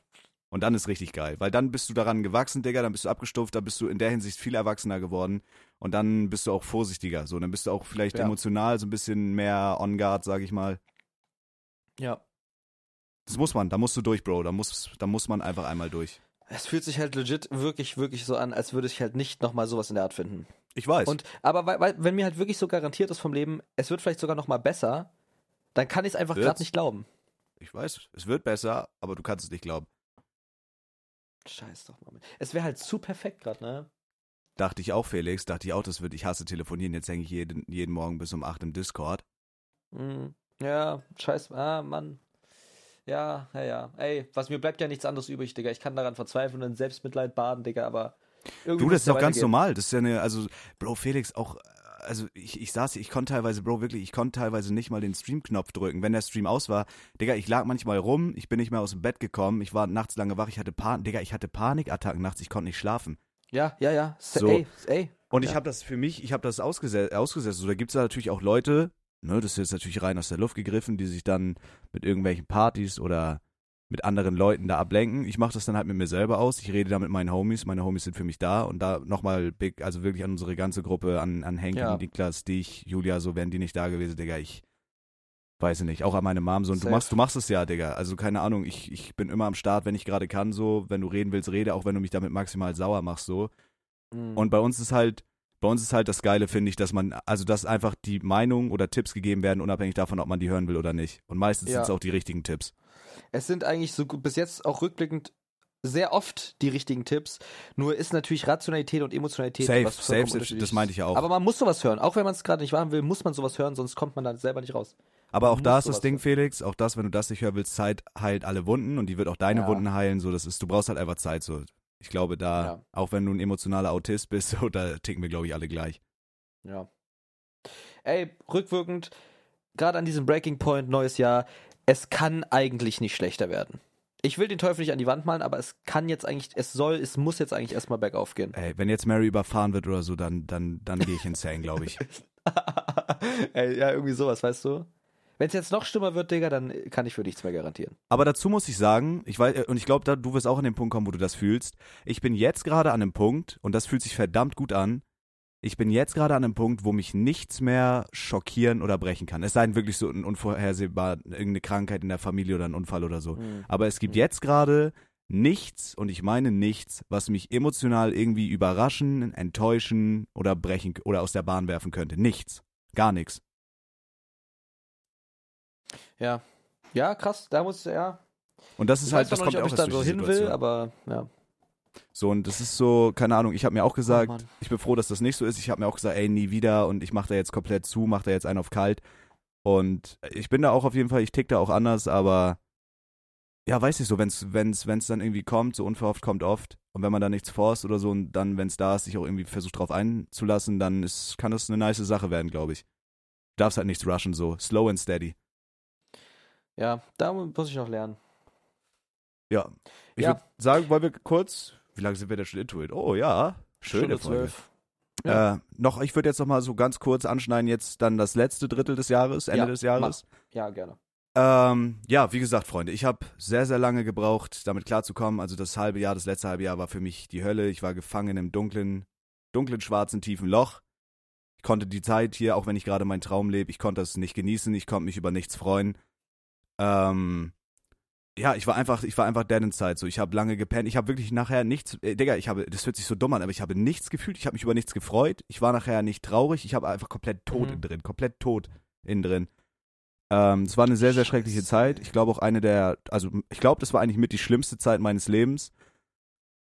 Speaker 2: Und dann ist richtig geil, weil dann bist du daran gewachsen, Digga, dann bist du abgestuft, dann bist du in der Hinsicht viel erwachsener geworden und dann bist du auch vorsichtiger, so, dann bist du auch vielleicht emotional so ein bisschen mehr on guard, sag ich mal.
Speaker 1: Ja.
Speaker 2: Das muss man, da musst du durch, Bro, da muss, da muss man einfach einmal durch.
Speaker 1: Es fühlt sich halt legit wirklich, wirklich so an, als würde ich halt nicht nochmal sowas in der Art finden.
Speaker 2: Ich weiß.
Speaker 1: Und, aber weil, weil, wenn mir halt wirklich so garantiert ist vom Leben, es wird vielleicht sogar nochmal besser, dann kann ich es einfach gerade nicht glauben.
Speaker 2: ich weiß, es wird besser, aber du kannst es nicht glauben.
Speaker 1: Scheiß doch mal. Es wäre halt zu perfekt gerade, ne?
Speaker 2: Dachte ich auch, Felix, dachte ich auch, das wird, ich hasse telefonieren, jetzt hänge ich jeden, jeden Morgen bis um 8 im Discord.
Speaker 1: Mhm. Ja, scheiß, ah, Mann. Ja, ja, ja. Ey, was mir bleibt ja nichts anderes übrig, Digga. Ich kann daran verzweifeln und in Selbstmitleid baden, Digga, aber.
Speaker 2: Du, das
Speaker 1: es
Speaker 2: ist doch ganz normal. Das ist ja eine, also, Bro, Felix, auch, also ich, ich saß hier, ich konnte teilweise, Bro, wirklich, ich konnte teilweise nicht mal den Stream-Knopf drücken, wenn der Stream aus war. Digga, ich lag manchmal rum, ich bin nicht mehr aus dem Bett gekommen, ich war nachts lange wach, ich hatte Panik, Digga, ich hatte Panikattacken nachts, ich konnte nicht schlafen.
Speaker 1: Ja, ja, ja.
Speaker 2: So.
Speaker 1: Ey, ey.
Speaker 2: Und ich
Speaker 1: Ja.
Speaker 2: habe das für mich, ich habe das ausgesetzt, ausgesetzt. So, da gibt's da natürlich auch Leute, ne, das ist jetzt natürlich rein aus der Luft gegriffen, die sich dann mit irgendwelchen Partys oder mit anderen Leuten da ablenken. Ich mache das dann halt mit mir selber aus. Ich rede da mit meinen Homies. Meine Homies sind für mich da. Und da nochmal big, also wirklich an unsere ganze Gruppe, an, an Henk,
Speaker 1: Ja.
Speaker 2: Niklas, dich, Julia, so wären die nicht da gewesen, Digga. Ich weiß ich nicht. Auch an meine Mom so. Und du machst, du machst es ja, Digga. Also keine Ahnung, ich, ich bin immer am Start, wenn ich gerade kann, so. Wenn du reden willst, rede, auch wenn du mich damit maximal sauer machst, so.
Speaker 1: Mhm.
Speaker 2: Und bei uns ist halt, bei uns ist halt das Geile, finde ich, dass man, also dass einfach die Meinung oder Tipps gegeben werden, unabhängig davon, ob man die hören will oder nicht. Und meistens
Speaker 1: Ja.
Speaker 2: sind es auch die richtigen Tipps.
Speaker 1: Es sind eigentlich so gut- bis jetzt auch rückblickend sehr oft die richtigen Tipps. Nur ist natürlich Rationalität und Emotionalität
Speaker 2: Safe,
Speaker 1: was
Speaker 2: safe,
Speaker 1: vollkommen
Speaker 2: das meinte ich ja auch.
Speaker 1: Aber man muss sowas hören. Auch wenn man es gerade nicht machen will, muss man sowas hören, sonst kommt man da selber nicht raus.
Speaker 2: Aber auch da ist das Ding,
Speaker 1: hören.
Speaker 2: Felix, auch das, wenn du das nicht hören willst, Zeit heilt alle Wunden und die wird auch deine
Speaker 1: Ja.
Speaker 2: Wunden heilen. So, das ist, du brauchst halt einfach Zeit. So, ich glaube, da,
Speaker 1: Ja.
Speaker 2: auch wenn du ein emotionaler Autist bist, so, da ticken wir, glaube ich, alle gleich.
Speaker 1: Ja. Ey, rückwirkend, gerade an diesem Breaking Point, neues Jahr, es kann eigentlich nicht schlechter werden. Ich will den Teufel nicht an die Wand malen, aber es kann jetzt eigentlich, es soll, es muss jetzt eigentlich erstmal bergauf gehen.
Speaker 2: Ey, wenn jetzt Mary überfahren wird oder so, dann, dann, dann gehe ich insane, glaube ich.
Speaker 1: Ey, ja, irgendwie sowas, weißt du? Wenn es jetzt noch schlimmer wird, Digga, dann kann ich für nichts mehr garantieren.
Speaker 2: Aber dazu muss ich sagen, ich weiß, äh, und ich glaube, du wirst auch an den Punkt kommen, wo du das fühlst. Ich bin jetzt gerade an einem Punkt, und das fühlt sich verdammt gut an. Ich bin jetzt gerade an einem Punkt, wo mich nichts mehr schockieren oder brechen kann. Es sei denn wirklich so ein unvorhersehbar, irgendeine Krankheit in der Familie oder ein Unfall oder so. Aber es gibt
Speaker 1: Mhm.
Speaker 2: jetzt gerade nichts, und ich meine nichts, was mich emotional irgendwie überraschen, enttäuschen oder brechen oder aus der Bahn werfen könnte. Nichts. Gar nichts.
Speaker 1: Ja. Ja, krass, da muss, ja.
Speaker 2: Und das ist
Speaker 1: Ich
Speaker 2: halt, das kommt
Speaker 1: nicht,
Speaker 2: ja
Speaker 1: ob
Speaker 2: auch
Speaker 1: ich da so hin will, aber ja.
Speaker 2: So, und das ist so, keine Ahnung, ich habe mir auch gesagt,
Speaker 1: Oh,
Speaker 2: ich bin froh, dass das nicht so ist. Ich habe mir auch gesagt, ey, nie wieder und ich mache da jetzt komplett zu, mache da jetzt einen auf kalt. Und ich bin da auch auf jeden Fall, ich tick da auch anders, aber ja, weiß ich so, wenn's, wenn's, wenn's dann irgendwie kommt, so unverhofft kommt oft. Und wenn man da nichts forst oder so und dann, wenn's da ist, sich auch irgendwie versucht drauf einzulassen, dann ist, kann das eine nice Sache werden, glaube ich. Du darfst halt nichts rushen, so. Slow and steady.
Speaker 1: Ja, da muss ich noch lernen.
Speaker 2: Ja. Ich
Speaker 1: Ja.
Speaker 2: würde sagen, wollen wir kurz, wie lange sind wir denn schon into it? Oh ja, schöne
Speaker 1: zwölf. Ja.
Speaker 2: Äh, noch, ich würde jetzt noch mal so ganz kurz anschneiden, jetzt dann das letzte Drittel des Jahres, Ende
Speaker 1: Ja,
Speaker 2: des Jahres.
Speaker 1: Ja, gerne.
Speaker 2: Ähm, ja, wie gesagt, Freunde, ich habe sehr, sehr lange gebraucht, damit klarzukommen. Also das halbe Jahr, das letzte halbe Jahr war für mich die Hölle. Ich war gefangen im dunklen, dunklen, schwarzen, tiefen Loch. Ich konnte die Zeit hier, auch wenn ich gerade meinen Traum lebe, ich konnte es nicht genießen, ich konnte mich über nichts freuen. Ähm, ja, ich war einfach, ich war einfach dead inside. So, ich habe lange gepennt. Ich habe wirklich nachher nichts, äh, Digga, ich habe, das hört sich so dumm an, aber ich habe nichts gefühlt. Ich habe mich über nichts gefreut. Ich war nachher nicht traurig. Ich habe einfach komplett tot
Speaker 1: Mhm.
Speaker 2: innen drin, komplett tot innen drin. Ähm, es war eine sehr, sehr schreckliche
Speaker 1: Scheiße.
Speaker 2: Zeit. Ich glaube auch eine der, also ich glaube, das war eigentlich mit die schlimmste Zeit meines Lebens.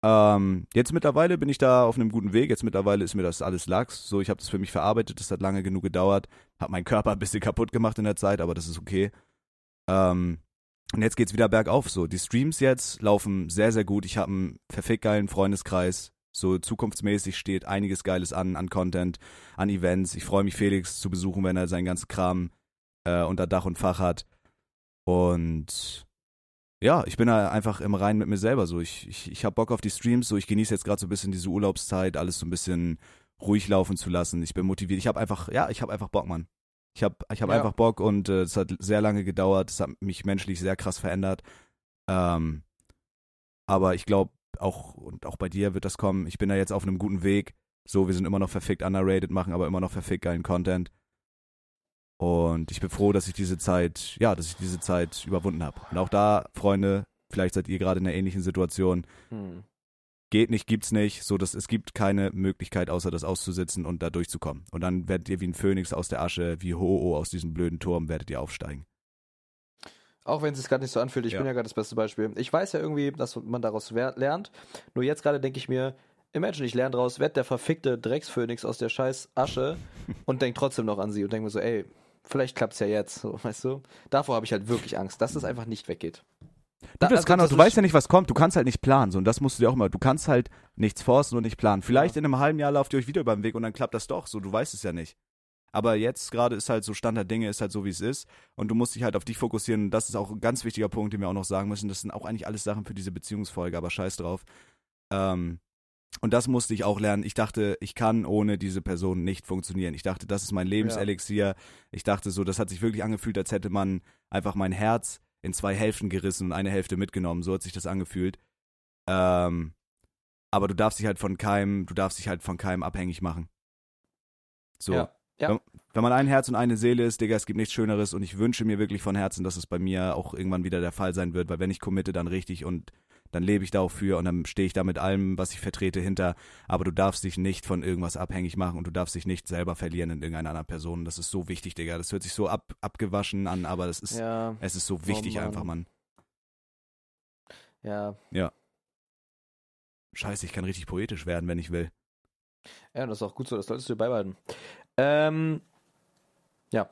Speaker 2: Ähm, jetzt mittlerweile bin ich da auf einem guten Weg. Jetzt mittlerweile ist mir das alles Lachs. So, ich habe das für mich verarbeitet. Das hat lange genug gedauert. Hab meinen Körper ein bisschen kaputt gemacht in der Zeit, aber das ist okay. Ähm, und jetzt geht's wieder bergauf. So, die Streams jetzt laufen sehr, sehr gut. Ich habe einen verfickt geilen Freundeskreis. So zukunftsmäßig steht einiges Geiles an, an Content, an Events. Ich freue mich, Felix zu besuchen, wenn er seinen ganzen Kram äh, unter Dach und Fach hat. Und ja, ich bin da einfach im Reinen mit mir selber. So, ich, ich, ich habe Bock auf die Streams. So, ich genieße jetzt gerade so ein bisschen diese Urlaubszeit, alles so ein bisschen ruhig laufen zu lassen. Ich bin motiviert. Ich habe einfach, ja, ich habe einfach Bock, Mann. Ich habe ich hab
Speaker 1: Ja.
Speaker 2: einfach Bock und äh, es hat sehr lange gedauert. Es hat mich menschlich sehr krass verändert. Ähm, Aber ich glaube, auch, und auch bei dir wird das kommen. Ich bin da jetzt auf einem guten Weg. So, wir sind immer noch verfickt underrated, machen aber immer noch verfickt geilen Content. Und ich bin froh, dass ich diese Zeit, ja, dass ich diese Zeit überwunden habe. Und auch da, Freunde, vielleicht seid ihr gerade in einer ähnlichen Situation.
Speaker 1: Hm.
Speaker 2: Geht nicht, gibt's nicht. So, dass es gibt keine Möglichkeit, außer das auszusitzen und da durchzukommen. Und dann werdet ihr wie ein Phönix aus der Asche, wie Ho-Oh aus diesem blöden Turm, werdet ihr aufsteigen.
Speaker 1: Auch wenn es sich gerade nicht so anfühlt, ich
Speaker 2: Ja.
Speaker 1: bin ja gerade das beste Beispiel. Ich weiß ja irgendwie, dass man daraus lernt. Nur jetzt gerade denke ich mir, imagine, ich lerne daraus, werd der verfickte Drecksphönix aus der scheiß Asche und denk trotzdem noch an sie und denke mir so, ey, vielleicht klappt's ja jetzt, so, weißt du? Davor habe ich halt wirklich Angst, dass es einfach nicht weggeht.
Speaker 2: Du, das
Speaker 1: also
Speaker 2: kann auch,
Speaker 1: das
Speaker 2: du weißt ja nicht, was kommt. Du kannst halt nicht planen. So, und das musst du dir auch immer. Du kannst halt nichts forcen und nicht planen. Vielleicht in einem halben Jahr lauft ihr euch wieder über den Weg und dann klappt das doch. So, du weißt es ja nicht. Aber jetzt gerade ist halt so Standard Dinge, ist halt so, wie es ist. Und du musst dich halt auf dich fokussieren. Und das ist auch ein ganz wichtiger Punkt, den wir auch noch sagen müssen. Das sind auch eigentlich alles Sachen für diese Beziehungsfolge, aber scheiß drauf. Ähm, und das musste ich auch lernen. Ich dachte, ich kann ohne diese Person nicht funktionieren. Ich dachte, das ist mein Lebenselixier. Ich dachte so, das hat sich wirklich angefühlt, als hätte man einfach mein Herz in zwei Hälften gerissen und eine Hälfte mitgenommen. So hat sich das angefühlt. Ähm, aber du darfst dich halt von keinem, du darfst dich halt von keinem abhängig machen. So.
Speaker 1: Ja. Ja.
Speaker 2: Wenn man ein Herz und eine Seele ist, Digga, es gibt nichts Schöneres und ich wünsche mir wirklich von Herzen, dass es bei mir auch irgendwann wieder der Fall sein wird, weil wenn ich committe, dann richtig und dann lebe ich da auch für und dann stehe ich da mit allem, was ich vertrete, hinter. Aber du darfst dich nicht von irgendwas abhängig machen und du darfst dich nicht selber verlieren in irgendeiner anderen Person. Das ist so wichtig, Digga. Das hört sich so ab, abgewaschen an, aber das ist,
Speaker 1: Ja,
Speaker 2: es ist so wichtig
Speaker 1: Mann.
Speaker 2: einfach, Mann.
Speaker 1: ja.
Speaker 2: Scheiße, ich kann richtig poetisch werden, wenn ich will.
Speaker 1: Ja, das ist auch gut so, das solltest du dir beibehalten. Ähm, ja.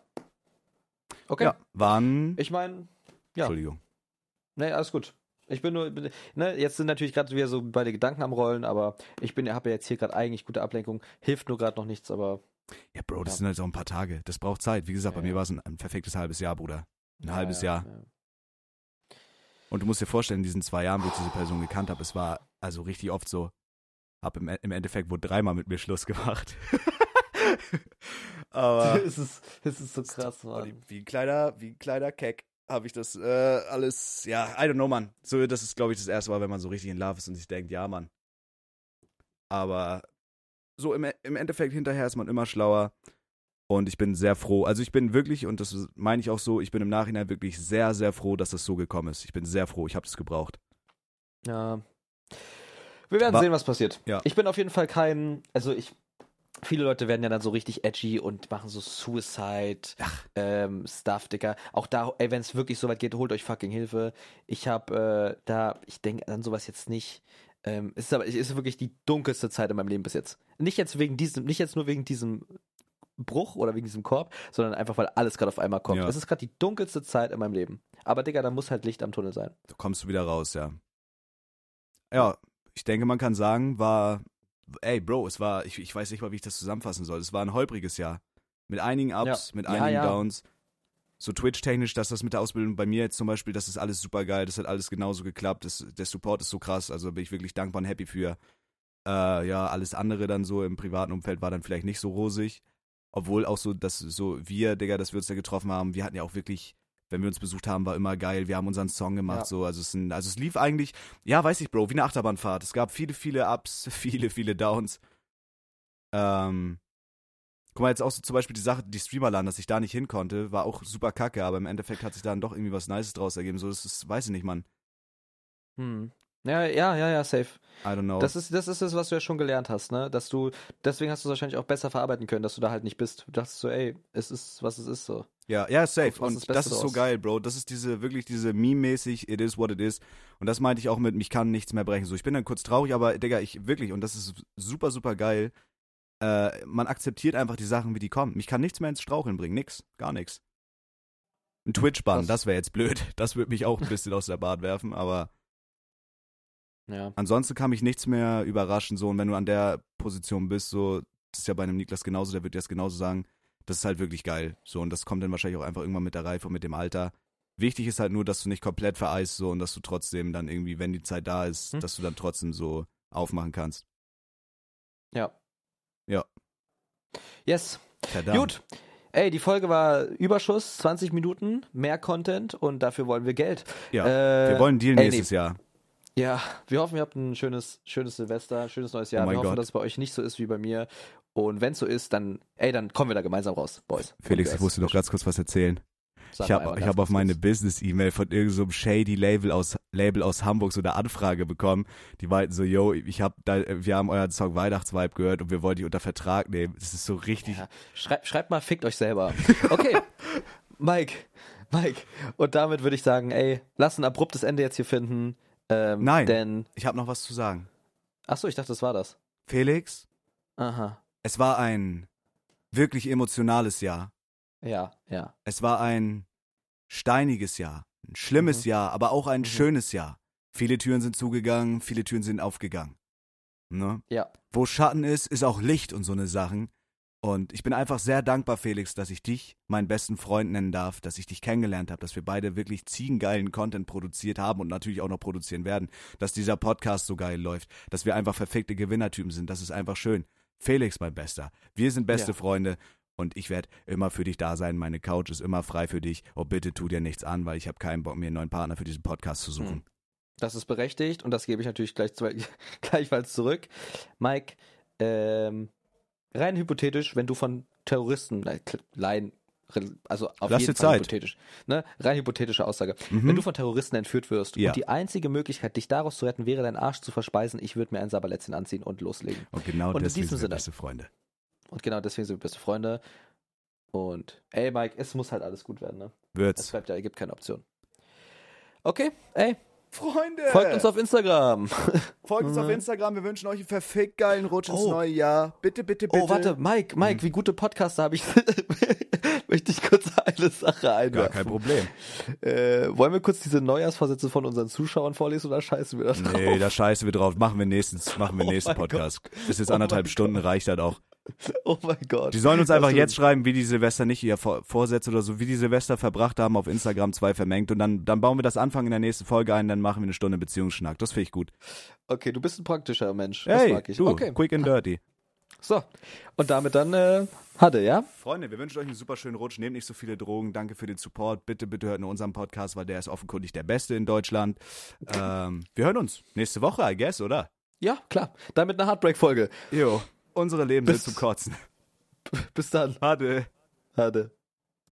Speaker 1: Okay.
Speaker 2: Ja, waren.
Speaker 1: Ich meine, ja.
Speaker 2: Entschuldigung.
Speaker 1: Nee, alles gut. Ich bin nur, ne, jetzt sind natürlich gerade wieder so beide Gedanken am Rollen, aber ich bin, habe ja jetzt hier gerade eigentlich gute Ablenkung. Hilft nur gerade noch nichts, aber
Speaker 2: Ja, Bro, das
Speaker 1: Ja.
Speaker 2: sind halt auch ein paar Tage. Das braucht Zeit. Wie gesagt, bei
Speaker 1: Ja,
Speaker 2: mir
Speaker 1: ja.
Speaker 2: war es ein, ein perfektes halbes Jahr, Bruder. Ein halbes
Speaker 1: ja,
Speaker 2: Jahr.
Speaker 1: Ja.
Speaker 2: Und du musst dir vorstellen, in diesen zwei Jahren, wo ich diese Person gekannt habe, es war also richtig oft so, hab im, im Endeffekt wohl dreimal mit mir Schluss gemacht. Aber
Speaker 1: es, ist, es ist so krass, Mann.
Speaker 2: wie ein kleiner, wie ein kleiner Keck habe ich das äh, alles, ja, I don't know, Mann. So, das ist, glaube ich, das erste Mal, wenn man so richtig in Love ist und sich denkt, ja, Mann. Aber so im, im Endeffekt hinterher ist man immer schlauer. Und ich bin sehr froh. Also ich bin wirklich, und das meine ich auch so, ich bin im Nachhinein wirklich sehr, sehr froh, dass das so gekommen ist. Ich bin sehr froh, ich habe das gebraucht.
Speaker 1: Ja. Wir werden
Speaker 2: Wa-
Speaker 1: sehen, was passiert.
Speaker 2: Ja.
Speaker 1: Ich bin auf jeden Fall kein, also ich, viele Leute werden ja dann so richtig edgy und machen so Suicide ähm, Stuff, Dicker. Auch da, ey, wenn es wirklich so weit geht, holt euch fucking Hilfe. Ich habe äh, da, ich denke an sowas jetzt nicht. Ähm, es ist aber, es ist wirklich die dunkelste Zeit in meinem Leben bis jetzt. Nicht jetzt wegen diesem, nicht jetzt nur wegen diesem Bruch oder wegen diesem Korb, sondern einfach, weil alles gerade auf einmal kommt.
Speaker 2: Ja.
Speaker 1: Es ist gerade die dunkelste Zeit in meinem Leben. Aber Digga, da muss halt Licht am Tunnel sein.
Speaker 2: Da kommst du wieder raus, ja. Ja, ich denke, man kann sagen, war, ey, Bro, es war, ich, ich weiß nicht mal, wie ich das zusammenfassen soll. Es war ein holpriges Jahr. Mit einigen Ups,
Speaker 1: Ja.
Speaker 2: mit
Speaker 1: Ja,
Speaker 2: einigen
Speaker 1: ja.
Speaker 2: Downs. So Twitch-technisch, dass das mit der Ausbildung bei mir jetzt zum Beispiel, das ist alles super geil, das hat alles genauso geklappt, das, der Support ist so krass, also bin ich wirklich dankbar und happy für. Äh, ja, alles andere dann so im privaten Umfeld war dann vielleicht nicht so rosig. Obwohl auch so, dass so wir, Digga, dass wir uns da getroffen haben, wir hatten ja auch wirklich, wenn wir uns besucht haben, war immer geil. Wir haben unseren Song gemacht,
Speaker 1: Ja.
Speaker 2: so. Also es, also es lief eigentlich, ja, weiß ich, Bro, wie eine Achterbahnfahrt. Es gab viele, viele Ups, viele, viele Downs. Ähm, guck mal, jetzt auch so zum Beispiel die Sache, die Streamerland, dass ich da nicht hin konnte, war auch super kacke, aber im Endeffekt hat sich dann doch irgendwie was Nices draus ergeben. So, das ist, weiß ich nicht, Mann.
Speaker 1: Hm. Ja, ja, ja, ja, safe.
Speaker 2: I don't know.
Speaker 1: Das ist, das ist es, was du ja schon gelernt hast, ne? Dass du, deswegen hast du es wahrscheinlich auch besser verarbeiten können, dass du da halt nicht bist. Du dachtest so, ey, es ist, was es ist so.
Speaker 2: Ja, ja, safe. Und
Speaker 1: das
Speaker 2: ist so geil, Bro. Das ist diese, wirklich diese Meme-mäßig, it is what it is. Und das meinte ich auch mit, mich kann nichts mehr brechen. So, ich bin dann kurz traurig, aber, Digga, ich wirklich, und das ist super, super geil. Äh, man akzeptiert einfach die Sachen, wie die kommen. Mich kann nichts mehr ins Straucheln bringen. Nix. Gar nichts. Ein Twitch-Bann, das wäre jetzt blöd. Das würde mich auch ein bisschen aus der Bahn werfen, aber
Speaker 1: Ja.
Speaker 2: ansonsten kann mich nichts mehr überraschen. So, und wenn du an der Position bist, so, das ist ja bei einem Niklas genauso, der wird dir das genauso sagen. Das ist halt wirklich geil. So, und das kommt dann wahrscheinlich auch einfach irgendwann mit der Reife und mit dem Alter. Wichtig ist halt nur, dass du nicht komplett vereist, so, und dass du trotzdem dann irgendwie, wenn die Zeit da ist,
Speaker 1: Hm.
Speaker 2: dass du dann trotzdem so aufmachen kannst.
Speaker 1: Ja.
Speaker 2: Ja.
Speaker 1: Yes.
Speaker 2: Verdammt.
Speaker 1: Gut. Ey, die Folge war Überschuss, 20 Minuten, mehr Content und dafür wollen wir Geld.
Speaker 2: Ja.
Speaker 1: Äh,
Speaker 2: Wir wollen Deal
Speaker 1: ey,
Speaker 2: nächstes Jahr.
Speaker 1: Ja, wir hoffen, ihr habt ein schönes, schönes Silvester, schönes neues Jahr.
Speaker 2: Oh
Speaker 1: wir hoffen,
Speaker 2: Gott.
Speaker 1: dass es bei euch nicht so ist wie bei mir. Und wenn es so ist, dann, ey, dann kommen wir da gemeinsam raus, Boys.
Speaker 2: Felix, ich musste noch ganz kurz was erzählen.
Speaker 1: Sag
Speaker 2: Ich habe hab auf meine. Business-E-Mail von irgendeinem so shady Label aus, Label aus Hamburg so eine Anfrage bekommen. Die meinten so, yo, ich hab da, wir haben euren Song Weihnachtsvibe gehört und wir wollen die unter Vertrag nehmen. Das ist so richtig.
Speaker 1: Ja, schreibt, schreibt mal, fickt euch selber. Okay, Mike, Mike. Und damit würde ich sagen, ey, lass ein abruptes Ende jetzt hier finden. Ähm,
Speaker 2: Nein.
Speaker 1: Denn,
Speaker 2: Ich habe noch was zu sagen.
Speaker 1: achso, ich dachte, das war das.
Speaker 2: Felix,
Speaker 1: Aha,
Speaker 2: es war ein wirklich emotionales Jahr.
Speaker 1: ja, ja.
Speaker 2: Es war ein steiniges Jahr, ein schlimmes
Speaker 1: Mhm.
Speaker 2: Jahr, aber auch ein
Speaker 1: Mhm.
Speaker 2: schönes Jahr. Viele Türen sind zugegangen, viele Türen sind aufgegangen. Ne?
Speaker 1: Ja,
Speaker 2: Wo Schatten ist, ist auch Licht und so eine Sachen. Und ich bin einfach sehr dankbar, Felix, dass ich dich meinen besten Freund nennen darf, dass ich dich kennengelernt habe, dass wir beide wirklich ziegengeilen Content produziert haben und natürlich auch noch produzieren werden, dass dieser Podcast so geil läuft, dass wir einfach verfickte Gewinnertypen sind. Das ist einfach schön. Felix, mein Bester. Wir sind beste
Speaker 1: Ja.
Speaker 2: Freunde und ich werde immer für dich da sein. Meine Couch ist immer frei für dich. Oh, bitte tu dir nichts an, weil ich habe keinen Bock, mir einen neuen Partner für diesen Podcast zu suchen.
Speaker 1: Mhm. das ist berechtigt und das gebe ich natürlich gleich, gleichfalls zurück. Mike, ähm, rein hypothetisch, wenn du von Terroristen, nein, Laien, also auf
Speaker 2: Lass
Speaker 1: jeden Fall
Speaker 2: Zeit.
Speaker 1: hypothetisch, ne? rein hypothetische Aussage.
Speaker 2: Mhm.
Speaker 1: Wenn du von Terroristen entführt wirst
Speaker 2: Ja.
Speaker 1: und die einzige Möglichkeit, dich daraus zu retten, wäre, deinen Arsch zu verspeisen, ich würde mir ein Sabberlätzchen anziehen und loslegen.
Speaker 2: und genau
Speaker 1: und
Speaker 2: deswegen sind wir beste Freunde.
Speaker 1: Und genau deswegen sind wir beste Freunde. Und ey, Mike, es muss halt alles gut werden, ne? Es
Speaker 2: Wird's.
Speaker 1: bleibt ja, es gibt keine Option. Okay, ey,
Speaker 2: Freunde!
Speaker 1: folgt uns auf Instagram.
Speaker 2: Folgt uns auf
Speaker 1: Mhm.
Speaker 2: Instagram. Wir wünschen euch einen verfickt geilen Rutsch ins
Speaker 1: Oh.
Speaker 2: neue Jahr. Bitte, bitte, bitte.
Speaker 1: Oh, warte, Mike, Mike, wie gute Podcaster habe ich. Möchte ich kurz eine Sache einwerfen.
Speaker 2: Gar kein Problem.
Speaker 1: Äh, wollen wir kurz diese Neujahrsvorsätze von unseren Zuschauern vorlesen oder scheißen wir das
Speaker 2: Nee, da scheißen wir drauf. Machen wir nächsten, machen wir
Speaker 1: Oh
Speaker 2: nächsten Podcast. Ist jetzt
Speaker 1: Oh
Speaker 2: anderthalb Stunden, reicht das auch.
Speaker 1: Oh mein Gott.
Speaker 2: Die sollen uns einfach jetzt schreiben, wie die Silvester nicht ihr Vor- Vorsätze oder so, wie die Silvester verbracht haben auf Instagram, zwei vermengt. Und dann, dann bauen wir das Anfang in der nächsten Folge ein, dann machen wir eine Stunde Beziehungsschnack. Das finde ich gut.
Speaker 1: Okay, du bist ein praktischer Mensch. Das
Speaker 2: Hey,
Speaker 1: mag ich.
Speaker 2: du,
Speaker 1: Okay.
Speaker 2: quick and dirty.
Speaker 1: So. Und damit dann, äh, hatte, ja?
Speaker 2: Freunde, wir wünschen euch einen super schönen Rutsch. Nehmt nicht so viele Drogen. Danke für den Support. Bitte, bitte hört nur unseren Podcast, weil der ist offenkundig der beste in Deutschland. Ähm, wir hören uns nächste Woche, I guess, oder?
Speaker 1: Ja, klar. Damit eine Heartbreak-Folge.
Speaker 2: Jo, unsere Leben
Speaker 1: Bis-
Speaker 2: sind zum Kotzen.
Speaker 1: Bis dann.
Speaker 2: Ade.
Speaker 1: Hatte.